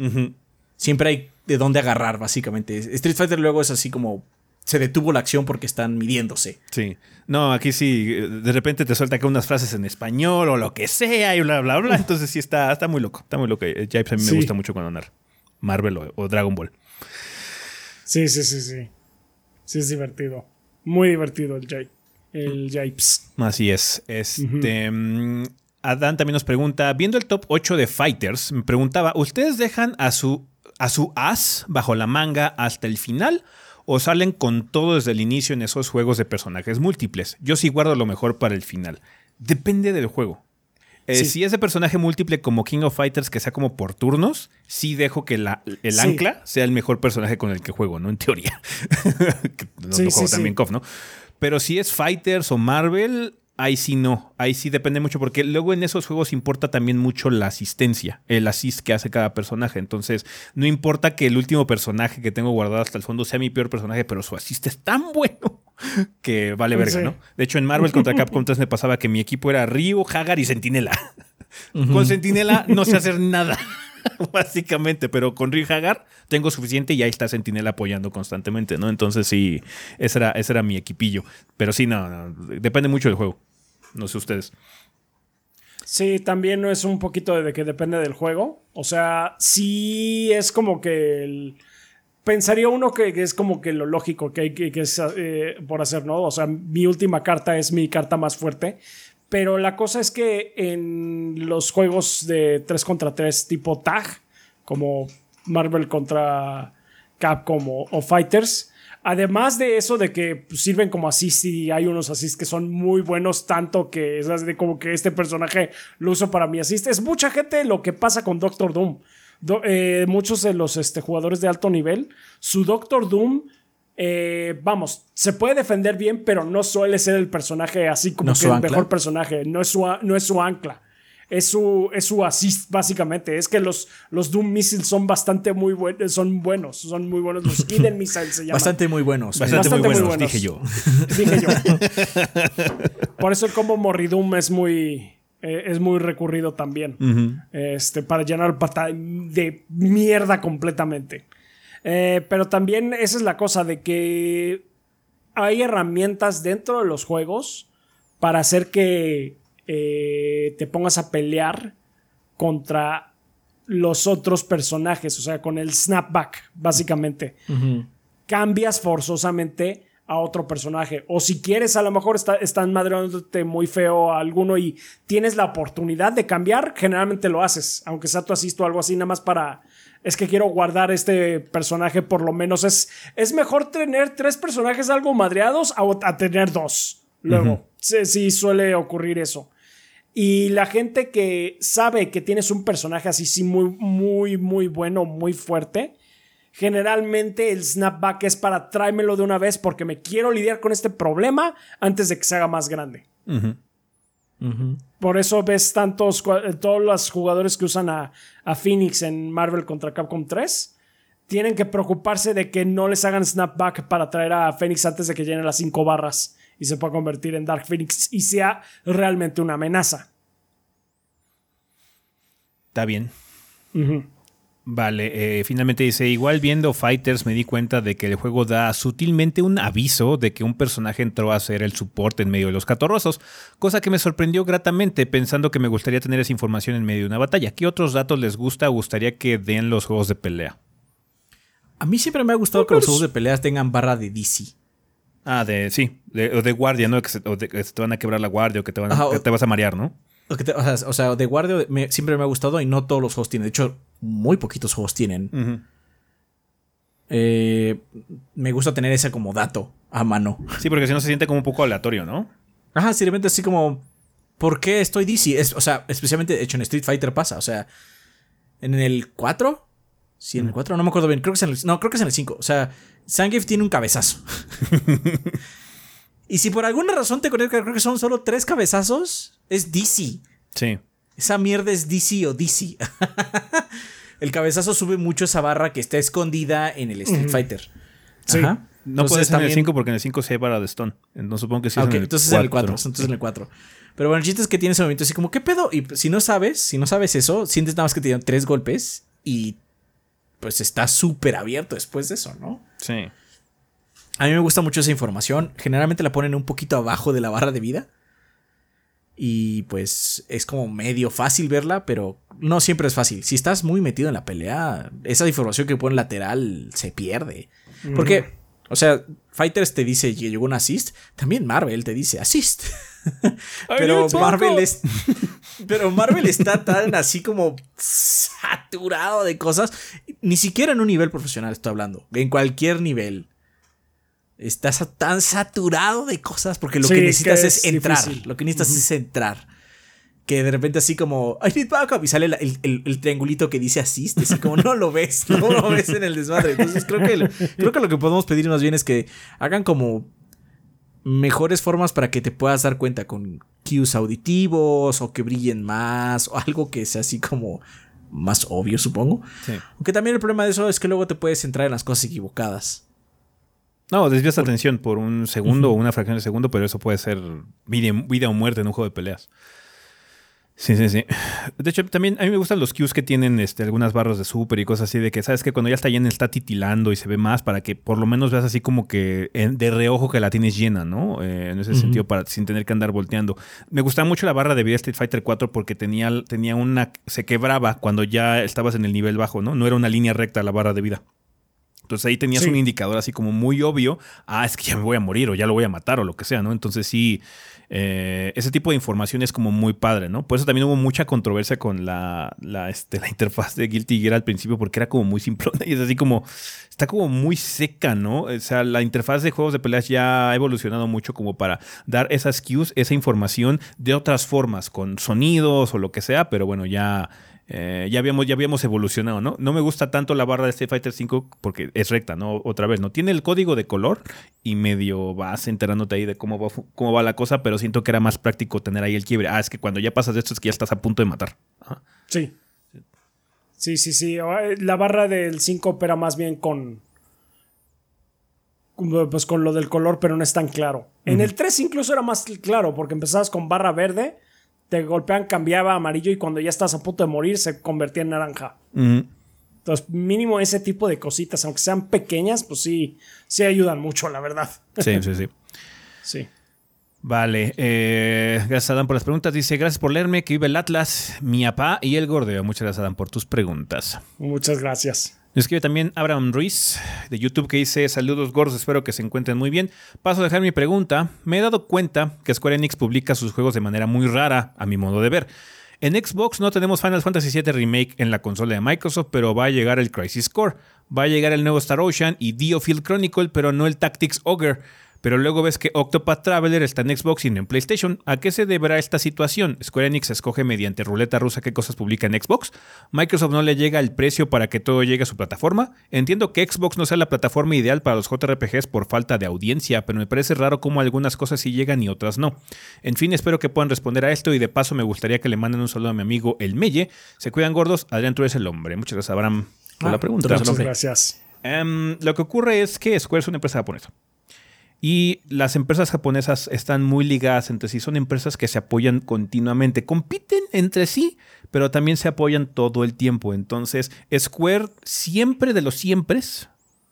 Siempre hay de dónde agarrar, básicamente. Street Fighter luego es así como se detuvo la acción porque están midiéndose. Sí. No, aquí sí, de repente te suelta que unas frases en español o lo que sea y bla, bla, bla. Entonces sí está, está muy loco. Está muy loco. Jipes a mí me gusta mucho cuando narra. Marvel o, Dragon Ball. Sí, sí, sí, sí. Sí, es divertido. Muy divertido el J. El Japes. Así es. Este. Mm, Adán también nos pregunta: Viendo el top 8 de Fighters, me preguntaba: ¿Ustedes dejan a su, a su as bajo la manga hasta el final? ¿O salen con todo desde el inicio en esos juegos de personajes múltiples? Yo sí guardo lo mejor para el final. Depende del juego. Eh, si es de personaje múltiple como King of Fighters, que sea como por turnos, sí dejo que la, el ancla sea el mejor personaje con el que juego, ¿no? En teoría. *laughs* no, juego también KOF, ¿no? Pero si es Fighters o Marvel, ahí sí no. Ahí sí depende mucho, porque luego en esos juegos importa también mucho la asistencia, el assist que hace cada personaje. Entonces, no importa que el último personaje que tengo guardado hasta el fondo sea mi peor personaje, pero su assist es tan bueno *laughs* que vale verga, ¿no? De hecho, en Marvel contra Capcom 3 me pasaba que mi equipo era Ryu, Hagar y Sentinela. *laughs* Con Sentinela no sé hacer nada, *laughs* básicamente, pero con Ryu Hagar tengo suficiente y ahí está Sentinela apoyando constantemente, ¿no? Entonces sí, ese era, ese era mi equipillo. Pero sí, no, depende mucho del juego. No sé ustedes. Sí, también es un poquito de que depende del juego. O sea, sí es como que el pensaría uno que, es como que lo lógico que hay que, eh, por hacer, ¿no? O sea, mi última carta es mi carta más fuerte. Pero la cosa es que en los juegos de 3 contra 3 tipo tag, como Marvel contra Capcom o, Fighters, además de eso de que sirven como assist y hay unos assist que son muy buenos, tanto que es de como que este personaje lo uso para mi assist, es mucha gente lo que pasa con Doctor Doom. Eh, muchos de los este, jugadores de alto nivel, su Doctor Doom, eh, vamos, se puede defender bien, pero no suele ser el personaje así como que el mejor personaje, no es su, no es su ancla. Es su, es su assist, básicamente. Es que los, los Doom Missiles son bastante muy buenos. Son buenos. Son muy buenos. Los Hidden Missiles se *laughs* llaman. Bastante muy buenos. Bastante, muy, buenos, dije yo. *laughs* Dije yo. *laughs* Por eso el combo Morridum es muy eh, es muy recurrido también. este, para llenar pata de mierda completamente. Eh, pero también esa es la cosa de que hay herramientas dentro de los juegos para hacer que eh, te pongas a pelear contra los otros personajes, o sea, con el snapback, básicamente. Cambias forzosamente a otro personaje. O si quieres, a lo mejor están madreándote muy feo a alguno y tienes la oportunidad de cambiar, generalmente lo haces. Aunque sea tu asisto o algo así, nada más para. Es que quiero guardar este personaje, por lo menos. Es, es mejor tener tres personajes algo madreados a, tener dos. Luego, sí, suele ocurrir eso. Y la gente que sabe que tienes un personaje así, sí, muy, muy, muy bueno, muy fuerte, Generalmente el snapback es para tráemelo de una vez porque me quiero lidiar con este problema antes de que se haga más grande. Por eso ves tantos, todos los jugadores que usan a, Phoenix en Marvel contra Capcom 3 tienen que preocuparse de que no les hagan snapback para traer a Phoenix antes de que llenen las 5 barras y se pueda convertir en Dark Phoenix y sea realmente una amenaza. Está bien. Vale, eh, finalmente dice, igual viendo Fighters me di cuenta de que el juego da sutilmente un aviso de que un personaje entró a hacer el soporte en medio de los catorrosos, cosa que me sorprendió gratamente pensando que me gustaría tener esa información en medio de una batalla. ¿Qué otros datos les gusta o gustaría que den los juegos de pelea? A mí siempre me ha gustado que los juegos de pelea tengan barra de DC. Ah, de sí, de, o de guardia, ¿no? Que se, o de, que te van a quebrar la guardia o que te, van que te vas a marear, ¿no? o, sea, de guardia siempre me ha gustado y no todos los juegos tienen. De hecho, muy poquitos juegos tienen. Eh, me gusta tener ese como dato a mano. Sí, porque si no se siente como un poco aleatorio, ¿no? Ajá, simplemente así como. ¿Por qué estoy DC? Es, o sea, especialmente de hecho en Street Fighter pasa. O sea, en el 4. Sí, en el 4, no me acuerdo bien. Creo que es en el, no, creo que es en el 5. O sea, Zangief tiene un cabezazo. *laughs* y si por alguna razón te conecto creo que son solo tres cabezazos, es DC. Sí. Esa mierda es DC o DC. *laughs* el cabezazo sube mucho esa barra que está escondida en el Street Fighter. Sí. No puede ser en el 5 porque en el 5 se barra de stone. No supongo que sí. en el entonces en el 4. Entonces en el 4. Pero bueno, el chiste es que tiene ese momento así como, ¿qué pedo? Y si no sabes, si no sabes eso, sientes nada más que te dieron tres golpes y pues está súper abierto después de eso, ¿no? Sí. A mí me gusta mucho esa información. Generalmente la ponen un poquito abajo de la barra de vida. Y pues es como medio fácil verla, pero no siempre es fácil. Si estás muy metido en la pelea, esa información que pone lateral se pierde. Porque, o sea, Fighters te dice llegó un assist, también Marvel te dice assist. Pero Marvel es. *laughs* pero Marvel está tan así como saturado de cosas. Ni siquiera en un nivel profesional estoy hablando. En cualquier nivel. Estás tan saturado de cosas porque lo que necesitas es, entrar. Lo que necesitas es entrar. Que de repente así como, I need backup, y sale el, triangulito que dice assist, así como no lo ves, no lo ves en el desmadre. Entonces creo que, creo que lo que podemos pedir más bien es que hagan como mejores formas para que te puedas dar cuenta con cues auditivos o que brillen más o algo que sea así como más obvio, supongo. Aunque también el problema de eso es que luego te puedes centrar en las cosas equivocadas. No, desvías atención por un segundo o una fracción de segundo, pero eso puede ser vida o muerte en un juego de peleas. Sí, sí, sí. De hecho, también a mí me gustan los cues que tienen este, algunas barras de super y cosas así, de que sabes que cuando ya está llena está titilando y se ve más para que por lo menos veas así como que de reojo que la tienes llena, ¿no? Eh, en ese sentido, para, sin tener que andar volteando. Me gustaba mucho la barra de vida Street Fighter 4 porque tenía, tenía una. se quebraba cuando ya estabas en el nivel bajo, ¿no? No era una línea recta la barra de vida. Entonces ahí tenías un indicador así como muy obvio. Ah, es que ya me voy a morir o ya lo voy a matar o lo que sea, ¿no? Entonces sí eh, ese tipo de información es como muy padre, ¿no? Por eso también hubo mucha controversia con la, la, este, la interfaz de Guilty Gear al principio, porque era como muy simplona *laughs* y es así como, está como muy seca, ¿no? O sea, la interfaz de juegos de peleas ya ha evolucionado mucho como para dar esas cues, esa información de otras formas, con sonidos o lo que sea, pero bueno, ya eh, ya, habíamos, ya habíamos evolucionado, ¿no? No me gusta tanto la barra de Street Fighter 5 porque es recta, ¿no? Otra vez, ¿no? Tiene el código de color y medio vas enterándote ahí de cómo va, cómo va la cosa, pero siento que era más práctico tener ahí el quiebre. Ah, es que cuando ya pasas de esto es que ya estás a punto de matar. Sí. Sí, sí, sí. Eh, la barra del 5 opera más bien con. Pues con lo del color, pero no es tan claro. En el 3 incluso era más claro, porque empezabas con barra verde te golpean, cambiaba a amarillo y cuando ya estás a punto de morir se convertía en naranja. Entonces, mínimo ese tipo de cositas, aunque sean pequeñas, pues sí, sí ayudan mucho, la verdad. Sí, sí, sí. *laughs* sí. Vale, eh, gracias Adam por las preguntas. Dice, gracias por leerme, que vive el Atlas, mi papá y el Gordeo. Muchas gracias Adam por tus preguntas. Muchas gracias. Nos escribe también Abraham Ruiz de YouTube que dice saludos gordos, espero que se encuentren muy bien. Paso a dejar mi pregunta. Me he dado cuenta que Square Enix publica sus juegos de manera muy rara, a mi modo de ver. En Xbox no tenemos Final Fantasy VII Remake en la consola de Microsoft, pero va a llegar el Crisis Core. Va a llegar el nuevo Star Ocean y Diofield Chronicle, pero no el Tactics Ogre pero luego ves que Octopath Traveler está en Xbox y no en PlayStation. ¿A qué se deberá esta situación? Square Enix escoge mediante ruleta rusa qué cosas publica en Xbox. Microsoft no le llega el precio para que todo llegue a su plataforma. Entiendo que Xbox no sea la plataforma ideal para los JRPGs por falta de audiencia, pero me parece raro cómo algunas cosas sí llegan y otras no. En fin, espero que puedan responder a esto y de paso me gustaría que le manden un saludo a mi amigo El Melle. Se cuidan gordos, Adrián, tú eres el hombre. Muchas gracias, Abraham, por la ah, pregunta. Muchas gracias. Em, lo que ocurre es que Square es una empresa japonesa. Y las empresas japonesas están muy ligadas entre sí. Son empresas que se apoyan continuamente. Compiten entre sí, pero también se apoyan todo el tiempo. Entonces, Square siempre de los siempre,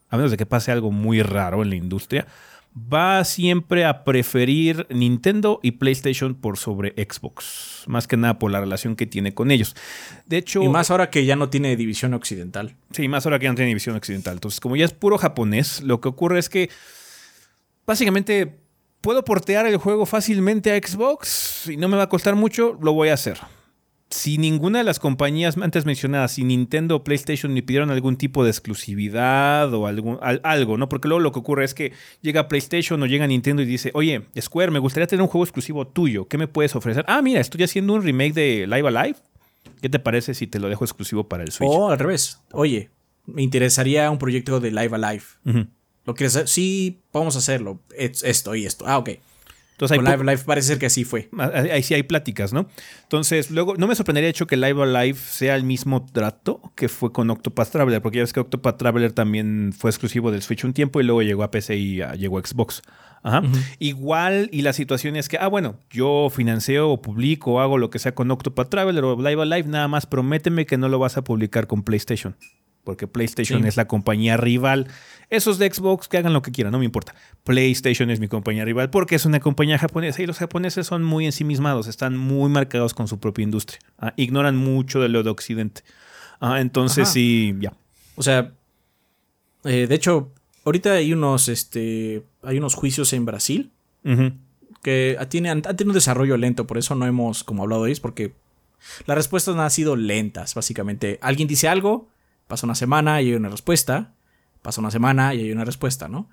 a menos de que pase algo muy raro en la industria, va siempre a preferir Nintendo y PlayStation por sobre Xbox. Más que nada por la relación que tiene con ellos. De hecho. Y más ahora que ya no tiene división occidental. Sí, más ahora que ya no tiene división occidental. Entonces, como ya es puro japonés, lo que ocurre es que básicamente puedo portear el juego fácilmente a Xbox y no me va a costar mucho, lo voy a hacer. Si ninguna de las compañías antes mencionadas, si Nintendo o PlayStation me pidieron algún tipo de exclusividad o algún, algo, ¿no? Porque luego lo que ocurre es que llega PlayStation o llega Nintendo y dice, oye, Square, me gustaría tener un juego exclusivo tuyo, ¿qué me puedes ofrecer? Ah, mira, estoy haciendo un remake de Live Alive. ¿Qué te parece si te lo dejo exclusivo para el Switch? O al revés, oye, me interesaría un proyecto de Live Alive. ¿Lo quieres hacer? Sí, vamos a hacerlo. esto y esto. Ah, ok. Entonces, Con Live Live parece ser que así fue. Ah, ahí sí hay pláticas, ¿no? Entonces, luego, no me sorprendería hecho que Live Alive sea el mismo trato que fue con Octopath Traveler, porque ya ves que Octopath Traveler también fue exclusivo del Switch un tiempo y luego llegó a PC y llegó a Xbox. Ajá. Igual, y la situación es que, ah, bueno, yo financio o publico o hago lo que sea con Octopath Traveler o Live Alive, nada más prométeme que no lo vas a publicar con PlayStation porque PlayStation es la compañía rival. Esos de Xbox que hagan lo que quieran, no me importa. PlayStation es mi compañía rival porque es una compañía japonesa y los japoneses son muy ensimismados, están muy marcados con su propia industria. ¿ah? Ignoran mucho de lo de Occidente. Ah, entonces sí, ya. O sea, eh, de hecho, ahorita hay unos, este, hay unos juicios en Brasil que tienen, han tenido un desarrollo lento, por eso no hemos como hablado de ellos, porque las respuestas han sido lentas, básicamente. Alguien dice algo, pasa una semana y hay una respuesta, pasa una semana y hay una respuesta, ¿no?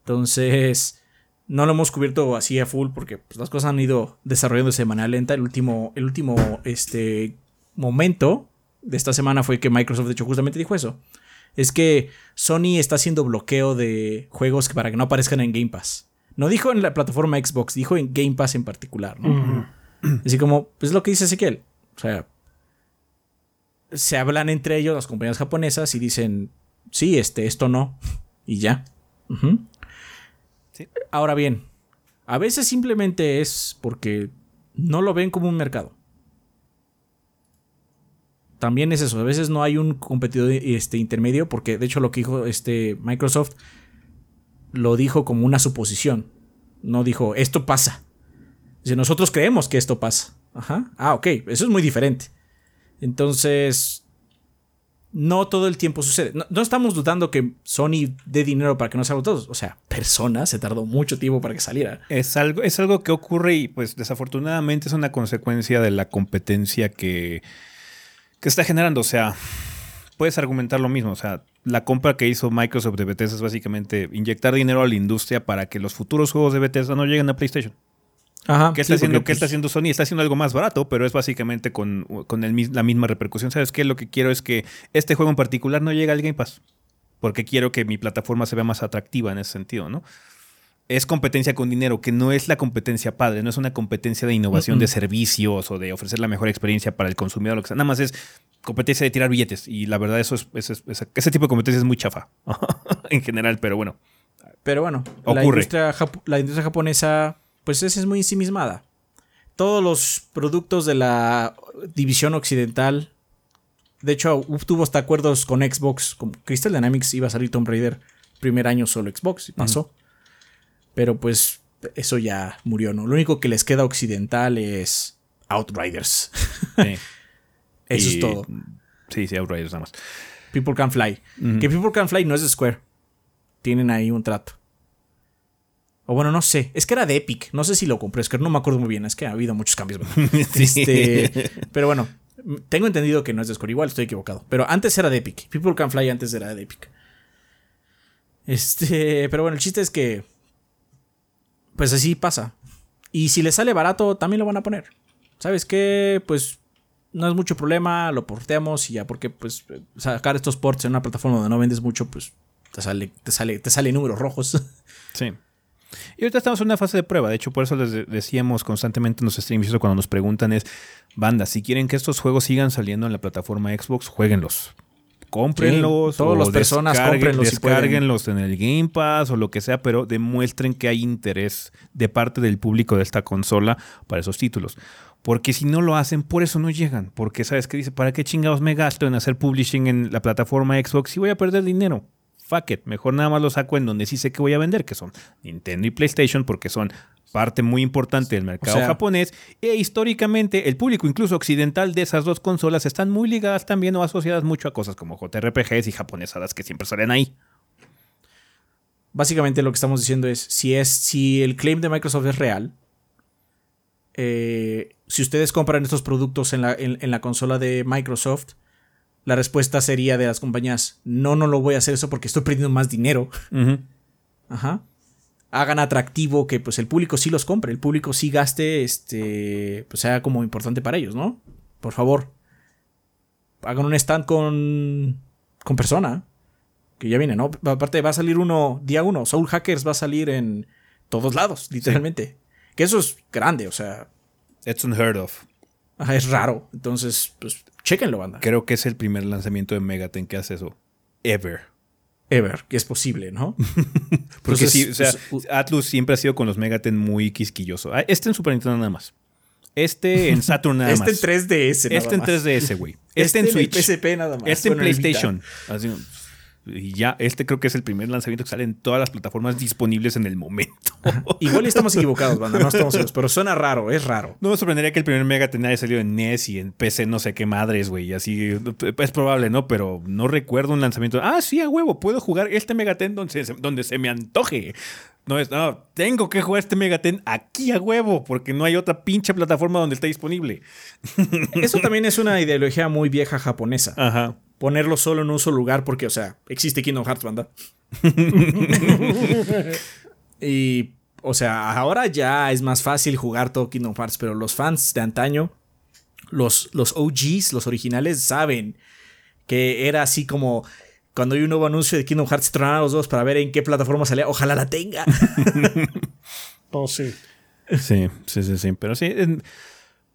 Entonces, no lo hemos cubierto así a full porque pues, las cosas han ido desarrollándose de manera lenta. El último, el último este, momento de esta semana fue que Microsoft, de hecho, justamente dijo eso. Es que Sony está haciendo bloqueo de juegos para que no aparezcan en Game Pass. No dijo en la plataforma Xbox, dijo en Game Pass en particular, ¿no? Así como, pues lo que dice Ezequiel. O sea, se hablan entre ellos las compañías japonesas y dicen, sí, este, esto no. Y ya. Ahora bien, a veces simplemente es porque no lo ven como un mercado. También es eso, a veces no hay un competidor este, intermedio, porque de hecho lo que dijo este, Microsoft lo dijo como una suposición. No dijo, esto pasa. Dice, nosotros creemos que esto pasa. Ajá. Ah, ok, eso es muy diferente. Entonces, no todo el tiempo sucede. No, estamos dudando que Sony dé dinero para que no salgan todos. O sea, personas, se tardó mucho tiempo para que saliera. Es algo, es algo que ocurre y pues desafortunadamente es una consecuencia de la competencia que, que está generando. O sea, puedes argumentar lo mismo. O sea, la compra que hizo Microsoft de Bethesda es básicamente inyectar dinero a la industria para que los futuros juegos de Bethesda no lleguen a PlayStation. ¿Qué, está haciendo, ¿Qué está pues haciendo Sony? Está haciendo algo más barato, pero es básicamente con, la misma repercusión. ¿Sabes qué? Lo que quiero es que este juego en particular no llegue al Game Pass. Porque quiero que mi plataforma se vea más atractiva en ese sentido, ¿no? Es competencia con dinero, que no es la competencia padre, no es una competencia de innovación de servicios o de ofrecer la mejor experiencia para el consumidor, lo que sea. Nada más es competencia de tirar billetes. Y la verdad, eso es, ese tipo de competencia es muy chafa *laughs* en general, pero bueno. Pero bueno, ocurre. la industria japonesa pues esa es muy ensimismada. Todos los productos de la división occidental, de hecho, tuvo hasta acuerdos con Xbox, con Crystal Dynamics iba a salir Tomb Raider primer año solo Xbox y pasó. Pero pues eso ya murió, ¿no? Lo único que les queda occidental es Outriders. *laughs* *laughs* eso es todo. Sí, sí, Outriders nada más. People Can Fly. Que People Can Fly no es de Square. Tienen ahí un trato. O bueno, no sé. Es que era de Epic. No sé si lo compré. Es que no me acuerdo muy bien. Es que ha habido muchos cambios. *laughs* Este, pero bueno, tengo entendido que no es de Square. Igual estoy equivocado. Pero antes era de Epic. People Can Fly antes era de Epic. Este, pero bueno, el chiste es que. Pues así pasa. Y si le sale barato, también lo van a poner. ¿Sabes qué? Pues no es mucho problema, lo porteamos y ya, porque pues sacar estos ports en una plataforma donde no vendes mucho, pues te sale, te sale, te sale números rojos. Sí. Y ahorita estamos en una fase de prueba. De hecho, por eso les decíamos constantemente en los streams cuando nos preguntan es, banda, si quieren que estos juegos sigan saliendo en la plataforma Xbox, jueguenlos. Cómprenlos. todas las personas cómprenlos. Descárguenlos en el Game Pass o lo que sea, pero demuestren que hay interés de parte del público de esta consola para esos títulos. Porque si no lo hacen, por eso no llegan. Porque, ¿sabes qué dice? ¿Para qué chingados me gasto en hacer publishing en la plataforma Xbox si voy a perder dinero? Fuck it, mejor nada más lo saco en donde sí sé que voy a vender, que son Nintendo y PlayStation, porque son parte muy importante del mercado japonés e históricamente el público incluso occidental de esas dos consolas están muy ligadas también o asociadas mucho a cosas como JRPGs y japonesadas que siempre salen ahí. Básicamente lo que estamos diciendo es si es si el claim de Microsoft es real, eh, si ustedes compran estos productos en la, en la consola de Microsoft, la respuesta sería de las compañías, no, no lo voy a hacer eso porque estoy perdiendo más dinero. Ajá. Hagan atractivo que pues el público sí los compre, el público sí gaste, este, pues sea como importante para ellos, ¿no? Por favor. Hagan un stand con, con persona. Que ya viene, ¿no? Aparte va a salir uno, día uno, Soul Hackers va a salir en todos lados, literalmente. Que eso es grande, o sea. It's unheard of. Ajá, es raro. Entonces, pues Chequenlo, banda. Creo que es el primer lanzamiento de Megaten que hace eso. Ever. Ever, que es posible, ¿no? *laughs* Porque sí, o sea, Atlus siempre ha sido con los Megaten muy quisquilloso. Ah, este en Super Nintendo nada más. Este en Saturn nada este más. *laughs* Este en 3DS. Nada este en 3DS, güey. Este, en Switch. PSP nada más. Este en PlayStation. Así, y ya, este creo que es el primer lanzamiento que sale en todas las plataformas disponibles en el momento. *laughs* Igual estamos equivocados, banda, no estamos seguros, pero suena raro, es raro. No me sorprendería que el primer Mega haya salido en NES y en PC no sé qué madres, güey, así es probable, ¿no? Pero no recuerdo un lanzamiento. Ah, sí, a huevo, puedo jugar este Megaten donde se, donde se me antoje. No es, no, tengo que jugar este Megaten aquí a huevo, porque no hay otra pinche plataforma donde esté disponible. Eso también es una ideología muy vieja japonesa. Ajá ponerlo solo en un solo lugar porque, o sea, existe Kingdom Hearts, banda. *laughs* y, o sea, ahora ya es más fácil jugar todo Kingdom Hearts, pero los fans de antaño, los, los OGs, los originales, saben que era así como cuando hay un nuevo anuncio de Kingdom Hearts, tronar los dos para ver en qué plataforma salía. Ojalá la tenga. *laughs* oh, sí. Sí, sí, sí, sí. Pero sí.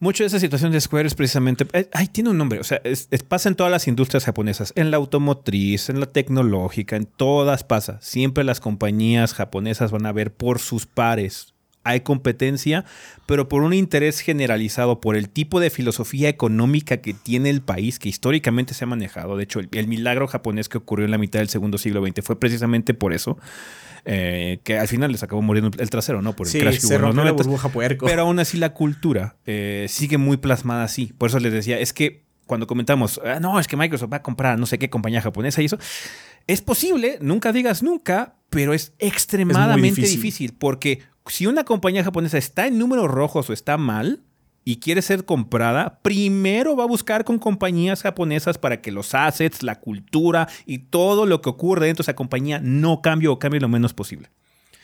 Mucho de esa situación de Square es precisamente. Eh, ay, tiene un nombre. O sea, pasa en todas las industrias japonesas. En la automotriz, en la tecnológica, en todas pasa. Siempre las compañías japonesas van a ver por sus pares. Hay competencia, pero por un interés generalizado, por el tipo de filosofía económica que tiene el país, que históricamente se ha manejado. De hecho, el milagro japonés que ocurrió en la mitad del segundo siglo XX fue precisamente por eso. Eh, que al final les acabó muriendo el trasero, ¿no? Por el crash se rompió la burbuja puerco. Pero aún así la cultura eh, sigue muy plasmada así. Por eso les decía, es que cuando comentamos, ah, no, es que Microsoft va a comprar no sé qué compañía japonesa y eso, es posible, nunca digas nunca, pero es extremadamente difícil. porque si una compañía japonesa está en números rojos o está mal, y quiere ser comprada, primero va a buscar con compañías japonesas para que los assets, la cultura y todo lo que ocurre dentro de esa compañía no cambie o cambie lo menos posible.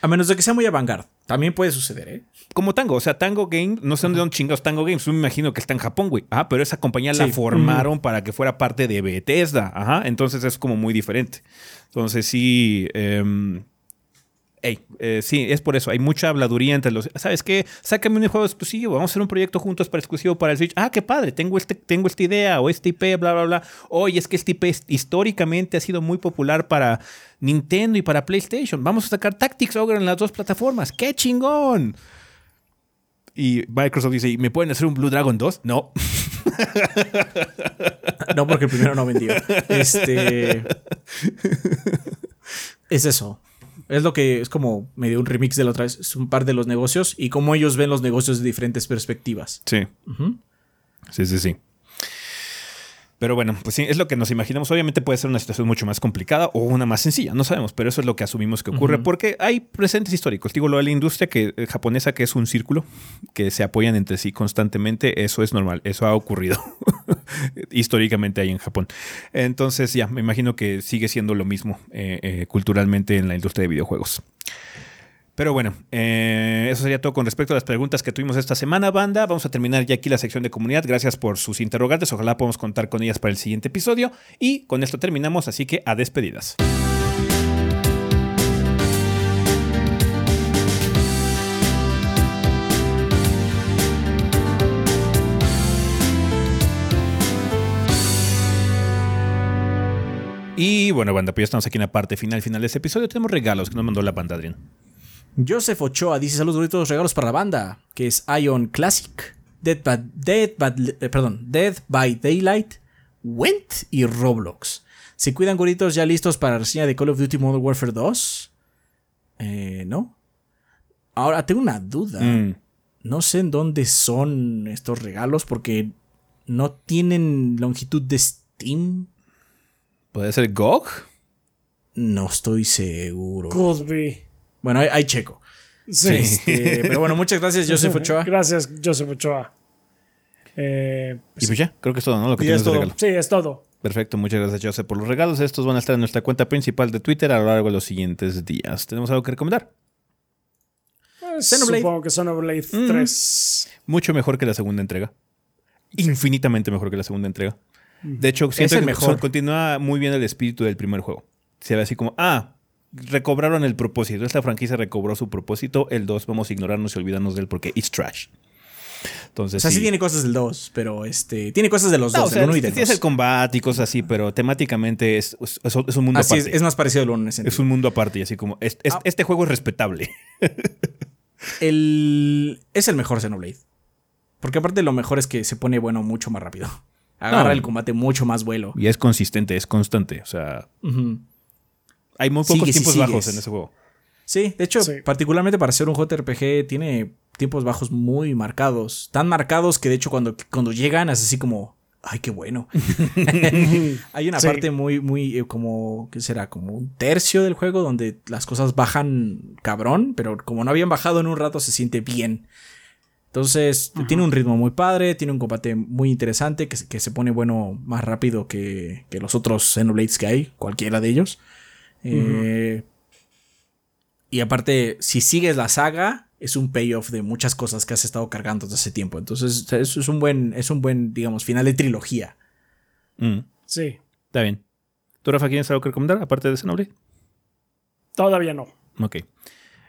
A menos de que sea muy avant También puede suceder, ¿eh? Como Tango. O sea, Tango Game, no sé dónde son chingados Tango Games. Yo me imagino que está en Japón, güey. Ah, pero esa compañía la formaron para que fuera parte de Bethesda. Ajá. Entonces es como muy diferente. Entonces sí. Em, Ey, eh, sí, es por eso. Hay mucha habladuría entre los. ¿Sabes qué? Sácame un juego exclusivo. Vamos a hacer un proyecto juntos para exclusivo para el Switch. Ah, qué padre. Tengo, este, tengo esta idea o este IP, bla, bla, bla. Oye, es que este IP históricamente ha sido muy popular para Nintendo y para PlayStation. Vamos a sacar Tactics Ogre en las dos plataformas. ¡Qué chingón! Y Microsoft dice: ¿Me pueden hacer un Blue Dragon 2? No. *laughs* no, porque el primero no vendió. Este. *laughs* Es eso. Es lo que es como medio un remix de la otra vez. Es un par de los negocios y cómo ellos ven los negocios de diferentes perspectivas. Sí. Sí, sí, sí. Pero bueno, pues sí, es lo que nos imaginamos. Obviamente puede ser una situación mucho más complicada o una más sencilla, no sabemos, pero eso es lo que asumimos que ocurre porque hay presentes históricos. Digo, lo de la industria que, eh, japonesa, que es un círculo, que se apoyan entre sí constantemente, eso es normal, eso ha ocurrido *laughs* históricamente ahí en Japón. Entonces, ya, me imagino que sigue siendo lo mismo eh, eh, culturalmente en la industria de videojuegos. Pero bueno, eh, eso sería todo con respecto a las preguntas que tuvimos esta semana, banda. Vamos a terminar ya aquí la sección de comunidad. Gracias por sus interrogantes. Ojalá podamos contar con ellas para el siguiente episodio. Y con esto terminamos, así que a despedidas. Y bueno, banda, pues ya estamos aquí en la parte final, final de este episodio. Tenemos regalos que nos mandó la banda, Adrián. Joseph Ochoa dice saludos bonitos regalos para la banda, que es Ion Classic, Dead by, Dead, eh, perdón, Dead by Daylight, Went y Roblox. ¿Se cuidan goritos ya listos para la reseña de Call of Duty Modern Warfare 2? Eh, ¿no? Ahora tengo una duda. Mm. No sé en dónde son estos regalos porque no tienen longitud de Steam. ¿Puede ser GOG? No estoy seguro. Cosby. Bueno, hay, checo. Sí. Este, pero bueno, muchas gracias, *laughs* Joseph Ochoa. Gracias, Joseph Ochoa. Eh, y pues ya, creo que es todo, ¿no? Lo que tienes de regalo. Sí, es todo. Perfecto, muchas gracias, Joseph, por los regalos. Estos van a estar en nuestra cuenta principal de Twitter a lo largo de los siguientes días. ¿Tenemos algo que recomendar? Pues, supongo que Xenoblade 3. Mm. Mucho mejor que la segunda entrega. Infinitamente mejor que la segunda entrega. De hecho, siento que mejor. continúa muy bien el espíritu del primer juego. Se ve así como, ah, recobraron el propósito. Esta franquicia recobró su propósito. El 2 vamos a ignorarnos y olvidarnos de él porque it's trash. Entonces, o sea, sí, tiene cosas del 2, pero este. Tiene cosas de los dos, el 1 y del 2. Es el combate y cosas así, pero temáticamente es, es, un mundo aparte. Es, es, más parecido al 1 en ese Es un mundo aparte y así como. Ah. Este juego es respetable. *laughs* el, es el mejor Xenoblade. Porque aparte lo mejor es que se pone bueno mucho más rápido. Agarra el combate mucho más vuelo. Y es consistente, es constante. O sea. Hay muy pocos tiempos bajos en ese juego. Sí, de hecho, particularmente para ser un JRPG, tiene tiempos bajos muy marcados. Tan marcados que de hecho cuando, cuando llegan es así como. Ay, qué bueno. *laughs* *laughs* Hay una parte muy, muy, eh, como, ¿qué será? Como un tercio del juego donde las cosas bajan cabrón, pero como no habían bajado en un rato se siente bien. Entonces, tiene un ritmo muy padre, tiene un combate muy interesante que, que se pone bueno más rápido que, que, los otros Xenoblades que hay, cualquiera de ellos. Eh, y aparte, si sigues la saga, es un payoff de muchas cosas que has estado cargando desde hace tiempo. Entonces, eso es un buen, es un buen, digamos, final de trilogía. Mm. Sí. Está bien. ¿Tú, Rafa, tienes algo que recomendar aparte de Xenoblade? Todavía no. Ok.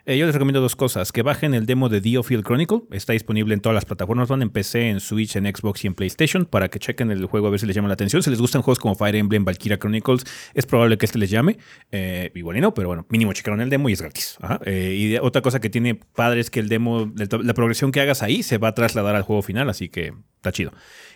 Eh, yo les recomiendo dos cosas. Que bajen el demo de Diofield Chronicle. Está disponible en todas las plataformas. Van en PC, en Switch, en Xbox y en PlayStation. Para que chequen el juego a ver si les llama la atención. Si les gustan juegos como Fire Emblem, Valkyria Chronicles, es probable que este les llame. Eh, igual y no, pero bueno, mínimo checaron el demo y es gratis. Eh, y otra cosa que tiene padre es que el demo, la progresión que hagas ahí se va a trasladar al juego final. Así que está chido.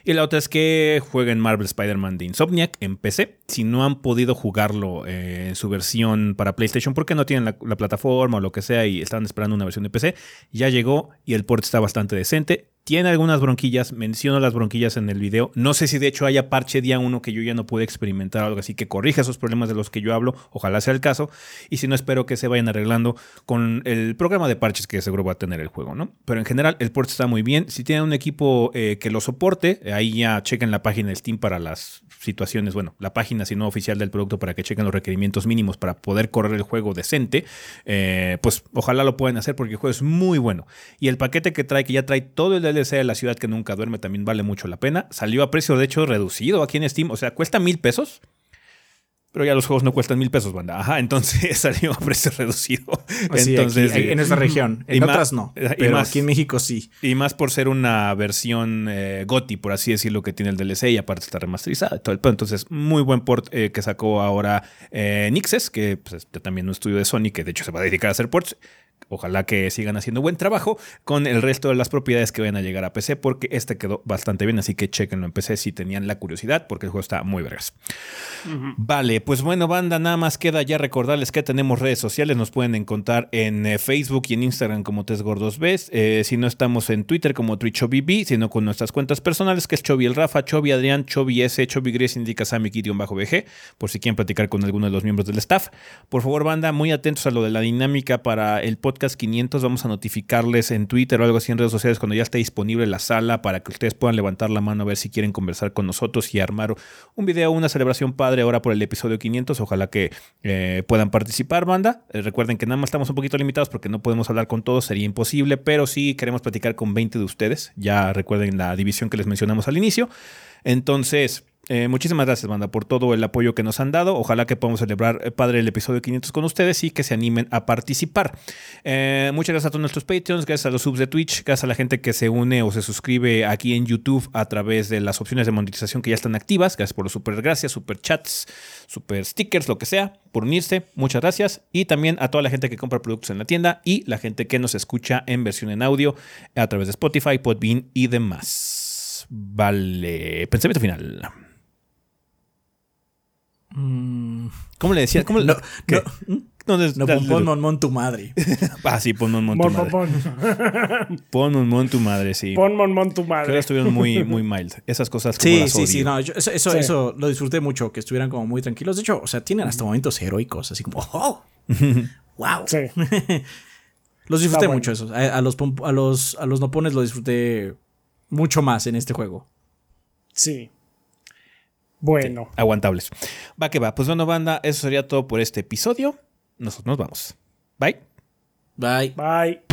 Y la otra es que jueguen Marvel Spider-Man de Insomniac en PC. Si no han podido jugarlo eh, en su versión para PlayStation porque no tienen la, plataforma o lo que sea y están esperando una versión de PC, ya llegó y el port está bastante decente. Tiene algunas bronquillas, menciono las bronquillas en el video. No sé si de hecho haya parche día 1 que yo ya no pude experimentar algo así que corrija esos problemas de los que yo hablo. Ojalá sea el caso. Y si no, espero que se vayan arreglando con el programa de parches que seguro va a tener el juego, ¿no? Pero en general, el port está muy bien. Si tienen un equipo eh, que lo soporte, ahí ya chequen la página de Steam para las situaciones, bueno, la página si no oficial del producto para que chequen los requerimientos mínimos para poder correr el juego decente, eh, pues ojalá lo puedan hacer porque el juego es muy bueno. Y el paquete que trae, que ya trae todo el DLC de la ciudad que nunca duerme, también vale mucho la pena. Salió a precio de hecho reducido aquí en Steam, o sea, cuesta mil pesos. Pero ya los juegos no cuestan mil pesos, banda. Ajá, entonces *laughs* salió a precio reducido. entonces, en esta región. En otras no. Pero aquí en México sí. Y más por ser una versión eh, GOTI, por así decirlo, que tiene el DLC y aparte está remasterizada. Todo el, entonces, muy buen port eh, que sacó ahora eh, Nixes, que pues, también un estudio de Sony que de hecho se va a dedicar a hacer ports. Ojalá que sigan haciendo buen trabajo con el resto de las propiedades que vayan a llegar a PC, porque este quedó bastante bien, así que chequenlo en PC si tenían la curiosidad, porque el juego está muy vergas. Vale, pues bueno, banda, nada más queda ya recordarles que tenemos redes sociales, nos pueden encontrar en eh, Facebook y en Instagram como Tesgordos Ves, eh, si no estamos en Twitter como TwitchOBB, sino con nuestras cuentas personales, que es Chobi el Rafa, Chobi Adrián, Chobi S, Chobi Gris, indica bajo bg por si quieren platicar con alguno de los miembros del staff. Por favor, banda, muy atentos a lo de la dinámica para el podcast podcast 500 vamos a notificarles en Twitter o algo así en redes sociales cuando ya esté disponible la sala para que ustedes puedan levantar la mano a ver si quieren conversar con nosotros y armar un video, una celebración padre ahora por el episodio 500. Ojalá que eh, puedan participar, banda. Eh, recuerden que nada más estamos un poquito limitados porque no podemos hablar con todos, sería imposible, pero sí queremos platicar con 20 de ustedes. Ya recuerden la división que les mencionamos al inicio. Entonces... Eh, muchísimas gracias, banda, por todo el apoyo que nos han dado. Ojalá que podamos celebrar eh, padre el episodio 500 con ustedes y que se animen a participar. Eh, muchas gracias a todos nuestros Patreons, gracias a los subs de Twitch, gracias a la gente que se une o se suscribe aquí en YouTube a través de las opciones de monetización que ya están activas. Gracias por los super gracias, super chats, super stickers, lo que sea, por unirse. Muchas gracias. Y también a toda la gente que compra productos en la tienda y la gente que nos escucha en versión en audio a través de Spotify, Podbean y demás. Vale, pensamiento final. Mm. ¿Cómo le decía? ¿Cómo no, no, no, no pon, mon, mon, tu madre. *laughs* ah, sí, pon mon, mon, tu madre. Pon. *laughs* pon mon, mon tu madre, sí. Pon mon, mon tu madre. Que estuvieron muy, *laughs* muy mild. Esas cosas como Sí, las sí, sí. No, eso, eso, eso, lo disfruté mucho, que estuvieran como muy tranquilos. De hecho, o sea, tienen hasta momentos heroicos, así como, ¡oh! ¡Wow! Sí. los disfruté mucho esos. A, los, a, los, a los nopones lo disfruté mucho más en este juego. Sí. Bueno. aguantables. Va que va. Pues bueno, banda, eso sería todo por este episodio. Nosotros nos vamos. Bye. Bye. Bye.